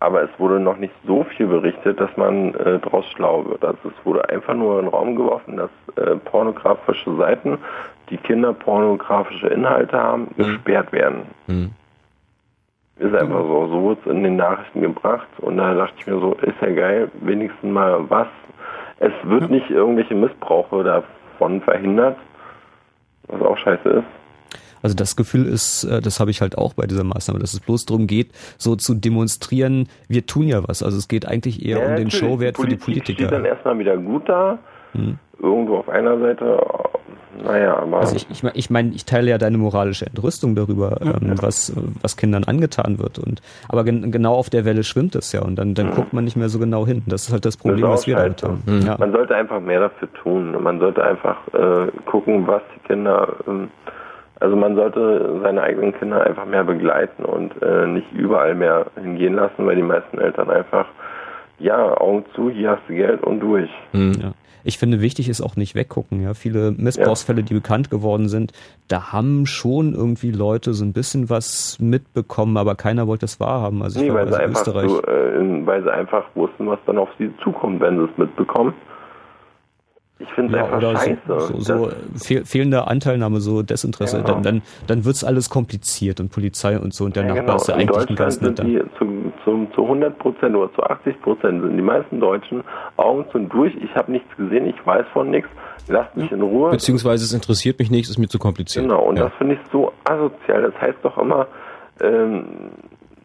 aber es wurde noch nicht so viel berichtet, dass man äh, daraus schlau wird. Also es wurde einfach nur in den Raum geworfen, dass äh, pornografische Seiten, die kinderpornografische Inhalte haben, mhm. gesperrt werden. Mhm. Ist einfach so. So wird es in den Nachrichten gebracht. Und da dachte ich mir so, ist ja geil, wenigstens mal was. Es wird nicht irgendwelche Missbrauche davon verhindert, was auch scheiße ist. Also das Gefühl ist, äh, das habe ich halt auch bei dieser Maßnahme, dass es bloß darum geht, so zu demonstrieren, wir tun ja was. Also es geht eigentlich eher Ja, um den. Showwert Die für die Politik Politiker. steht dann erstmal wieder gut da. Hm. Irgendwo auf einer Seite, naja, aber. Also ich, ich meine, ich, mein, ich teile ja deine moralische Entrüstung darüber, ähm, was, was Kindern angetan wird. Und aber gen genau auf der Welle schwimmt es ja und dann, dann guckt man nicht mehr so genau hin. Das ist halt das Problem, Das was wir damit haben. Ja. Man sollte einfach mehr dafür tun. Man sollte einfach äh, gucken, was die Kinder. Ähm, also man sollte seine eigenen Kinder einfach mehr begleiten und äh, nicht überall mehr hingehen lassen, weil die meisten Eltern einfach, ja, Augen zu, hier hast du Geld und durch. Ja. Ich finde, wichtig ist auch nicht weggucken. Ja, viele Missbrauchsfälle, die bekannt geworden sind, da haben schon irgendwie Leute so ein bisschen was mitbekommen, aber keiner wollte es wahrhaben. Also ich Nee, war weil sie, also in einfach Österreich. so, äh, in, weil sie einfach wussten, was dann auf sie zukommt, wenn sie es mitbekommen. Ich finde es Ja, einfach oder scheiße. so, so, so fehl, fehlende Anteilnahme, so Desinteresse. Genau. Dann, dann, dann wird's alles kompliziert und Polizei und so und der Ja, Nachbar genau. ist ja eigentlich ein ganz netter. die zu, zu, zu 100 Prozent oder zu 80 Prozent sind die meisten Deutschen Augen zu und durch. Ich habe nichts gesehen, ich weiß von nichts. Lasst mich in Ruhe. Beziehungsweise es interessiert mich nicht, ist mir zu kompliziert. Genau, und ja. das finde ich so asozial. Das heißt doch immer, ähm,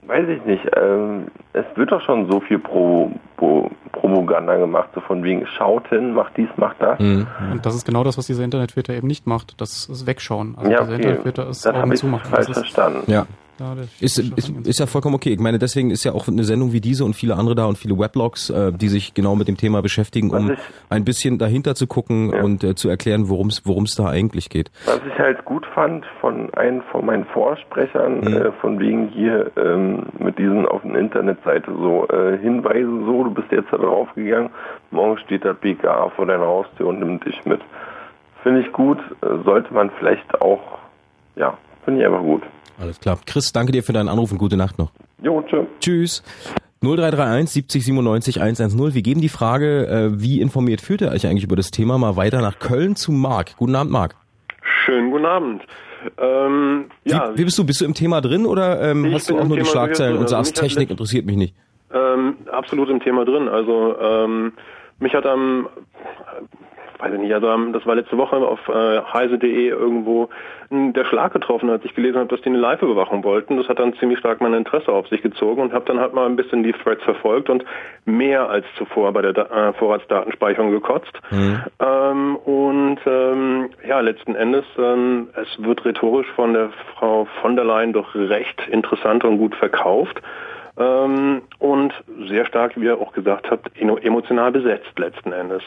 weiß ich nicht, ähm, es wird doch schon so viel Pro, Pro, Propaganda gemacht, so von wegen, schaut hin, macht dies, macht das. Mhm. Und das ist genau das, was dieser Internetfilter eben nicht macht. Das ist Wegschauen. Also Ja, dieser okay. Internetfilter ist Das Augen ich zumachen. falsch Das ist- verstanden. Ja. Ja, der- Ist, ist, ist ja vollkommen okay. Ich meine, deswegen ist ja auch eine Sendung wie diese und viele andere da und viele Weblogs, äh, die sich genau mit dem Thema beschäftigen, um ich- ein bisschen dahinter zu gucken und äh, zu erklären, worum es worum es da eigentlich geht. Was ich halt gut fand von einem von meinen Vorsprechern, Mhm. äh, von wegen hier ähm, mit diesen auf der Internetseite so äh, Hinweise so, du bist jetzt da drauf gegangen, morgen steht da BKA vor deiner Haustür und nimmt dich mit. Finde ich gut, äh, sollte man vielleicht auch, ja, finde ich einfach gut. Alles klar. Chris, danke dir für deinen Anruf und gute Nacht noch. Jo, tschö. Tschüss. 0331 70 97 110. Wir geben die Frage, äh, wie informiert führt ihr euch eigentlich über das Thema, mal weiter nach Köln zu Marc. Guten Abend, Marc. Schönen guten Abend. Ähm, ja, Wie, wie bist du? Bist du im Thema drin oder ähm, hast du auch nur die Thema Schlagzeilen drin, und also sagst, mich Technik interessiert mich nicht? ähm, absolut im Thema drin. Also ähm, mich hat am, weiß ich nicht, also am, das war letzte Woche auf äh, heise.de irgendwo m, der Schlag getroffen, als ich gelesen habe, dass die eine Live-Überwachung wollten. Das hat dann ziemlich stark mein Interesse auf sich gezogen und habe dann halt mal ein bisschen die Threads verfolgt und mehr als zuvor bei der da äh, Vorratsdatenspeicherung gekotzt. Ähm, und ähm, ja, letzten Endes, ähm, es wird rhetorisch von der Frau von der Leyen doch recht interessant und gut verkauft. Ähm, und sehr stark, wie ihr auch gesagt habt, emo- emotional besetzt letzten Endes.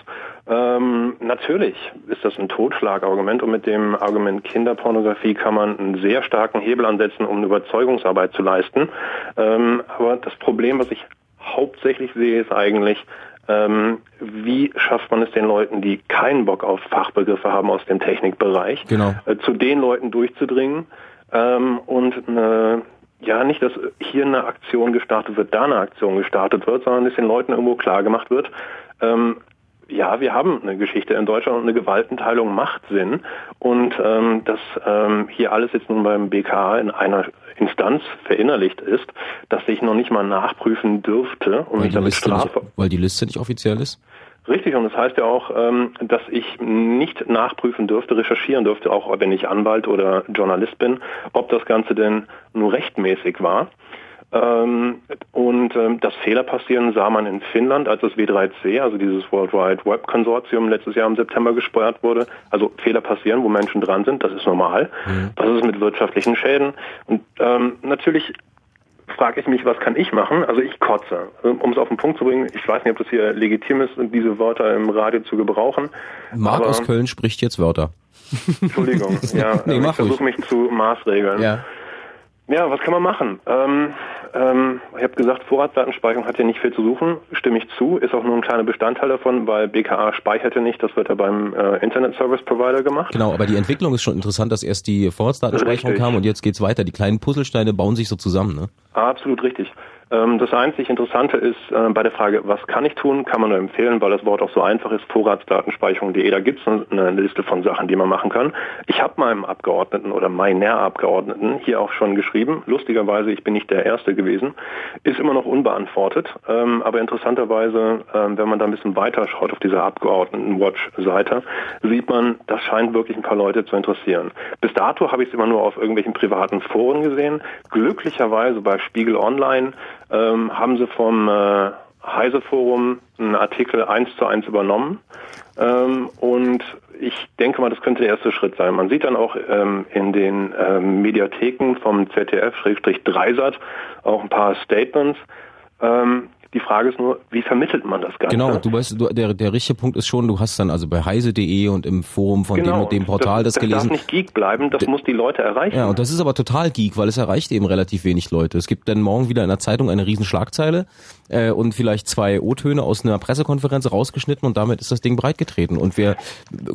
Ähm, natürlich ist das ein Totschlagargument und mit dem Argument Kinderpornografie kann man einen sehr starken Hebel ansetzen, um eine Überzeugungsarbeit zu leisten. Ähm, aber das Problem, was ich hauptsächlich sehe, ist eigentlich, ähm, wie schafft man es den Leuten, die keinen Bock auf Fachbegriffe haben aus dem Technikbereich, Genau. äh, zu den Leuten durchzudringen ähm, und eine, ja nicht, dass hier eine Aktion gestartet wird, da eine Aktion gestartet wird, sondern dass den Leuten irgendwo klar gemacht wird, ähm, ja, wir haben eine Geschichte in Deutschland und eine Gewaltenteilung macht Sinn und ähm, dass ähm, hier alles jetzt nun beim BKA in einer Instanz verinnerlicht ist, dass ich noch nicht mal nachprüfen dürfte und Weil mich damit Liste nicht, strafe. weil die Liste nicht offiziell ist? Richtig, und das heißt ja auch, ähm, dass ich nicht nachprüfen dürfte, recherchieren dürfte, auch wenn ich Anwalt oder Journalist bin, ob das Ganze denn nur rechtmäßig war. Ähm, und ähm, dass Fehler passieren, sah man in Finnland, als das W3C, also dieses World Wide Web Konsortium, letztes Jahr im September gesteuert wurde. Also Fehler passieren, wo Menschen dran sind, das ist normal. Was ist mit wirtschaftlichen Schäden? Und natürlich frage ich mich, was kann ich machen? Also ich kotze. Um es auf den Punkt zu bringen, ich weiß nicht, ob das hier legitim ist, diese Wörter im Radio zu gebrauchen. Marc aus Köln spricht jetzt Wörter. Entschuldigung, ja, Nee, ich versuche mich zu maßregeln. Ja. Ja, was kann man machen? Ähm, ähm, ich habe gesagt, Vorratsdatenspeicherung hat ja nicht viel zu suchen, stimme ich zu, ist auch nur ein kleiner Bestandteil davon, weil BKA speicherte nicht, das wird ja beim äh, Internet Service Provider gemacht. Genau, aber die Entwicklung ist schon interessant, dass erst die Vorratsdatenspeicherung Richtig. kam und jetzt geht's weiter. Die kleinen Puzzlesteine bauen sich so zusammen, ne? Absolut richtig. Ähm, das einzig Interessante ist äh, bei der Frage, was kann ich tun, kann man nur empfehlen, weil das Wort auch so einfach ist, Vorratsdatenspeicherung.de, da gibt es eine Liste von Sachen, die man machen kann. Ich habe meinem Abgeordneten oder meiner Abgeordneten hier auch schon geschrieben, lustigerweise, ich bin nicht der Erste gewesen, ist immer noch unbeantwortet, ähm, aber interessanterweise, ähm, wenn man da ein bisschen weiter schaut auf dieser Abgeordneten-Watch-Seite, sieht man, das scheint wirklich ein paar Leute zu interessieren. Bis dato habe ich es immer nur auf irgendwelchen privaten Foren gesehen. Glücklicherweise bei Spiegel Online ähm, haben sie vom äh, Heise Forum einen Artikel eins zu eins übernommen. Ähm, und ich denke mal, das könnte der erste Schritt sein. Man sieht dann auch ähm, in den ähm, Mediatheken vom ZDF-Dreisat auch ein paar Statements. Ähm, die Frage ist nur, wie vermittelt man das Ganze? Genau, du weißt, du, der, der richtige Punkt ist schon, du hast dann also bei heise.de und im Forum von genau, dem und dem Portal das, das gelesen. Das darf nicht Geek bleiben, das muss die Leute erreichen. Ja, und das ist aber total Geek, weil es erreicht eben relativ wenig Leute. Es gibt dann morgen wieder in der Zeitung eine riesen Schlagzeile äh, und vielleicht zwei O-Töne aus einer Pressekonferenz rausgeschnitten und damit ist das Ding breitgetreten. Und wir,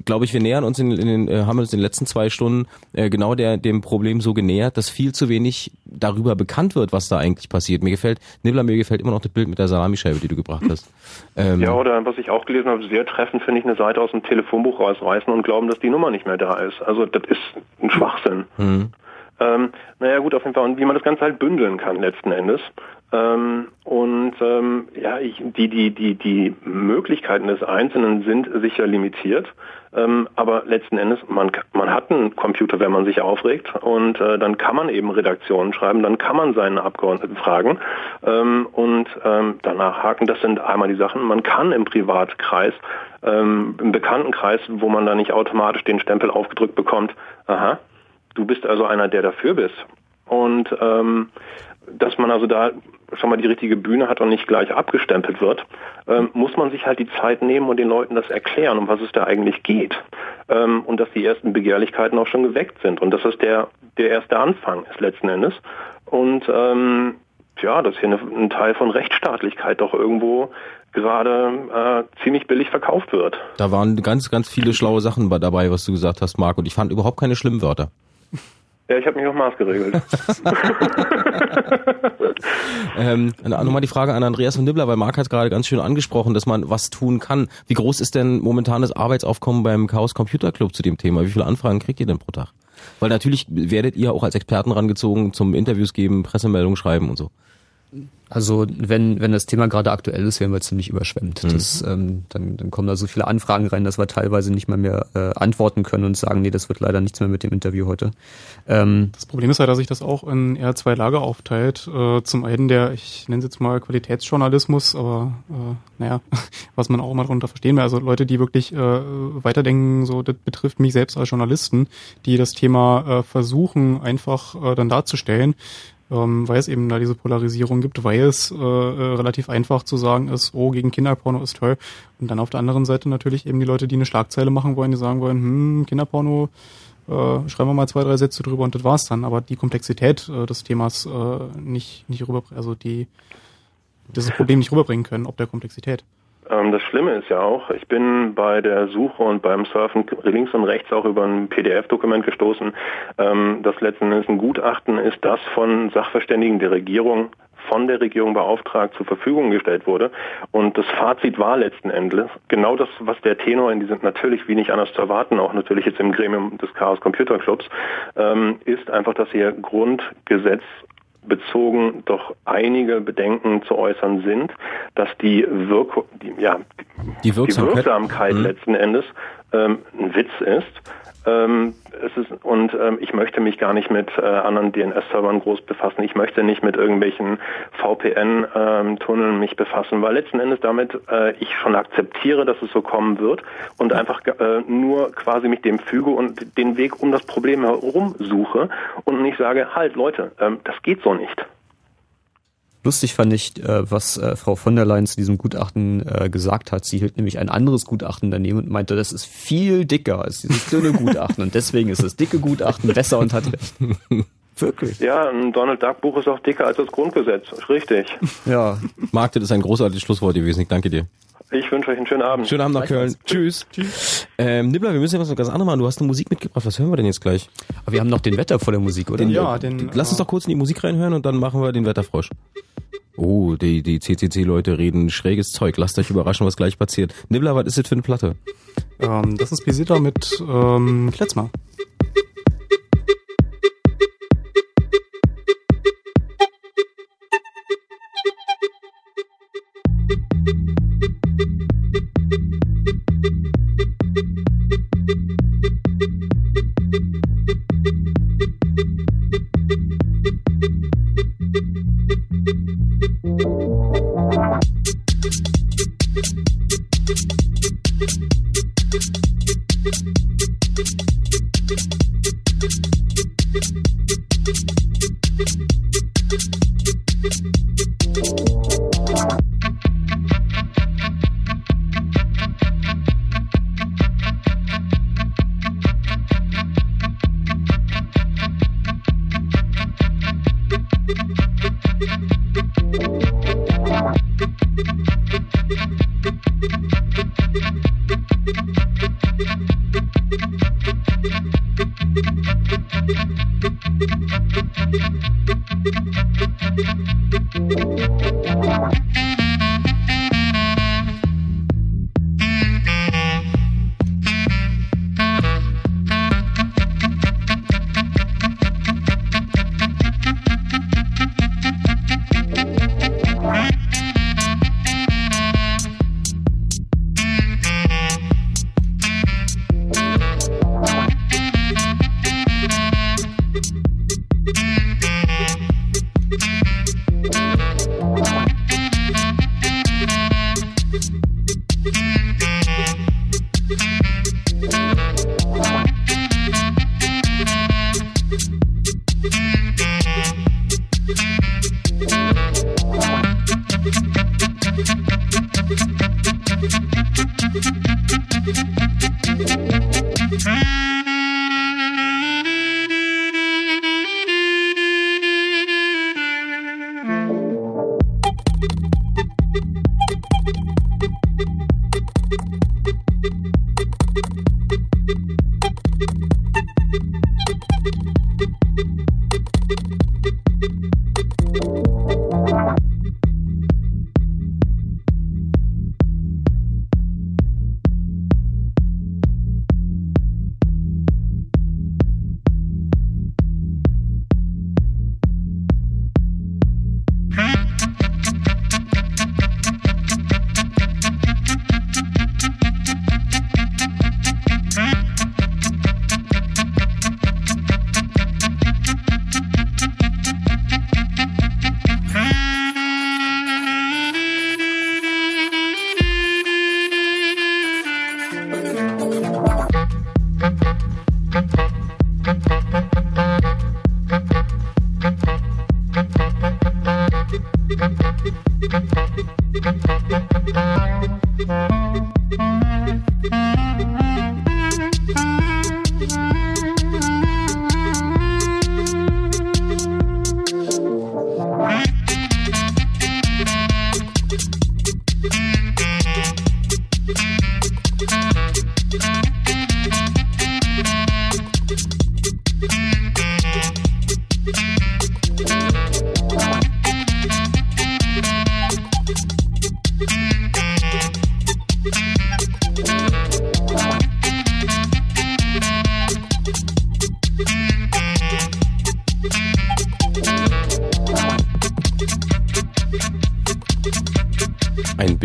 glaube ich, wir nähern uns in, in den, äh, haben uns in den letzten zwei Stunden äh, genau der, dem Problem so genähert, dass viel zu wenig darüber bekannt wird, was da eigentlich passiert. Mir gefällt, Nibbler, mir gefällt immer noch das Bild mit der Salamischeibe, die du gebracht hast. Ähm, ja, oder was ich auch gelesen habe, sehr treffend finde ich eine Seite aus dem Telefonbuch rausreißen und glauben, dass die Nummer nicht mehr da ist. Also das ist ein Schwachsinn. Mhm. Ähm, naja gut, auf jeden Fall. Und wie man das Ganze halt bündeln kann letzten Endes. Ähm, und ähm, ja, ich, die, die, die, die Möglichkeiten des Einzelnen sind sicher limitiert. Ähm, aber letzten Endes, man, man hat einen Computer, wenn man sich aufregt. Und äh, dann kann man eben Redaktionen schreiben, dann kann man seine Abgeordneten fragen ähm, und ähm, danach haken. Das sind einmal die Sachen. Man kann im Privatkreis, ähm, im Bekanntenkreis, wo man da nicht automatisch den Stempel aufgedrückt bekommt, aha, du bist also einer, der dafür bist. Und ähm, dass man also da schon mal die richtige Bühne hat und nicht gleich abgestempelt wird, ähm, muss man sich halt die Zeit nehmen und den Leuten das erklären, um was es da eigentlich geht. Ähm, und dass die ersten Begehrlichkeiten auch schon geweckt sind und dass das der, der erste Anfang ist letzten Endes. Und ähm, ja, dass hier eine, ein Teil von Rechtsstaatlichkeit doch irgendwo gerade äh, ziemlich billig verkauft wird. Da waren ganz, ganz viele schlaue Sachen dabei, was du gesagt hast, Marc, und ich fand überhaupt keine schlimmen Wörter. Ja, ich habe mich auf Maß geregelt. ähm, nochmal die Frage an Andreas und Nibbler, weil Marc hat gerade ganz schön angesprochen, dass man was tun kann. Wie groß ist denn momentan das Arbeitsaufkommen beim Chaos Computer Club zu dem Thema? Wie viele Anfragen kriegt ihr denn pro Tag? Weil natürlich werdet ihr auch als Experten rangezogen zum Interviews geben, Pressemeldungen schreiben und so. Also wenn, wenn das Thema gerade aktuell ist, werden wir ziemlich überschwemmt. Mhm. Das, ähm, dann, dann kommen da so viele Anfragen rein, dass wir teilweise nicht mal mehr äh, antworten können und sagen, nee, das wird leider nichts mehr mit dem Interview heute. Ähm, das Problem ist halt, dass sich das auch in eher zwei Lager aufteilt. Äh, zum einen der, ich nenne es jetzt mal Qualitätsjournalismus, aber äh, naja, was man auch immer darunter verstehen will. Also Leute, die wirklich äh, weiterdenken, so das betrifft mich selbst als Journalisten, die das Thema äh, versuchen einfach äh, dann darzustellen ähm, weil es eben da diese Polarisierung gibt, weil es äh, äh, relativ einfach zu sagen ist, oh, gegen Kinderporno ist toll. Und dann auf der anderen Seite natürlich eben die Leute, die eine Schlagzeile machen wollen, die sagen wollen, hm, Kinderporno, äh, schreiben wir mal zwei, drei Sätze drüber und das war's dann. Aber die Komplexität äh, des Themas äh, nicht, nicht rüber, also die, das Problem nicht rüberbringen können, ob der Komplexität. Ähm, das Schlimme ist ja auch, ich bin bei der Suche und beim Surfen links und rechts auch über ein PDF-Dokument gestoßen, ähm, das letzten Endes ein Gutachten ist, das von Sachverständigen der Regierung von der Regierung beauftragt zur Verfügung gestellt wurde. Und das Fazit war letzten Endes genau das, was der Tenor in diesem natürlich wie nicht anders zu erwarten, auch natürlich jetzt im Gremium des Chaos Computer Clubs, ähm, ist einfach, dass hier Grundgesetz bezogen doch einige Bedenken zu äußern sind, dass die, Wirk die, ja, die Wirksamkeit, die Wirksamkeit mhm. letzten Endes ähm, ein Witz ist. Ähm, ist, und ähm, ich möchte mich gar nicht mit äh, anderen DNS-Servern groß befassen. Ich möchte nicht mit irgendwelchen VPN-Tunneln ähm, mich befassen, weil letzten Endes damit äh, ich schon akzeptiere, dass es so kommen wird und einfach äh, nur quasi mich dem füge und den Weg um das Problem herum suche und nicht sage, halt Leute, ähm, das geht so nicht. Lustig fand ich, äh, was äh, Frau von der Leyen zu diesem Gutachten äh, gesagt hat. Sie hielt nämlich ein anderes Gutachten daneben und meinte, das ist viel dicker als dieses dünne Gutachten und deswegen ist das dicke Gutachten besser und hat recht. Wirklich? Ja, ein Donald Duck Buch ist auch dicker als das Grundgesetz. Richtig. Ja. Marc, das ist ein großartiges Schlusswort gewesen. Ich danke dir. Ich wünsche euch einen schönen Abend. Schönen Abend nach Köln. Tschüss. Tschüss. Ähm, Nibbler, wir müssen ja was ganz anderes machen. Du hast eine Musik mitgebracht. Was hören wir denn jetzt gleich? Aber wir haben noch den Wetter vor der Musik, oder? Den, ja, den, lass uns doch kurz in die Musik reinhören und dann machen wir den Wetterfrosch. Oh, die, die CCC-Leute reden schräges Zeug. Lasst euch überraschen, was gleich passiert. Nibbler, was ist das für eine Platte? Ähm, das ist Pesita mit ähm, Kletzmer.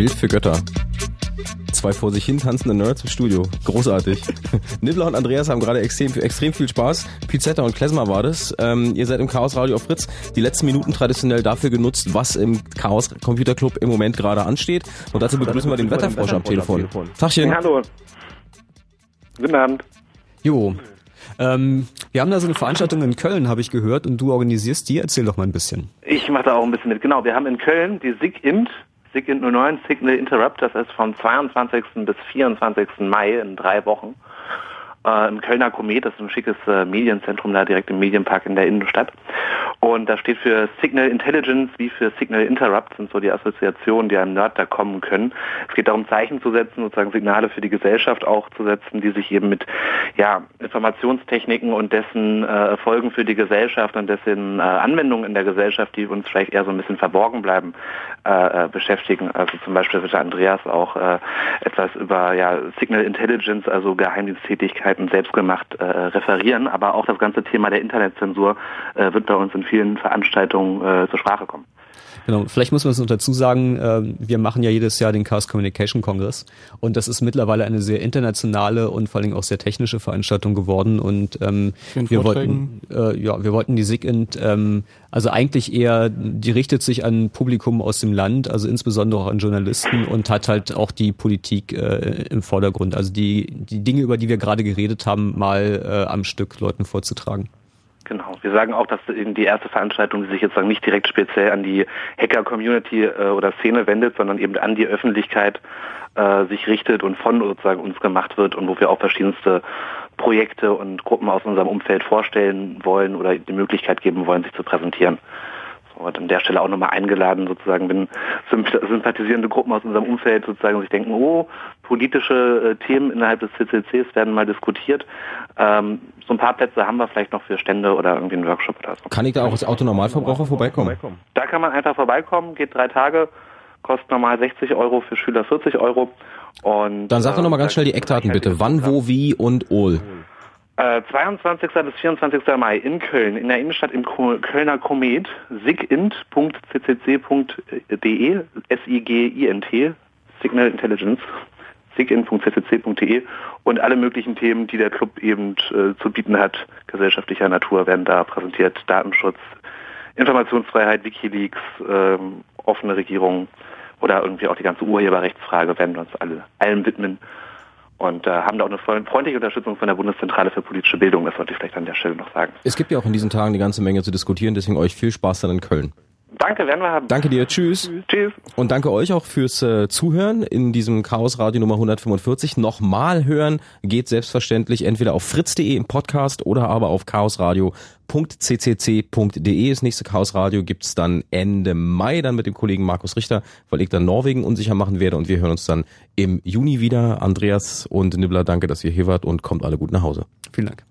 Götter. Zwei vor sich hin tanzende Nerds im Studio. Großartig. Nibbler und Andreas haben gerade extrem, extrem viel Spaß. Pizetta und Klesmer war das. Ähm, ihr seid im Chaos Radio auf Fritz. Die letzten Minuten traditionell dafür genutzt, was im Chaos Computer Club im Moment gerade ansteht. Und dazu begrüßen wir den Wetterfrosch am Telefon. Tachchen. Ja, hallo. Guten Abend. Jo. Ähm, wir haben da so eine Veranstaltung in Köln, habe ich gehört, und du organisierst die. Erzähl doch mal ein bisschen. Ich mache da auch ein bisschen mit. Genau, wir haben in Köln die SIG-INT, 09 Signal Interrupt, das ist vom 22. bis 24. Mai in drei Wochen. Äh, im Kölner Komet, das ist ein schickes äh, Medienzentrum da direkt im Medienpark in der Innenstadt. Und das steht für Signal Intelligence wie für Signal Interrupt, sind so die Assoziationen, die einem Nerd da kommen können. Es geht darum, Zeichen zu setzen, sozusagen Signale für die Gesellschaft auch zu setzen, die sich eben mit ja, Informationstechniken und dessen äh, Folgen für die Gesellschaft und dessen äh, Anwendungen in der Gesellschaft, die uns vielleicht eher so ein bisschen verborgen bleiben, äh, äh beschäftigen. Also zum Beispiel wird Andreas auch etwas über ja, Signal Intelligence, also Geheimdiensttätigkeiten selbstgemacht äh, referieren, aber auch das ganze Thema der Internetzensur äh, wird bei uns in vielen Veranstaltungen äh, zur Sprache kommen. Genau, vielleicht muss man es noch dazu sagen, äh, wir machen ja jedes Jahr den Chaos Communication Congress und das ist mittlerweile eine sehr internationale und vor allem auch sehr technische Veranstaltung geworden. Und ähm, wir wollten äh, ja wir wollten die SIGINT ähm, also eigentlich eher die richtet sich an Publikum aus dem Land, also insbesondere auch an Journalisten und hat halt auch die Politik äh, im Vordergrund, also die die Dinge über die wir gerade geredet haben mal äh, am Stück Leuten vorzutragen. Genau. Wir sagen auch, dass die erste Veranstaltung, die sich jetzt nicht direkt speziell an die Hacker-Community äh, oder Szene wendet, sondern eben an die Öffentlichkeit äh, sich richtet und von sozusagen uns gemacht wird und wo wir auch verschiedenste Projekte und Gruppen aus unserem Umfeld vorstellen wollen oder die Möglichkeit geben wollen, sich zu präsentieren. So, und an der Stelle auch nochmal eingeladen, sozusagen, wenn sympathisierende Gruppen aus unserem Umfeld sozusagen sich denken, oh, politische äh, Themen innerhalb des CCCs werden mal diskutiert. Ähm, so ein paar Plätze haben wir vielleicht noch für Stände oder irgendwie einen Workshop oder so. Kann ich da auch als Autonormalverbraucher vorbeikommen? Da kann man einfach vorbeikommen, geht drei Tage, kostet normal 60 Euro, für Schüler 40 Euro. Und, Dann sag doch nochmal ganz schnell die Eckdaten bitte. Wann, wo, wie und Ohl. Äh, 22. bis 24. Mai in Köln, in der Innenstadt im Kölner Komet, sigint.ccc.de, S-I-G-I-N-T, Signal Intelligence, sigint.ccc.de und alle möglichen Themen, die der Club eben äh, zu bieten hat, gesellschaftlicher Natur, werden da präsentiert. Datenschutz, Informationsfreiheit, Wikileaks, ähm, offene Regierung oder irgendwie auch die ganze Urheberrechtsfrage werden wir uns alle allem widmen und äh, haben da auch eine freundliche Unterstützung von der Bundeszentrale für politische Bildung, das sollte ich vielleicht an der Stelle noch sagen. Es gibt ja auch in diesen Tagen eine ganze Menge zu diskutieren, deswegen euch viel Spaß dann in Köln. Danke, werden wir haben. Danke dir, tschüss. Tschüss. Und danke euch auch fürs äh, Zuhören in diesem Chaos Radio Nummer 145. Nochmal hören geht selbstverständlich entweder auf fritz.de im Podcast oder aber auf chaosradio.ccc.de. Das nächste Chaos Radio gibt's dann Ende Mai, dann mit dem Kollegen Markus Richter, weil ich dann Norwegen unsicher machen werde und wir hören uns dann im Juni wieder. Andreas und Nibbler, danke, dass ihr hier wart und kommt alle gut nach Hause. Vielen Dank.